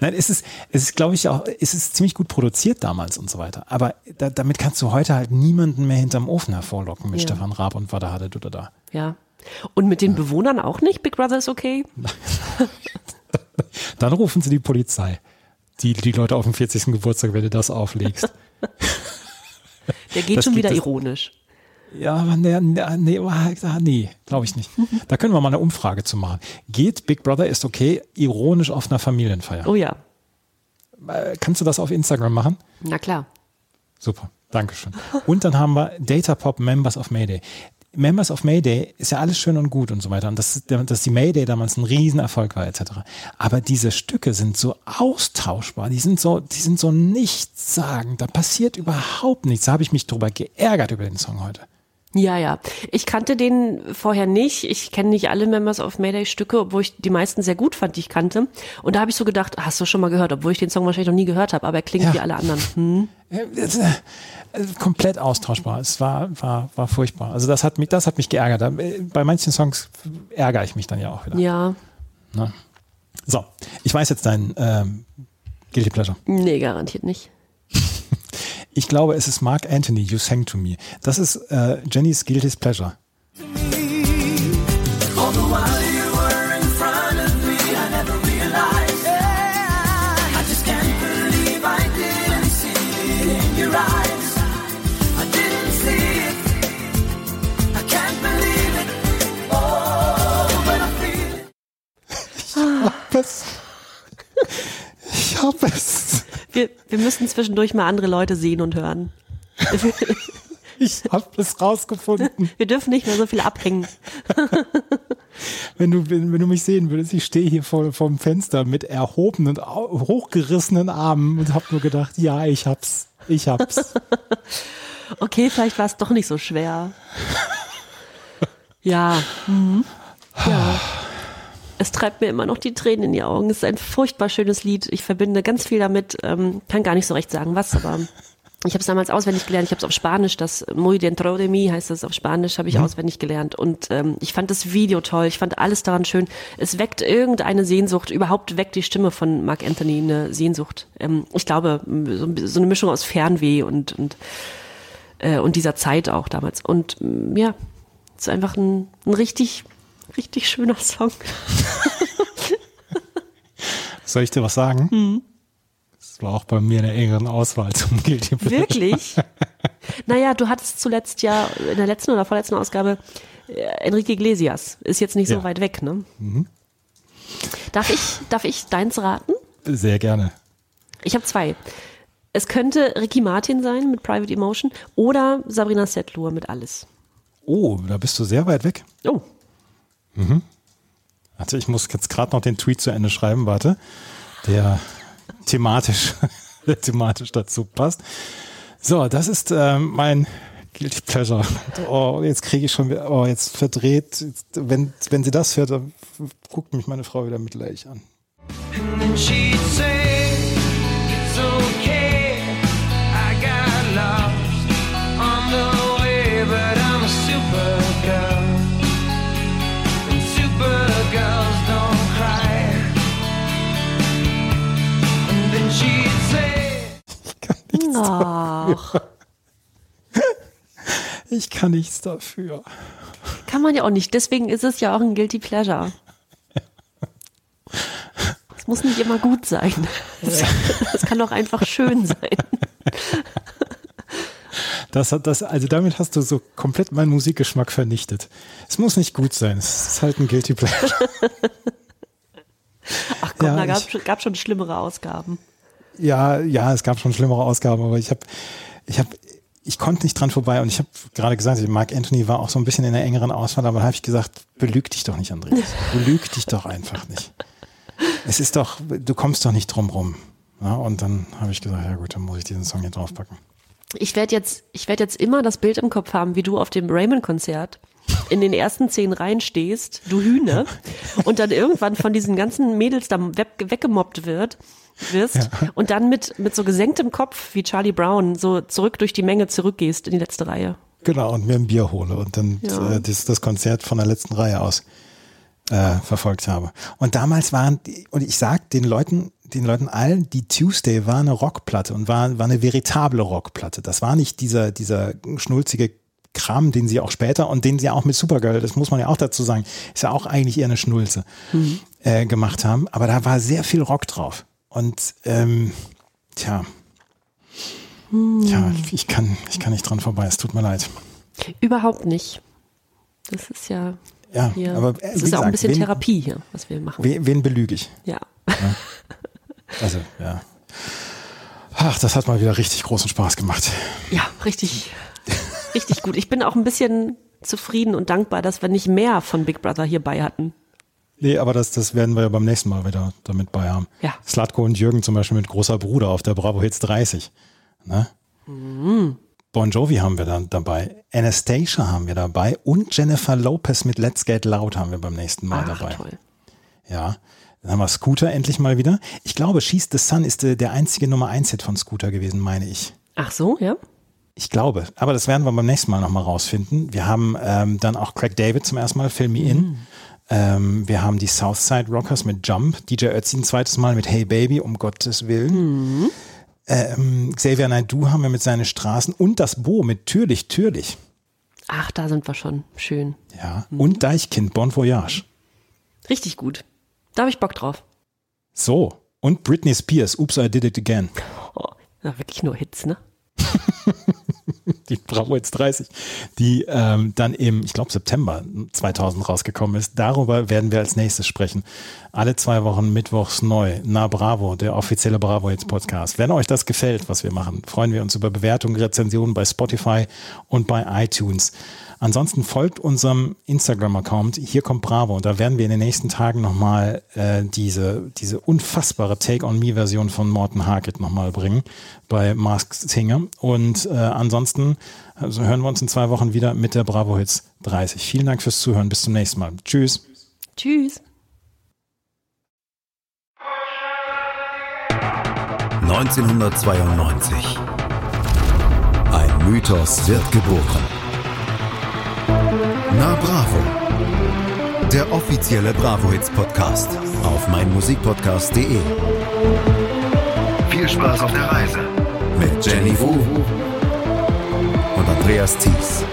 Nein, es ist, es ist, glaube ich, auch, es ist ziemlich gut produziert damals und so weiter. Aber da, damit kannst du heute halt niemanden mehr hinterm Ofen hervorlocken mit Ja. Stefan Raab und Wadahade da. Ja. Und mit den Bewohnern auch nicht? Big Brother ist okay? (laughs) Dann rufen sie die Polizei. Die, die Leute auf dem 40. Geburtstag, wenn du das auflegst. (laughs) Der geht Das schon wieder ironisch. Ja, aber nee, nee, nee, nee glaube ich nicht. Da können wir mal eine Umfrage zu machen. Geht Big Brother ist okay ironisch auf einer Familienfeier? Oh ja, Äh, Kannst du das auf Instagram machen? na klar. Super, Dankeschön. Und dann haben wir Data Pop Members of Mayday. Members of Mayday ist ja alles schön und gut und so weiter. Und dass, dass die Mayday damals ein Riesenerfolg war, etc. Aber diese Stücke sind so austauschbar, die sind so, die sind so nichtssagend. Da passiert überhaupt nichts. Da habe ich mich drüber geärgert über den Song heute. Ja, ja. Ich kannte den vorher nicht. Ich kenne nicht alle Members of Mayday Stücke, obwohl ich die meisten sehr gut fand, die ich kannte. Und da habe ich so gedacht, hast du schon mal gehört, obwohl ich den Song wahrscheinlich noch nie gehört habe, aber er klingt Ja. wie alle anderen. Hm? Äh, äh, komplett austauschbar. Es war, war, war furchtbar. Also das hat mich, das hat mich geärgert. Äh, Bei manchen Songs ärgere ich mich dann ja auch wieder. Ja, Ne? So, ich weiß jetzt dein ähm, Guilty Pleasure. nee, garantiert nicht. Ich glaube, es ist Mark Anthony, You Sang to Me. Das ist äh, Jennys Guilty Pleasure. All the while you were in front of me, I never realized. I just can't believe I didn't see it in your eyes. I didn't see it. I can't believe it. But I feel it. Was? Ich hab es. Wir, wir müssen zwischendurch mal andere Leute sehen und hören. (laughs) Ich hab es rausgefunden. Wir dürfen nicht mehr so viel abhängen. (laughs) Wenn du, wenn, wenn du mich sehen würdest, ich stehe hier vor, vor dem Fenster mit erhobenen, hochgerissenen Armen und hab nur gedacht, ja, ich hab's. Ich hab's. (laughs) Okay, vielleicht war es doch nicht so schwer. Ja. Mhm. Ja. (sighs) Es treibt mir immer noch die Tränen in die Augen. Es ist ein furchtbar schönes Lied. Ich verbinde ganz viel damit. Ähm, kann gar nicht so recht sagen, was, aber ich habe es damals auswendig gelernt. Ich habe es auf Spanisch. Das Muy dentro de mí heißt das auf Spanisch. Habe ich auswendig gelernt. Und ähm, ich fand das Video toll. Ich fand alles daran schön. Es weckt irgendeine Sehnsucht. Überhaupt weckt die Stimme von Mark Anthony eine Sehnsucht. Ähm, ich glaube, so, so eine Mischung aus Fernweh und und äh, und dieser Zeit auch damals. Und mm, ja, es ist einfach ein, ein richtig, richtig schöner Song. (laughs) Soll ich dir was sagen? Mhm. Das war auch bei mir eine engeren Auswahl zum Guilty Pleasure. Wirklich? (laughs) naja, du hattest zuletzt ja in der letzten oder vorletzten Ausgabe äh, Enrique Iglesias. Ist jetzt nicht so Ja. weit weg, ne? Mhm. Darf ich, darf ich deins raten? Sehr gerne. Ich habe zwei. Es könnte Ricky Martin sein mit Private Emotion oder Sabrina Setlur mit Alles. Oh, da bist du sehr weit weg. Oh. Mhm. Warte, ich muss jetzt gerade noch den Tweet zu Ende schreiben, warte. Der thematisch, (laughs) thematisch dazu passt. So, das ist ähm, mein Guilty Pleasure. Oh, jetzt kriege ich schon wieder, oh, jetzt verdreht. Wenn, wenn sie das hört, dann guckt mich meine Frau wieder mitleidig an. And then she'd say, say, Ach, (laughs) Ich kann nichts dafür. kann man ja auch nicht. Deswegen ist es ja auch ein Guilty Pleasure. Es muss nicht immer gut sein. Es kann doch einfach schön sein. Das hat das, also damit hast du so komplett meinen Musikgeschmack vernichtet. Es muss nicht gut sein. Es ist halt ein Guilty Pleasure. Ach komm, Ja, da gab es gab schon schlimmere Ausgaben. Ja, ja, es gab schon schlimmere Ausgaben, aber ich habe, ich habe, ich konnte nicht dran vorbei und ich habe gerade gesagt, Mark Anthony war auch so ein bisschen in der engeren Auswahl, aber da habe ich gesagt, belüg dich doch nicht, Andreas. (laughs) Belüg dich doch einfach nicht. Es ist doch, du kommst doch nicht drum rum. Ja, und dann habe ich gesagt, ja gut, dann muss ich diesen Song hier draufpacken. Ich werde jetzt, ich werde jetzt immer das Bild im Kopf haben, wie du auf dem Raymond-Konzert in den ersten zehn Reihen stehst, du Hühne, (laughs) und dann irgendwann von diesen ganzen Mädels da weg, weggemobbt wird, wirst und dann mit, mit so gesenktem Kopf wie Charlie Brown so zurück durch die Menge zurückgehst in die letzte Reihe. Genau, und mir ein Bier hole und dann Ja. äh, das, das Konzert von der letzten Reihe aus äh, verfolgt habe. Und damals waren, die, und ich sag den Leuten, den Leuten allen, die Tuesday war eine Rockplatte und war, war eine veritable Rockplatte. Das war nicht dieser, dieser schnulzige Kram, den sie auch später und den sie auch mit Supergirl, das muss man ja auch dazu sagen, ist ja auch eigentlich eher eine Schnulze äh, gemacht haben. Aber da war sehr viel Rock drauf. Und ähm, tja, tja, ich kann, ich kann nicht dran vorbei. Es tut mir leid. Überhaupt nicht. Das ist ja, Ja, hier, aber, äh, das wie ist auch ein gesagt, bisschen wen- Therapie hier, was wir machen. Wen, wen belüge ich? Ja. Also, ja. Ach, das hat mal wieder richtig großen Spaß gemacht. Ja, richtig, richtig gut. Ich bin auch ein bisschen zufrieden und dankbar, dass wir nicht mehr von Big Brother hierbei hatten. Nee, aber das, das werden wir ja beim nächsten Mal wieder damit bei haben. Ja. Slatko und Jürgen zum Beispiel mit großer Bruder auf der Bravo Hits 30. Ne? Mhm. Bon Jovi haben wir dann dabei, Anastasia haben wir dabei und Jennifer Lopez mit Let's Get Loud haben wir beim nächsten Mal Ach, dabei. toll. Ja. Dann haben wir Scooter endlich mal wieder. Ich glaube, She's the Sun ist äh, der einzige Nummer 1 Hit von Scooter gewesen, meine ich. Ach so, ja. Ich glaube, aber das werden wir beim nächsten Mal nochmal rausfinden. Wir haben ähm, dann auch Craig David zum ersten Mal, Fill Me In. Ähm, wir haben die Southside Rockers mit Jump, DJ Ötzi ein zweites Mal mit Hey Baby, um Gottes Willen. Ähm, Xavier Naidoo haben wir mit seinen Straßen und das Bo mit Türlich, Türlich. Ach, da sind wir schon. Schön. Ja. Und Deichkind, Bon Voyage. Richtig gut. Da habe ich Bock drauf. So. Und Britney Spears, Oops, I Did It Again. Oh, ja, wirklich nur Hits, ne? (laughs) (laughs) die Bravo jetzt 30, die ähm, dann im, ich glaube, September 2000 rausgekommen ist. Darüber werden wir als nächstes sprechen. Alle zwei Wochen mittwochs neu. Na Bravo, der offizielle Bravo jetzt Podcast. Wenn euch das gefällt, was wir machen, freuen wir uns über Bewertungen, Rezensionen bei Spotify und bei iTunes. Ansonsten folgt unserem Instagram-Account. Hier kommt Bravo. Und da werden wir in den nächsten Tagen nochmal äh, diese, diese unfassbare Take-on-Me-Version von Morten Harkett nochmal bringen bei Masked Singer. Und äh, ansonsten also hören wir uns in zwei Wochen wieder mit der Bravo Hits 30. Vielen Dank fürs Zuhören. Bis zum nächsten Mal. Tschüss. Tschüss. 1992. Ein Mythos wird geboren. Na Bravo. Der offizielle Bravo Hits Podcast auf meinmusikpodcast.de. Viel Spaß auf der Reise mit Jenny Wu und Andreas Thies.